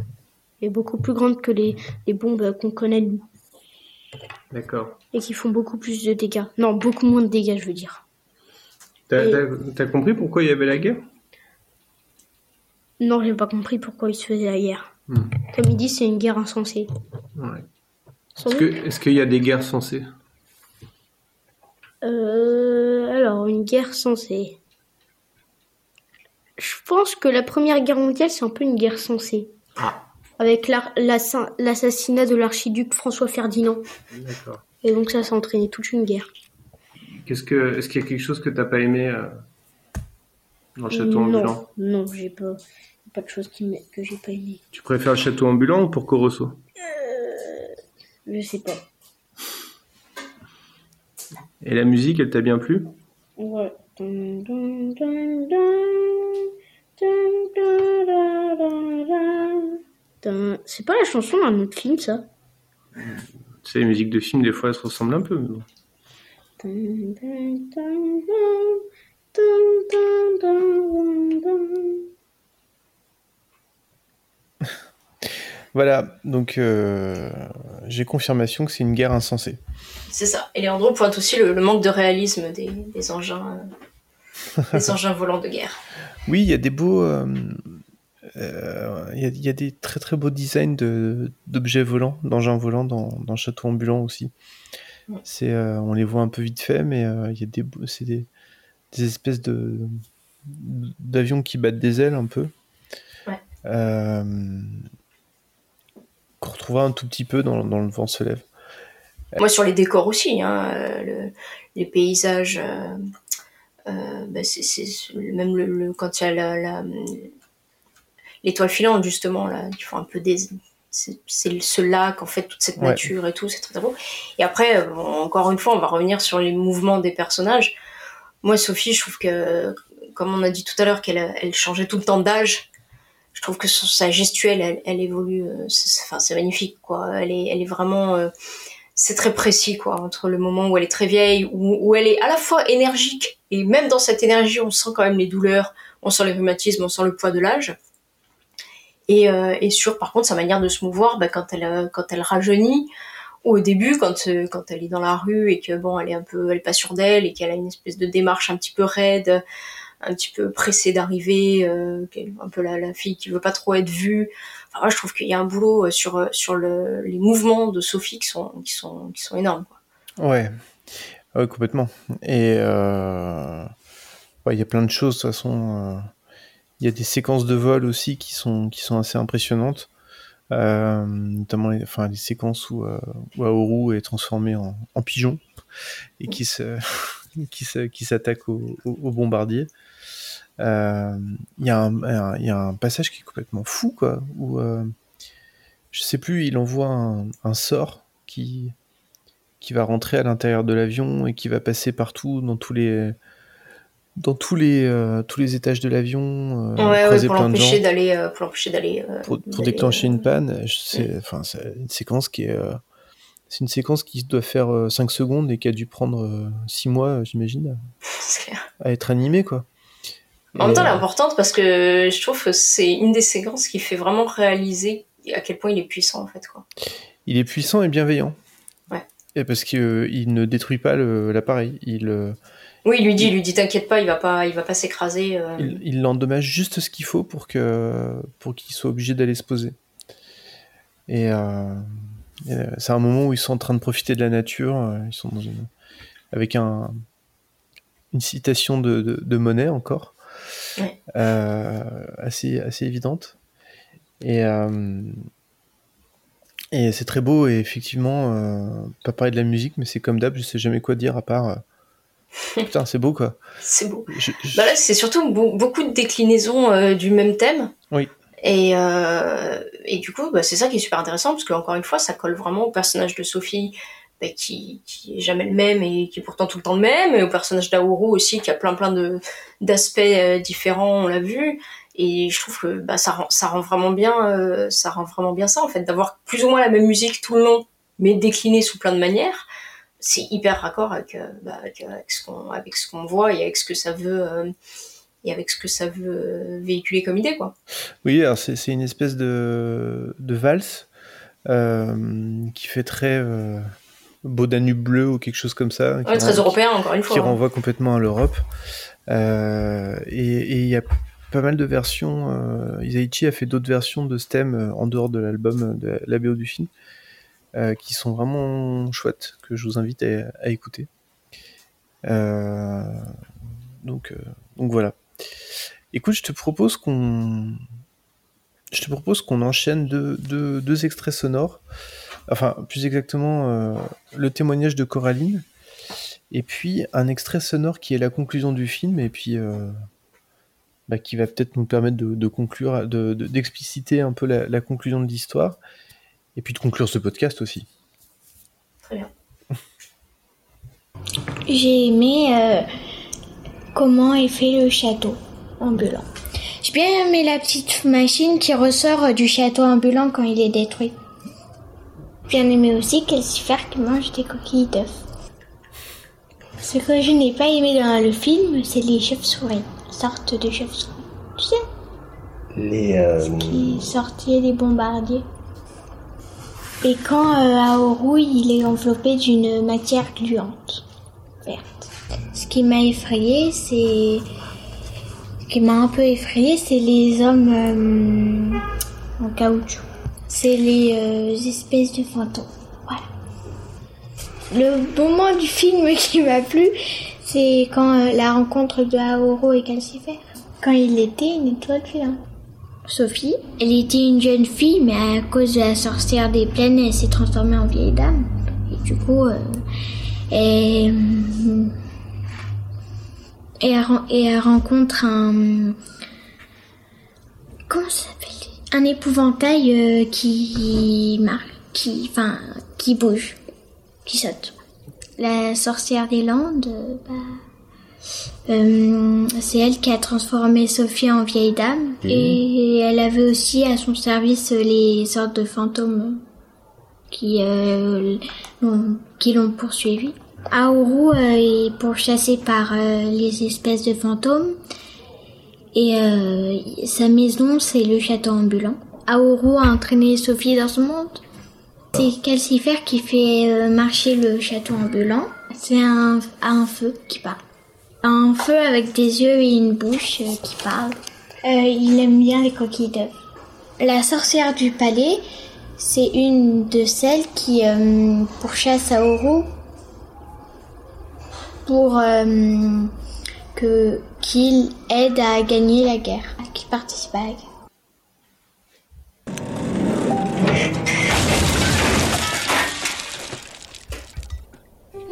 Et beaucoup plus grandes que les, les bombes qu'on connaît nous. D'accord. Et qui font beaucoup plus de dégâts. Non, beaucoup moins de dégâts, je veux dire. T'as Et- compris pourquoi il y avait la guerre? Non, j'ai pas compris pourquoi ils se faisaient la guerre. Hmm. Comme il dit, c'est une guerre insensée. Ouais. Est-ce qu'il y a des guerres sensées? Euh, alors, une guerre sensée. Je pense que la Première Guerre mondiale, c'est un peu une guerre sensée. Ah. Avec l'assassinat de l'archiduc François Ferdinand. D'accord. Et donc ça, ça a entraîné toute une guerre. Qu'est-ce que, est-ce qu'il y a quelque chose que t'as pas aimé euh, dans le château non, ambulant? Non, j'ai pas, pas de choses qui que j'ai pas aimé. Tu préfères le château ambulant ou pour Corosso? Je sais pas. Et la musique, elle t'a bien plu? Ouais. Dun, dun, dun, C'est pas la chanson d'un autre film, ça Tu sais, les musiques de films, des fois, elles se ressemblent un peu. mais bon. Voilà, donc euh, j'ai confirmation que c'est une guerre insensée. C'est ça. Et Léandro pointe aussi le, le manque de réalisme des, des engins, euh, des engins volants de guerre. Oui, il y a des beaux. euh, euh, Il y, a, il y a des très très beaux designs de- d'objets volants, d'engins volants dans, dans Château Ambulant aussi. Ouais. C'est, euh, on les voit un peu vite fait, mais euh, il y a des, beaux- c'est des, des espèces de d'avions qui battent des ailes un peu. Ouais. Qu'on retrouvera un tout petit peu dans, dans Le vent se lève. Moi, sur les décors aussi, hein, le- les paysages, bah, c'est c'est- même le, le- quand il y a la- la- l'étoile filante, justement, là, qui font un peu des. C'est ce lac, en fait, toute cette Ouais. nature et tout, c'est très, très beau. Et après, euh, bon, encore une fois, on va revenir sur les mouvements des personnages. Moi, Sophie, je trouve que, comme on a dit tout à l'heure, qu'elle elle changeait tout le temps d'âge. Je trouve que sa gestuelle, elle, elle évolue. euh, enfin, c'est magnifique, quoi. Elle est, elle est vraiment. euh, c'est très précis quoi entre le moment où elle est très vieille où, elle est à la fois énergique et même dans cette énergie on sent quand même les douleurs on sent les rhumatismes on sent le poids de l'âge. Et, euh, et sur par contre sa manière de se mouvoir bah, quand elle euh, quand elle rajeunit ou au début quand euh, quand elle est dans la rue et que bon elle est un peu elle est pas sûre d'elle et qu'elle a une espèce de démarche un petit peu raide un petit peu pressée d'arriver euh, un peu la, fille qui veut pas trop être vue Enfin, moi, je trouve qu'il y a un boulot euh, sur, euh, sur le, les mouvements de Sophie qui sont, qui sont, qui sont énormes. Quoi. Ouais, ouais complètement. Et il y a plein de choses de toute façon. Il y a des séquences de vol aussi qui sont, qui sont assez impressionnantes. Notamment les, enfin, les séquences où, euh, où Aoru est transformé en, pigeon et qui se, qui s'attaque au, au, au. Euh, Il y, a un- un- il y a un passage qui est complètement fou, quoi, où euh, je sais plus, il envoie un, un sort qui, qui va rentrer à l'intérieur de l'avion et qui va passer partout dans tous les dans tous les euh, tous les étages de l'avion, ouais, ouais, pour l'empêcher d'aller, pour l'empêcher d'aller. pour, déclencher une panne. sais- Enfin, c'est une séquence qui est c'est une séquence qui doit faire 5 secondes et qui a dû prendre 6 mois, j'imagine, c'est à être animée, quoi. En même temps, elle est euh, importante parce que je trouve que c'est une des séquences qui fait vraiment réaliser à quel point il est puissant en fait. Quoi. il est puissant et bienveillant. Ouais. Et parce qu'il ne détruit pas l'appareil. Il, euh, Oui, il lui dit, il lui dit t'inquiète pas, il va pas, il va pas s'écraser. euh. il, l'endommage juste ce qu'il faut pour que pour qu'il soit obligé d'aller se poser. Et, euh, euh, c'est un moment où ils sont en train de profiter de la nature. euh, Ils sont dans une, avec un, une citation de, de, de Monet encore, Ouais. euh, assez assez évidente. Et euh, et c'est très beau et effectivement, euh, pas parler de la musique, mais c'est comme d'hab, je sais jamais quoi dire à part. Putain, c'est beau quoi. C'est beau. Je- je- Bah c'est surtout beau- beaucoup de déclinaisons euh, du même thème. Oui. Et, euh, et du coup, bah, c'est ça qui est super intéressant, parce que encore une fois, ça colle vraiment au personnage de Sophie, qui, qui est jamais le même et qui est pourtant tout le temps le même, et au personnage d'Aoru aussi, qui a plein plein de d'aspects euh, différents, on l'a vu. Et je trouve que bah, ça, rend, ça rend vraiment bien, euh, ça rend vraiment bien ça en fait, d'avoir plus ou moins la même musique tout le long, mais déclinée sous plein de manières. C'est hyper raccord avec, euh, bah, avec, avec ce qu'on voit et avec ce que ça veut et avec ce que ça veut véhiculer comme idée quoi. Oui, c'est une espèce de, de valse qui fait très beau Danube bleu ou quelque chose comme ça. Ouais, très européen encore une fois. Qui hein. renvoie complètement à l'Europe. Euh, et il y a pas mal de versions. Euh, Isaichi a fait d'autres versions de ce thème euh, en dehors de l'album euh, de la BO du film euh, qui sont vraiment chouettes que je vous invite à, à écouter. Donc, donc voilà. Écoute, je te propose qu'on je te propose qu'on enchaîne deux, deux, deux extraits sonores. Enfin, plus exactement, euh, le témoignage de Coraline, et puis un extrait sonore qui est la conclusion du film, et puis euh, bah, qui va peut-être nous permettre de, conclure, de- de- d'expliciter un peu la, conclusion de l'histoire, et puis de conclure ce podcast aussi. Très bien. J'ai aimé euh, comment est fait le château ambulant. J'ai bien aimé la petite machine qui ressort du château ambulant quand il est détruit. Bien aimé aussi Calcifer qui mange des coquilles d'œufs. Ce que je n'ai pas aimé dans le film, c'est les chauves-souris. Sortes de chauves-souris. Tu sais, Les. euh, qui sortaient des bombardiers. Et quand euh, Aoru, il est enveloppé d'une matière gluante, verte. Ce qui m'a effrayé, c'est... Ce qui m'a un peu effrayé, c'est les hommes euh, en caoutchouc. C'est les euh, espèces de fantômes. Voilà. Le moment du film qui m'a plu, c'est quand euh, la rencontre de Aoru et Calcifer. Quand il était une étoile filante. Sophie, elle était une jeune fille, mais à cause de la sorcière des plaines, elle s'est transformée en vieille dame. Et du coup, euh, elle rencontre un... Comment ça s'appelle? Un épouvantail euh, qui marche, qui, enfin, qui bouge, qui saute. La sorcière des Landes, euh, bah, euh, c'est elle qui a transformé Sophie en vieille dame Mhm. et elle avait aussi à son service les sortes de fantômes qui euh, l'ont- poursuivi. Aoru euh, est pourchassé par les espèces de fantômes et euh, sa maison c'est le château ambulant. Aoru a entraîné Sophie dans ce monde. C'est Calcifer qui fait euh, marcher le château ambulant. C'est un, un feu qui parle. Un feu avec des yeux et une bouche euh, qui parle. Euh, il aime bien les coquilles d'œufs. La sorcière du palais, c'est une de celles qui euh, pourchasse Aoru pour euh, que qu'il aide à gagner la guerre, qu'il participe à la guerre.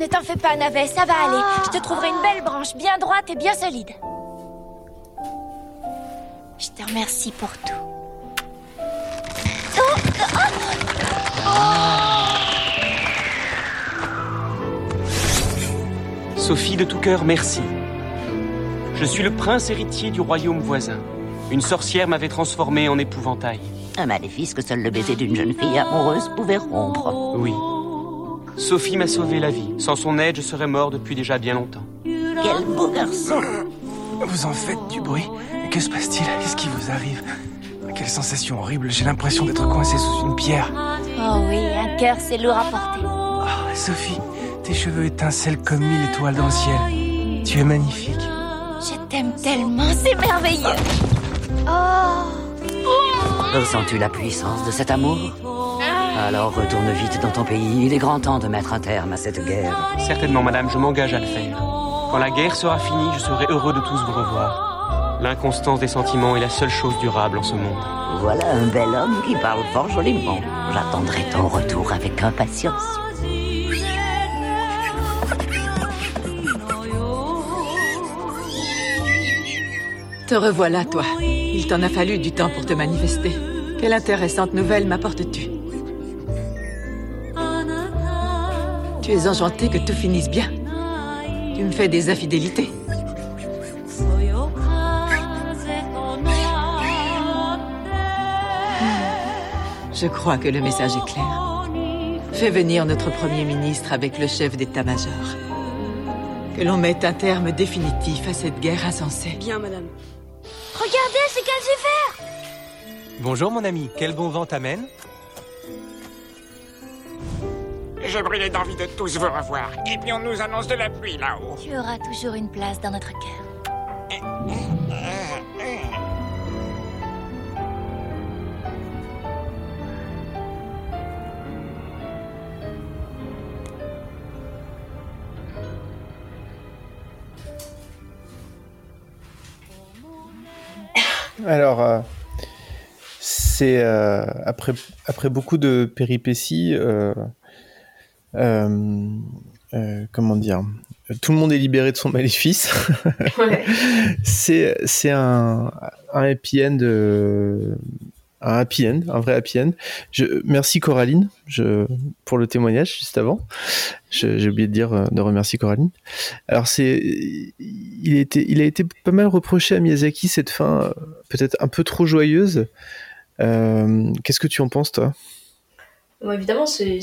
Ne t'en fais pas, Navet, ça va aller. Je te trouverai une belle branche, bien droite et bien solide. Je te remercie pour tout. Sophie de tout cœur, merci. Je suis le prince héritier du royaume voisin. Une sorcière m'avait transformé en épouvantail. Un maléfice que seul le baiser d'une jeune fille amoureuse pouvait rompre. Oui. Sophie m'a sauvé la vie. Sans son aide, je serais mort depuis déjà bien longtemps. Quel beau garçon Vous en faites du bruit. Que se passe-t-il? Qu'est-ce qui vous arrive? Quelle sensation horrible. J'ai l'impression d'être coincé sous une pierre. Oh oui, un cœur, c'est lourd à porter. Ah, Sophie, tes cheveux étincellent comme mille étoiles dans le ciel. Tu es magnifique. Je t'aime tellement, c'est merveilleux. Oh Ressens-tu la puissance de cet amour? Alors retourne vite dans ton pays. Il est grand temps de mettre un terme à cette guerre. Certainement, madame, je m'engage à le faire. Quand la guerre sera finie, je serai heureux de tous vous revoir. L'inconstance des sentiments est la seule chose durable en ce monde. Voilà un bel homme qui parle fort joliment. J'attendrai ton retour avec impatience. Te revoilà, toi. Il t'en a fallu du temps pour te manifester. Quelle intéressante nouvelle m'apportes-tu? Tu es enchantée que tout finisse bien. Tu me fais des infidélités. Je crois que le message est clair. Fais venir notre Premier ministre avec le chef d'état-major. Que l'on mette un terme définitif à cette guerre insensée. Bien, madame. Regardez, c'est Calcifer Bonjour mon ami, quel bon vent t'amène Je brûlais d'envie de tous vous revoir. Et puis on nous annonce de la pluie là-haut. Tu auras toujours une place dans notre cœur. Alors, euh, c'est euh, après, après beaucoup de péripéties, euh, comment dire, tout le monde est libéré de son maléfice. c'est c'est un, un happy end. Un happy end, un vrai happy end. Merci Coraline pour le témoignage juste avant. J'ai oublié de dire euh, de remercier Coraline. Alors c'est, il, a été, pas mal reproché à Miyazaki cette fin, euh, peut-être un peu trop joyeuse. Euh, Qu'est-ce que tu en penses toi? Évidemment, c'est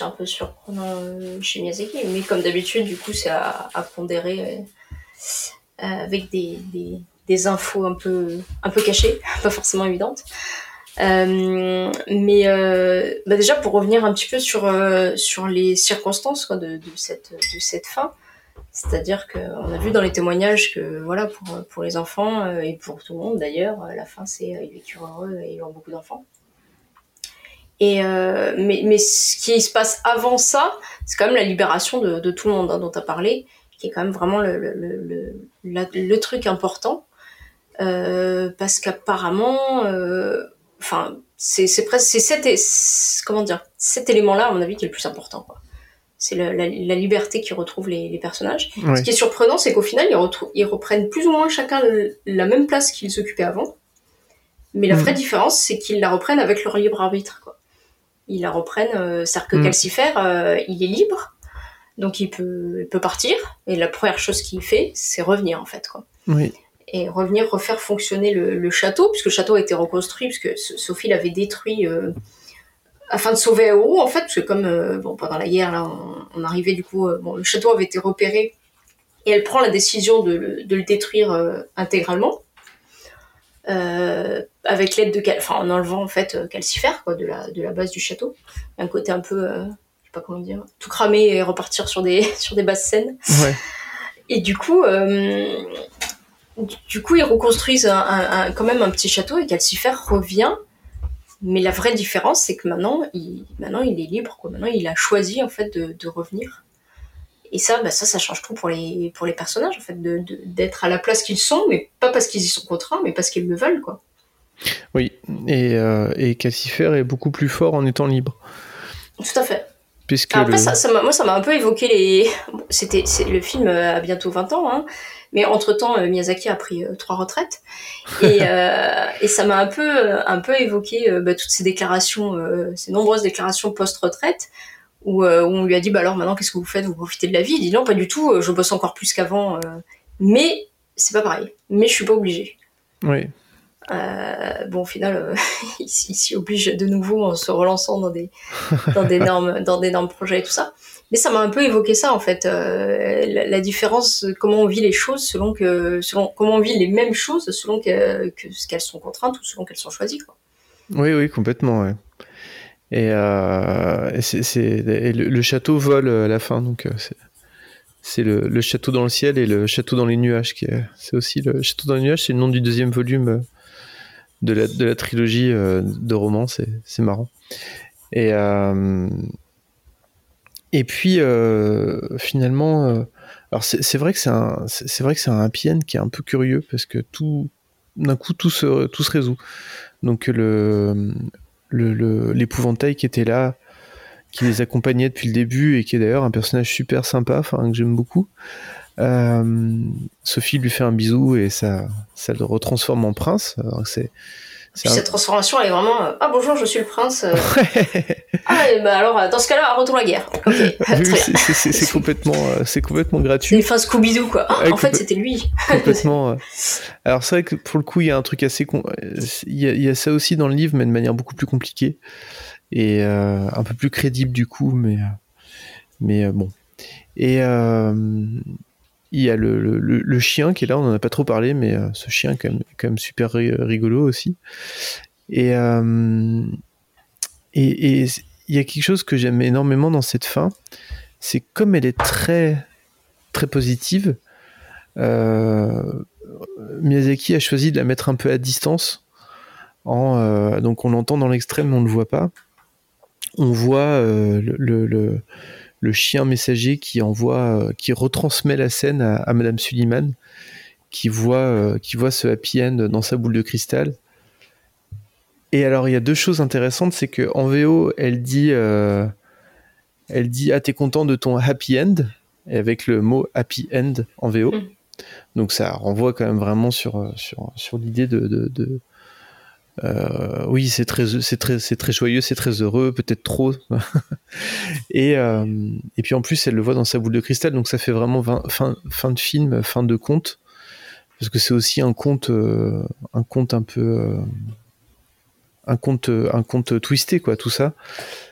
un peu surprenant chez Miyazaki, mais comme d'habitude, du coup, c'est à, pondérer avec des, infos un peu cachées, pas forcément évidentes. Euh, mais euh, bah déjà, pour revenir un petit peu sur, euh, sur les circonstances quoi, de, de, cette, de cette fin, c'est-à-dire qu'on a vu dans les témoignages que voilà, pour, pour les enfants euh, et pour tout le monde d'ailleurs, euh, la fin c'est ils vécurent heureux et ils ont beaucoup d'enfants. Et mais, mais ce qui se passe avant ça, c'est quand même la libération de, de tout le monde hein, dont tu as parlé, qui est quand même vraiment le, le, le, le, le truc important. Parce qu'apparemment, enfin, c'est c'est presque c'est cet, comment dire, cet élément-là, à mon avis, qui est le plus important. quoi. C'est la, la liberté qui retrouve les, les personnages. Ce qui est surprenant, c'est qu'au final, ils, ils reprennent plus ou moins chacun le- la même place qu'ils occupaient avant. Mais la Mhm. vraie différence, c'est qu'ils la reprennent avec leur libre arbitre. Quoi. Ils la reprennent, euh, c'est-à-dire que Mhm. Calcifer, euh, il est libre, donc il peut, il peut partir. Et la première chose qu'il fait, c'est revenir en fait. Quoi. Oui. Et revenir refaire fonctionner le, le château, puisque le château a été reconstruit, puisque Sophie l'avait détruit euh, afin de sauver Aoru en fait, parce que comme euh, bon, pendant la guerre, là, on, on arrivait du coup, euh, bon, le château avait été repéré, et elle prend la décision de, le- de le détruire intégralement. Avec l'aide de enfin en enlevant en fait Calcifer quoi de la de la base du château un côté un peu je sais pas comment dire tout cramer et repartir sur des sur des basses scènes Ouais. et du coup euh, du- coup ils reconstruisent un, un- un- quand même un petit château et Calcifer revient mais la vraie différence c'est que maintenant il maintenant il est libre quoi maintenant il a choisi en fait de, de revenir et ça, bah ça, ça change tout pour les, pour les personnages, en fait, de- de- d'être à la place qu'ils sont, mais pas parce qu'ils y sont contraints, mais parce qu'ils le veulent, quoi. Oui, et, euh, et Calcifer est beaucoup plus fort en étant libre. Tout à fait. Puisque Après, le- ça, ça m'a- moi, ça m'a un peu évoqué les. C'était, le film a bientôt 20 ans, hein, mais entre-temps, euh, Miyazaki a pris euh, trois retraites. Et, euh, et ça m'a un peu, un peu évoqué bah, toutes ces déclarations, ces nombreuses déclarations post-retraite, où, où on lui a dit bah alors maintenant, qu'est-ce que vous faites? Vous profitez de la vie? Il dit non, pas du tout, je bosse encore plus qu'avant, mais c'est pas pareil. Mais je suis pas obligé. Oui. Euh, bon, au final, euh, il, s'y oblige de nouveau en se relançant dans des, dans d'énormes, dans d'énormes projets et tout ça. Mais ça m'a un peu évoqué ça, en fait, euh, la, la différence, comment on vit les choses selon que, selon comment on vit les mêmes choses selon que, que ce qu'elles sont contraintes ou selon qu'elles sont choisies, quoi. Oui, oui, complètement. ouais. Et, et c'est, c'est- et le, le château vole à la fin, donc c'est, c'est le, le château dans le ciel et le château dans les nuages. Qui est, c'est aussi le château dans les nuages, c'est le nom du deuxième volume de la, trilogie euh, de romans. C'est, marrant. Et, euh, et puis euh, finalement, c'est, vrai que c'est un, c'est, vrai que c'est un qui est un peu curieux parce que tout, d'un coup, tout se, tout se résout. Donc le, le, l'épouvantail qui était là, qui les accompagnait depuis le début et qui est d'ailleurs un personnage super sympa, que j'aime beaucoup. Euh, Sophie lui fait un bisou et ça, ça le retransforme en prince. C'est, Puis cette transformation, elle est vraiment euh, ah bonjour, je suis le prince. euh. ah et bah alors dans ce cas-là, retour la guerre. C'est- c'est c'est- c'est complètement, euh, c'est complètement C'est gratuit. une fin Scooby-Doo quoi. Ah, Ouais, en fait, c'était lui. complètement. Alors c'est vrai que pour le coup, il y a un truc assez, con- il y, a, il y a ça aussi dans le livre, mais de manière beaucoup plus compliquée et un peu plus crédible du coup, mais mais bon. Et il y a le, le, chien qui est là, on en a pas trop parlé, mais euh, ce chien est quand même, quand même super ri- rigolo aussi. Et euh, et et il y a quelque chose que j'aime énormément dans cette fin, c'est comme elle est très très positive. Euh, Miyazaki a choisi de la mettre un peu à distance. Donc on l'entend dans l'extrême, on ne le voit pas. On voit le- le- chien messager qui envoie, euh, qui retransmet la scène à, à Madame Suliman, qui voit, euh, qui voit ce happy end dans sa boule de cristal. Et alors il y a deux choses intéressantes, c'est que en VO, elle dit, euh, elle dit, ah t'es content de ton happy end, et avec le mot happy end en VO. Donc ça renvoie quand même vraiment sur, euh, sur, sur l'idée de... de- de- euh, oui, c'est très, c'est très, c'est très joyeux, c'est très heureux, peut-être trop. et, euh, et puis en plus, elle le voit dans sa boule de cristal, donc ça fait vraiment fin, fin de film, fin de conte, parce que c'est aussi un conte, euh, un conte un peu, un conte, un conte twisté, quoi, tout ça.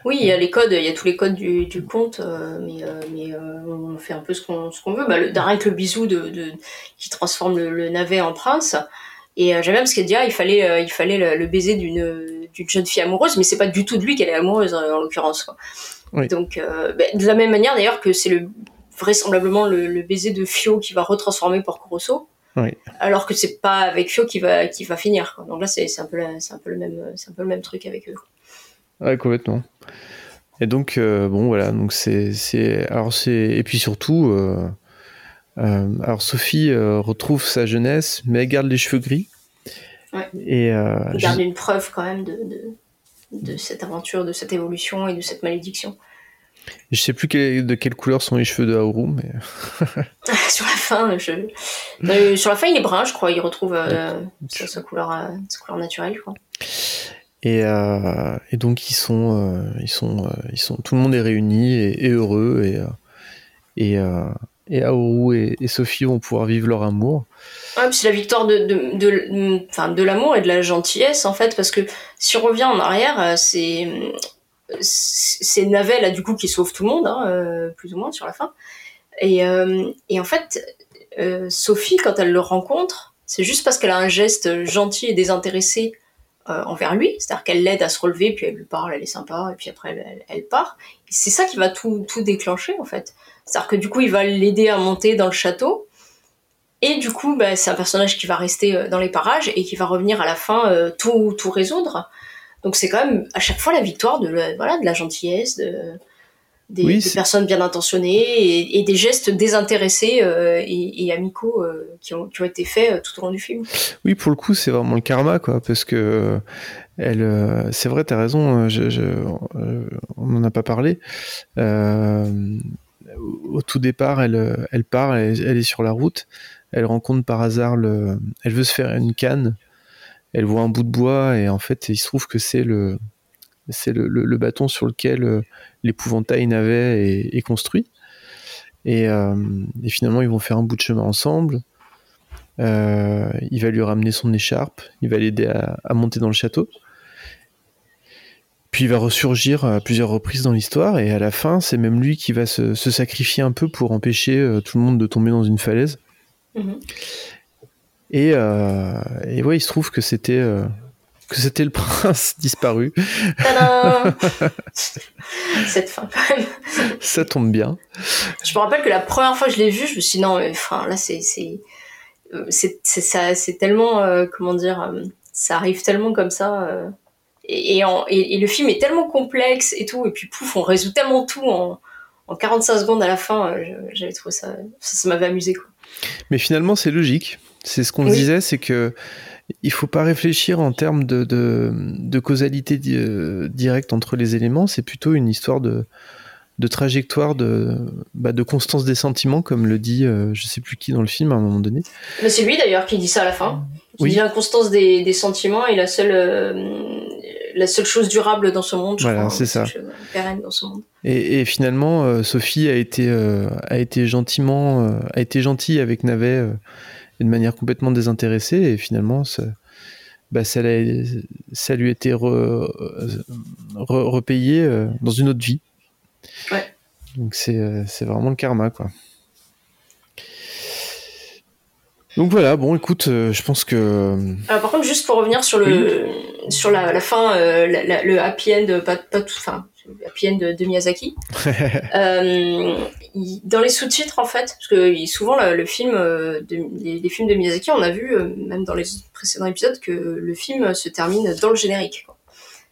Oui, il y a les codes, il y a tous les codes du, conte, mais, on fait un peu ce qu'on ce qu'on veut. Bah, le, d'arrêter le bisou de, qui transforme le navet en prince. Et euh, j'aime bien parce qu'elle dit ah, il fallait, euh, il fallait le, le baiser d'une d'une jeune fille amoureuse, mais c'est pas du tout de lui qu'elle est amoureuse en, en l'occurrence. Oui. Donc euh, bah, de la même manière d'ailleurs que c'est le vraisemblablement le, le baiser de Fio qui va retransformer Porco Rosso, Oui. alors que c'est pas avec Fio qui va qui va finir. quoi. Donc là c'est un peu c'est un peu le même c'est un peu le même truc avec eux. Ouais, complètement. Et donc, euh, bon, voilà, donc c'est, c'est, alors c'est, et puis surtout, euh, euh, alors Sophie euh, retrouve sa jeunesse, mais elle garde les cheveux gris. Ouais. Et euh, Il je- garde une preuve quand même de, de, de cette aventure, de cette évolution et de cette malédiction. je sais plus quelle- de quelle couleur sont les cheveux de Haoru, mais sur la fin, je... euh, sur la fin, il est brun, je crois. Il retrouve euh, sa, sa couleur, euh, sa couleur naturelle, je crois. et, euh, et donc ils sont, euh, ils sont, euh, ils sont, tout le monde est réuni et, et heureux et euh, et euh, et Haoru et, Sophie vont pouvoir vivre leur amour. Puis c'est la victoire de, de, l'amour et de la gentillesse, en fait, parce que si on revient en arrière, euh, c'est c'est Navel, là, du coup, qui sauve tout le monde, hein, euh, plus ou moins, sur la fin. Et, euh, et en fait, Sophie, quand elle le rencontre, c'est juste parce qu'elle a un geste gentil et désintéressé envers lui, c'est-à-dire qu'elle l'aide à se relever, puis elle lui parle, elle est sympa, et puis après elle part. C'est ça qui va tout, tout déclencher en fait. C'est-à-dire que du coup il va l'aider à monter dans le château, et du coup bah, c'est un personnage qui va rester euh, dans les parages et qui va revenir à la fin euh, tout, tout résoudre. Donc c'est quand même à chaque fois la victoire de, la- voilà, de la gentillesse, de, des, Oui, des c'est- personnes bien intentionnées et, et des gestes désintéressés euh, et, et amicaux euh, qui, ont, qui ont été faits tout au long du film. Oui, pour le coup, c'est vraiment le karma, quoi, parce que euh, c'est vrai, t'as raison. euh, Je, euh, on n'en a pas parlé. Au tout départ, elle, elle part, elle, est sur la route, elle rencontre par hasard le, elle veut se faire une canne, elle voit un bout de bois et en fait, il se trouve que c'est le, le, le- bâton sur lequel l'épouvantail navet est, construit. Et, finalement, ils vont faire un bout de chemin ensemble. Il va lui ramener son écharpe, il va l'aider à monter dans le château. Puis il va ressurgir à plusieurs reprises dans l'histoire, et à la fin, c'est même lui qui va se, se sacrifier un peu pour empêcher euh, tout le monde de tomber dans une falaise. Mhm. Et, euh, et ouais, il se trouve que c'était euh, que c'était le prince disparu. Cette fin, quand même. Ça tombe bien. Je me rappelle que la première fois que je l'ai vu, je me suis dit non, mais enfin là c'est c'est euh, tellement euh, comment dire ça arrive tellement comme ça et, et, en- et- et le film est tellement complexe et tout et puis pouf on résout tellement tout en en 45 secondes à la fin euh, j'avais trouvé ça ça, ça m'avait amusé quoi. Mais finalement, c'est logique. C'est ce qu'on Oui. disait, c'est que il faut pas réfléchir en termes de, de, de causalité di- euh, directe entre les éléments. C'est plutôt une histoire de de trajectoire de, bah, de constance des sentiments, comme le dit euh, je sais plus qui dans le film à un moment donné. Mais c'est lui d'ailleurs qui dit ça à la fin. Il Oui. dit l'inconstance des, des sentiments est la seule, euh, la seule chose durable dans ce monde. je Voilà, crois, c'est ça. Pérenne dans ce monde. Et, et finalement, euh, Sophie a été, euh, a été gentiment, euh, a été gentille avec Navet et de manière complètement désintéressée. Et finalement, ça, bah, ça, ça lui a été re- re- repayé dans une autre vie. Ouais. Donc c'est, c'est vraiment le karma, quoi. Donc voilà, bon, écoute, euh, je pense que. Alors par contre, juste pour revenir sur le sur la, la fin, euh, la- la- le happy end, pas, pas tout, enfin, happy end de, de Miyazaki. Euh, il- dans les sous-titres en fait, parce que il- souvent le, le film, euh, de, les, les films de Miyazaki, on a vu euh, même dans les précédents épisodes que le film se termine dans le générique, quoi.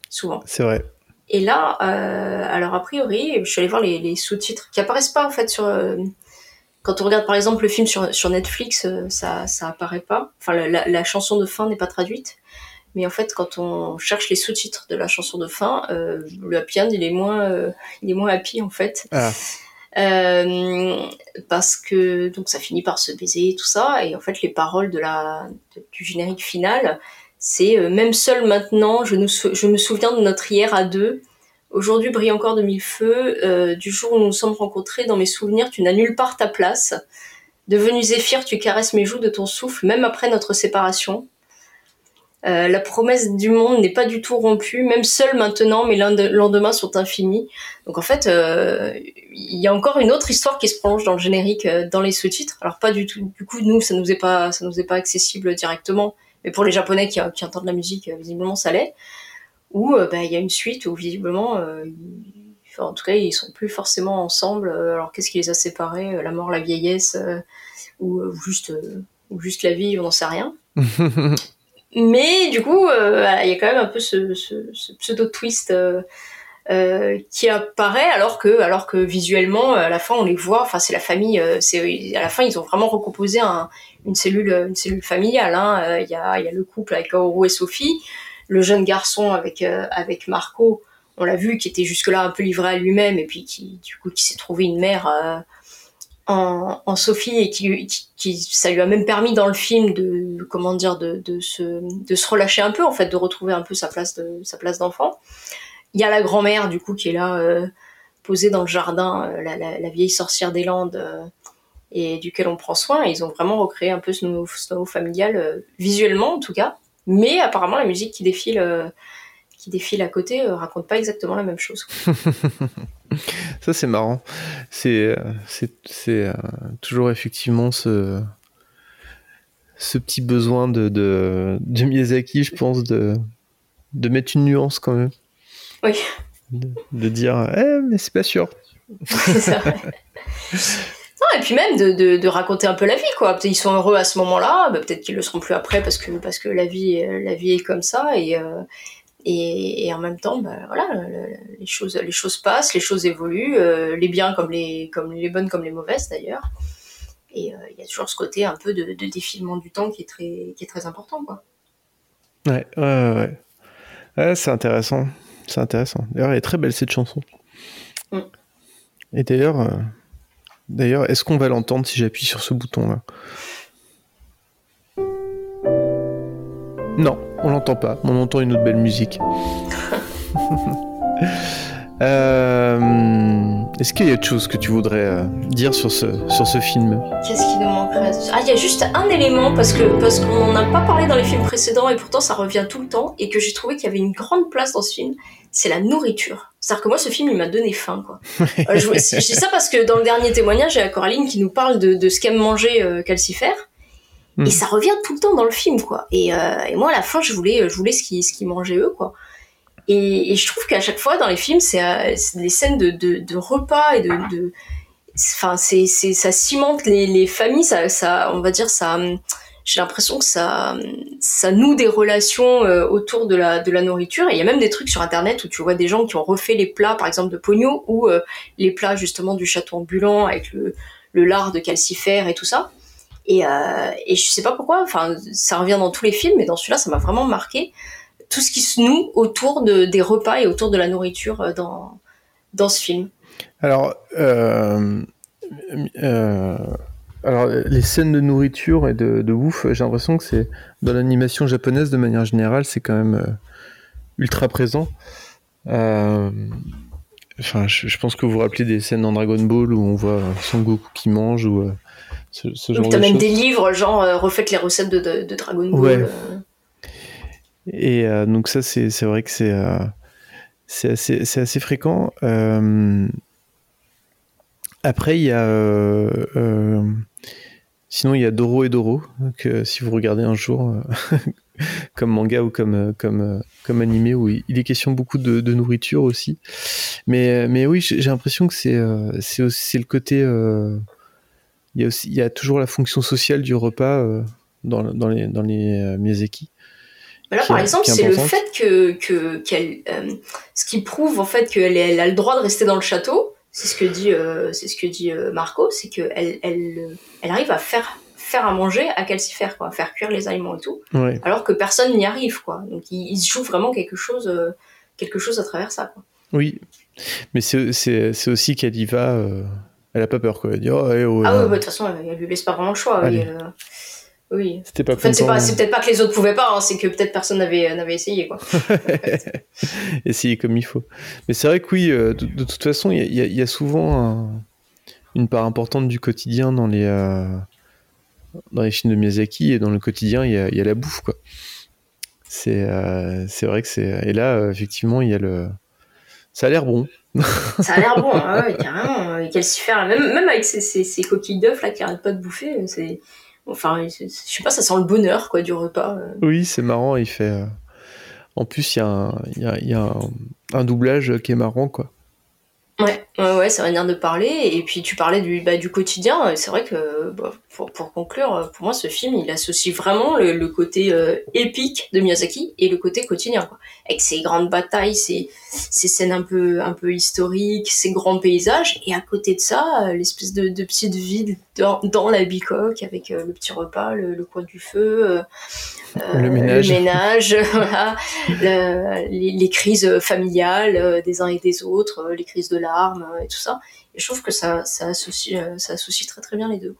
souvent. c'est vrai. Et là, euh, alors a priori, je suis allée voir les, les sous-titres qui apparaissent pas en fait sur. Quand on regarde par exemple le film sur, sur Netflix, euh, ça, ça apparaît pas. Enfin, la, la- la chanson de fin n'est pas traduite. Mais en fait, quand on cherche les sous-titres de la chanson de fin, euh, le happy end, il est moins, euh, il est moins happy en fait. Ah. Euh, parce que donc ça finit par se baiser et tout ça et en fait les paroles de la de- du générique final c'est euh, même seul maintenant je nous je me souviens de notre hier à deux aujourd'hui brille encore de mille feux euh, du jour où nous nous sommes rencontrés dans mes souvenirs tu n'as nulle part ta place devenu zéphyr tu caresses mes joues de ton souffle même après notre séparation euh, la promesse du monde n'est pas du tout rompue, même seul maintenant, mes lende- lendemains sont infinis. Donc en fait, euh, il y a encore une autre histoire qui se prolonge dans le générique, dans les sous-titres. Alors pas du tout. Du coup, nous, ça nous est pas, nous est pas accessible directement. Mais pour les Japonais qui, entendent la musique, visiblement, ça l'est. Ou euh, bah, il y a une suite où visiblement, euh, enfin, en tout cas, ils sont plus forcément ensemble. Euh, Alors qu'est-ce qui les a séparés La mort, la vieillesse, ou juste, ou juste la vie, on n'en sait rien. Mais du coup, il y a quand même un peu ce, ce- ce pseudo twist euh, qui apparaît alors que, alors que visuellement, à la fin, on les voit. Enfin, c'est la famille. c'est à la fin, ils ont vraiment recomposé un- une cellule, une cellule familiale. hein. Euh, Il y, a, il y a le couple avec Kaoru et Sophie, le jeune garçon avec euh, avec Marco. On l'a vu, qui était jusque-là un peu livré à lui-même et puis qui, du coup, qui s'est trouvé une mère. euh, en, Sophie et qui, qui, ça lui a même permis dans le film de comment dire de, de se de se relâcher un peu en fait de retrouver un peu sa place de d'enfant il y a la grand-mère du coup qui est là euh, posée dans le jardin la, la, vieille sorcière des Landes et duquel on prend soin ils ont vraiment recréé un peu ce nouveau, familial visuellement en tout cas mais apparemment la musique qui défile euh, qui défile à côté euh, raconte pas exactement la même chose Ça, c'est marrant. C'est euh, euh, toujours effectivement ce, ce petit besoin de, de, de Miyazaki, je pense, de, de mettre une nuance quand même. Oui. De, de dire, eh, mais c'est pas sûr. C'est ça. Non, et puis même de, de, de raconter un peu la vie, quoi. Peut-être Ils sont heureux à ce moment-là, bah, peut-être qu'ils le seront plus après parce que, parce que la, vie, euh, la vie est comme ça. Et, euh, et, et en même temps, bah, voilà, le- le- les choses, les choses passent, les choses évoluent, euh, les biens comme les, comme les bonnes comme les mauvaises d'ailleurs. Et euh, il y a toujours ce côté un peu de, de défilement du temps qui est très, qui est très important, quoi. Ouais, ouais, ouais. ouais. C'est intéressant. C'est intéressant. D'ailleurs, elle est très belle cette chanson. Mm. Et d'ailleurs, d'ailleurs, est-ce qu'on va l'entendre si j'appuie sur ce bouton-là? Non, on l'entend pas. On entend une autre belle musique. Euh, Est-ce qu'il y a autre chose que tu voudrais euh, dire sur ce, sur ce film? Qu'est-ce qui nous manquerait? Ah, il y a juste un élément parce que parce qu'on n'en a pas parlé dans les films précédents et pourtant ça revient tout le temps et que j'ai trouvé qu'il y avait une grande place dans ce film, c'est la nourriture. C'est-à-dire que moi, ce film, il m'a donné faim, quoi. Euh, je, je dis ça parce que dans le dernier témoignage, il y a Coraline qui nous parle de, de ce qu'aime manger euh, Calcifer. Hmm. Et ça revient tout le temps dans le film, quoi. Et, et moi, à la fin, je voulais, je voulais ce qu'ils ce qu'ils mangeaient eux, quoi. Et, et je trouve qu'à chaque fois, dans les films, c'est euh, c'est des scènes de, de, de repas et de... enfin, c'est, ça cimente les, les familles, ça, ça, on va dire, ça... J'ai l'impression que ça, ça noue des relations euh, autour de la, de la nourriture. Et il y a même des trucs sur Internet où tu vois des gens qui ont refait les plats, par exemple, de Pogno, ou euh, les plats, justement, du château ambulant avec le, le lard de calcifère et tout ça. Et, euh, et je sais pas pourquoi, enfin, ça revient dans tous les films, mais dans celui-là, ça m'a vraiment marqué. Tout ce qui se noue autour de, des repas et autour de la nourriture euh, dans, dans ce film. Alors, euh, euh, alors, les scènes de nourriture et de, de bouffe, j'ai l'impression que c'est dans l'animation japonaise de manière générale, c'est quand même euh, ultra présent. Enfin, je, je pense que vous vous rappelez des scènes dans Dragon Ball où on voit Son Goku qui mange ou ce, ce genre Donc de t'as même choses. des livres, genre refaites les recettes de, de, de Dragon Ball. Ouais. Et euh, donc ça, c'est vrai que c'est euh, assez, assez fréquent. Euh, après, il y a... euh, sinon, il y a Doro et Doro, que si vous regardez un jour, comme manga ou comme, comme, comme animé, où il est question beaucoup de, nourriture aussi. Mais, mais oui, j'ai l'impression que c'est le côté... il y, a aussi, il y a toujours la fonction sociale du repas dans, dans les, dans les Miyazaki. Là, par exemple, c'est le fait que, que qu'elle, euh, ce qui prouve en fait qu'elle elle a le droit de rester dans le château. C'est ce que dit, euh, c'est ce que dit euh, Marco, c'est qu'elle, elle, elle arrive à faire faire à manger, à calcifère, quoi, à faire cuire les aliments et tout, Ouais. alors que personne n'y arrive, quoi. Donc il, il se joue vraiment quelque chose, quelque chose à travers ça, quoi. Oui, mais c'est c'est- c'est aussi qu'elle y va, elle a pas peur quoi. Elle dit oh, eh, oh, Ah oui, bah, de toute façon, elle, elle lui laisse pas vraiment le choix. Allez. Oui. C'était pas En fait, c'est content. pas, c'est peut-être pas que les autres pouvaient pas, hein, c'est que peut-être personne n'avait, n'avait essayé, quoi. Essayer comme il faut. Mais c'est vrai que oui, euh, de, de toute façon, il y, a- y y souvent un- une part importante du quotidien dans les, euh, dans les films de Miyazaki et dans le quotidien, il y y a la bouffe quoi. C'est euh, c'est vrai que c'est. Et là, euh, effectivement, il y a le. Ça a l'air bon. Ça a l'air bon, hein, ouais, carrément. Calcifère, même, même avec ces, ces, ces coquilles d'œufs là qui arrêtent pas de bouffer, c'est. Enfin, je sais pas, ça sent le bonheur quoi du repas. euh. Oui, c'est marrant. Il fait. euh, En plus, il y a, un, il y a, il y a un, un doublage qui est marrant quoi. Ouais, ouais, ouais, ça va venir de parler. Et puis tu parlais du, bah, du quotidien. et C'est vrai que bah, pour, pour conclure, pour moi, ce film, il associe vraiment le, le côté euh, épique de Miyazaki et le côté quotidien, quoi. Avec ses grandes batailles, ses, ses scènes un peu, un peu historiques, ses grands paysages. Et à côté de ça, euh, l'espèce de, de petite ville dans, dans la bicoque avec euh, le petit repas, le, le coin du feu. euh, Le ménage. le ménage, voilà, le- les, les crises familiales des uns et des autres, les crises de larmes et tout ça. Et je trouve que ça, ça, associe, euh, ça associe très très bien les deux.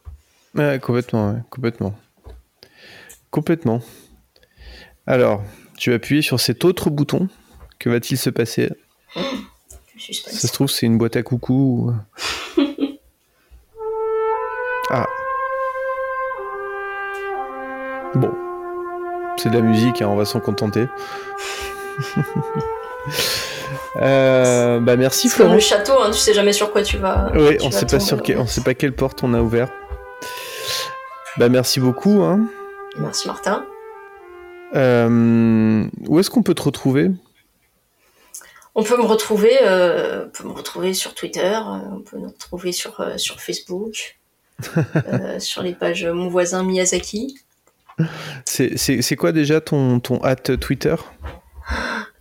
Ouais, complètement, ouais, complètement. Complètement. Alors, tu vas appuyer sur cet autre bouton. Que va-t-il se passer? Ça se trouve, c'est une boîte à coucou. ou- Ah. Bon. C'est de la musique, hein, on va s'en contenter. Euh, bah merci comme Florent. le château, hein, tu sais jamais sur quoi tu vas. Oui, on vas sait pas sur quel- on sait pas quelle porte on a ouvert. Bah merci beaucoup. Hein. Merci Martin. Euh, où est-ce qu'on peut te retrouver? On peut me retrouver, euh, on peut me retrouver sur Twitter, euh, on peut me retrouver sur, euh, sur Facebook, euh, sur les pages Mon voisin Miyazaki. C'est quoi déjà ton, ton hâte Twitter?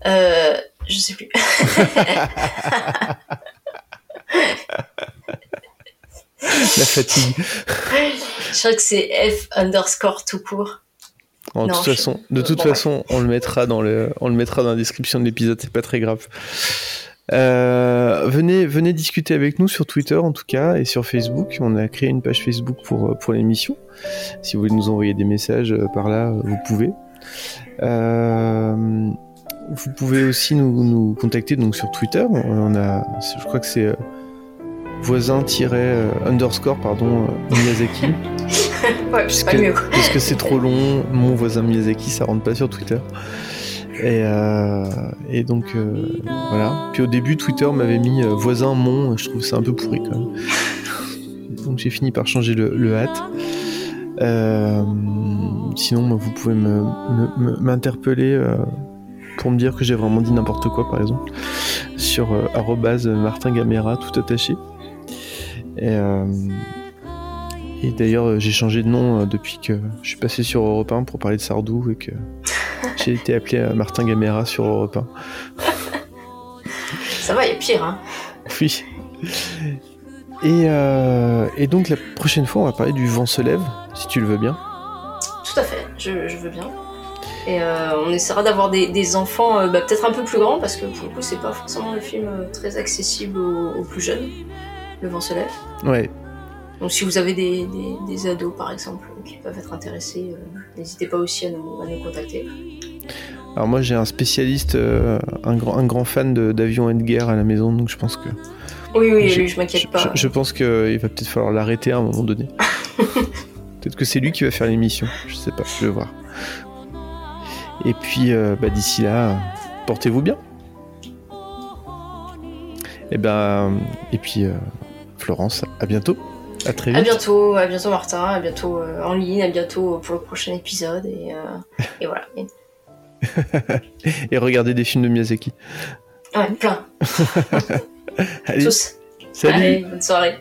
Euh, je sais plus. La fatigue. je crois que c'est F underscore tout court. En Non, toute je- façon, de toute bon, façon, on le mettra dans le, on le mettra dans la description de l'épisode. C'est pas très grave. Euh, venez, venez discuter avec nous sur Twitter en tout cas et sur Facebook. On a créé une page Facebook pour euh, pour l'émission. Si vous voulez nous envoyer des messages euh, par là, vous pouvez. Euh, vous pouvez aussi nous, nous contacter donc sur Twitter. On a, je crois que c'est euh, voisin-underscore pardon euh, Miyazaki. ouais, pas mieux. quoi. parce que c'est trop long, mon voisin Miyazaki, ça rentre pas sur Twitter. Et, euh, et donc euh, voilà. Puis au début, Twitter m'avait mis euh, voisin mon, je trouve ça un peu pourri quand même. donc j'ai fini par changer le, le hâte. Euh, sinon, vous pouvez me- me- me- m'interpeller euh, pour me dire que j'ai vraiment dit n'importe quoi, par exemple, sur euh, arrobase martingamera tout attaché. Et, euh, et d'ailleurs, euh, j'ai changé de nom depuis que je suis passé sur Europe 1 pour parler de Sardou et que j'ai été appelé Martin Gamera sur Europe 1. Ça va, il a pire. Hein. Oui. Et, euh, et donc la prochaine fois, on va parler du vent se lève, si tu le veux bien. Tout à fait, je, je veux bien. Et euh, on essaiera d'avoir des, des enfants euh, bah, peut-être un peu plus grands parce que pour le coup c'est pas forcément le film euh, très accessible aux, aux plus jeunes. Le vent se lève. Ouais. Donc si vous avez des, des, des ados par exemple qui peuvent être intéressés, euh, n'hésitez pas aussi à nous, à nous contacter. Alors moi j'ai un spécialiste, euh, un, grand, un grand fan d'avions et de guerre à la maison, donc je pense que... Oui oui, je m'inquiète pas. Je, je pense qu'il va peut-être falloir l'arrêter à un moment donné. peut-être que c'est lui qui va faire l'émission, je sais pas, je vais voir. Et puis euh, bah, d'ici là, portez-vous bien. Et ben, et puis euh, Florence, à bientôt, à très vite. À bientôt, à bientôt Martin, à bientôt euh, en ligne, à bientôt pour le prochain épisode et, et voilà. Et- Et regardez des films de Miyazaki. ouais, plein. Allez, Tous. salut. Allez, bonne soirée.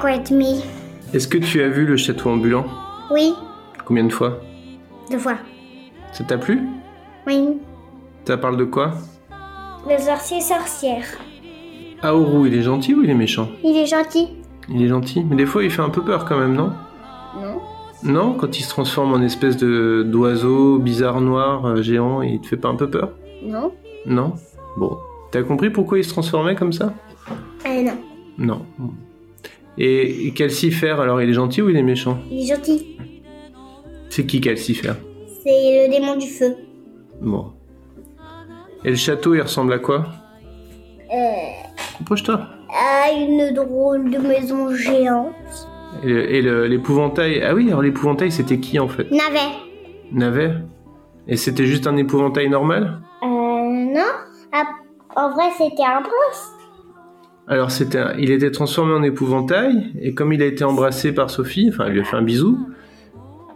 Léonie, j'ai 5 ans et demi. Est-ce que tu as vu le château ambulant? Oui, Combien de fois? Deux fois. Ça t'a plu? Oui, Ça parle de quoi? Le sorcier sorcière. Aoru, il est gentil ou il est méchant? Il est gentil. Il est gentil, mais des fois il fait un peu peur quand même, non? Non. Non, quand il se transforme en espèce de d'oiseau bizarre noir euh, géant, il te fait pas un peu peur? Non. Non? Bon. T'as compris pourquoi il se transformait comme ça? Euh, non. Non. Et, et Calcifer, alors il est gentil ou il est méchant Il est gentil. C'est qui Calcifer C'est le démon du feu. Bon. Et le château, il ressemble à quoi Euh, Approche-toi. à une drôle de maison géante. Et l'épouvantail. Ah oui, alors l'épouvantail, c'était qui en fait Navet. Navet Et c'était juste un épouvantail normal Euh, non. Ah, en vrai, c'était un prince. Alors c'était, il était transformé en épouvantail et comme il a été embrassé par Sophie, enfin elle lui a fait un bisou.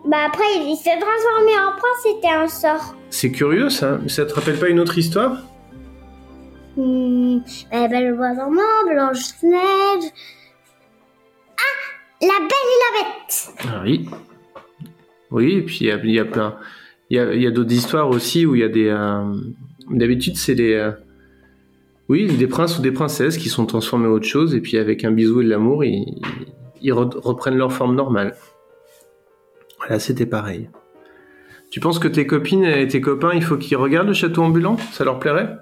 Bah après, il, s'est transformé en prince, c'était un sort. C'est curieux ça. Ça te rappelle pas une autre histoire? Hmm, la belle bois dormant, Blanche-Neige. Ah La belle et la bête Ah oui. Oui, et puis il y a, il y a plein. Il y a, il y a d'autres histoires aussi où il y a des. euh, D'habitude, c'est des. euh, Oui, des princes ou des princesses qui sont transformés en autre chose et puis avec un bisou et de l'amour, ils, ils re- reprennent leur forme normale. Voilà, c'était pareil. Tu penses que tes copines et tes copains, il faut qu'ils regardent le château ambulant? Ça leur plairait?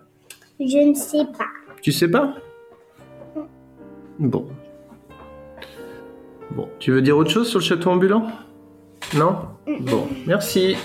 Je ne sais pas. Tu sais pas? Bon. Bon, tu veux dire autre chose sur le château ambulant? Non? Bon, merci.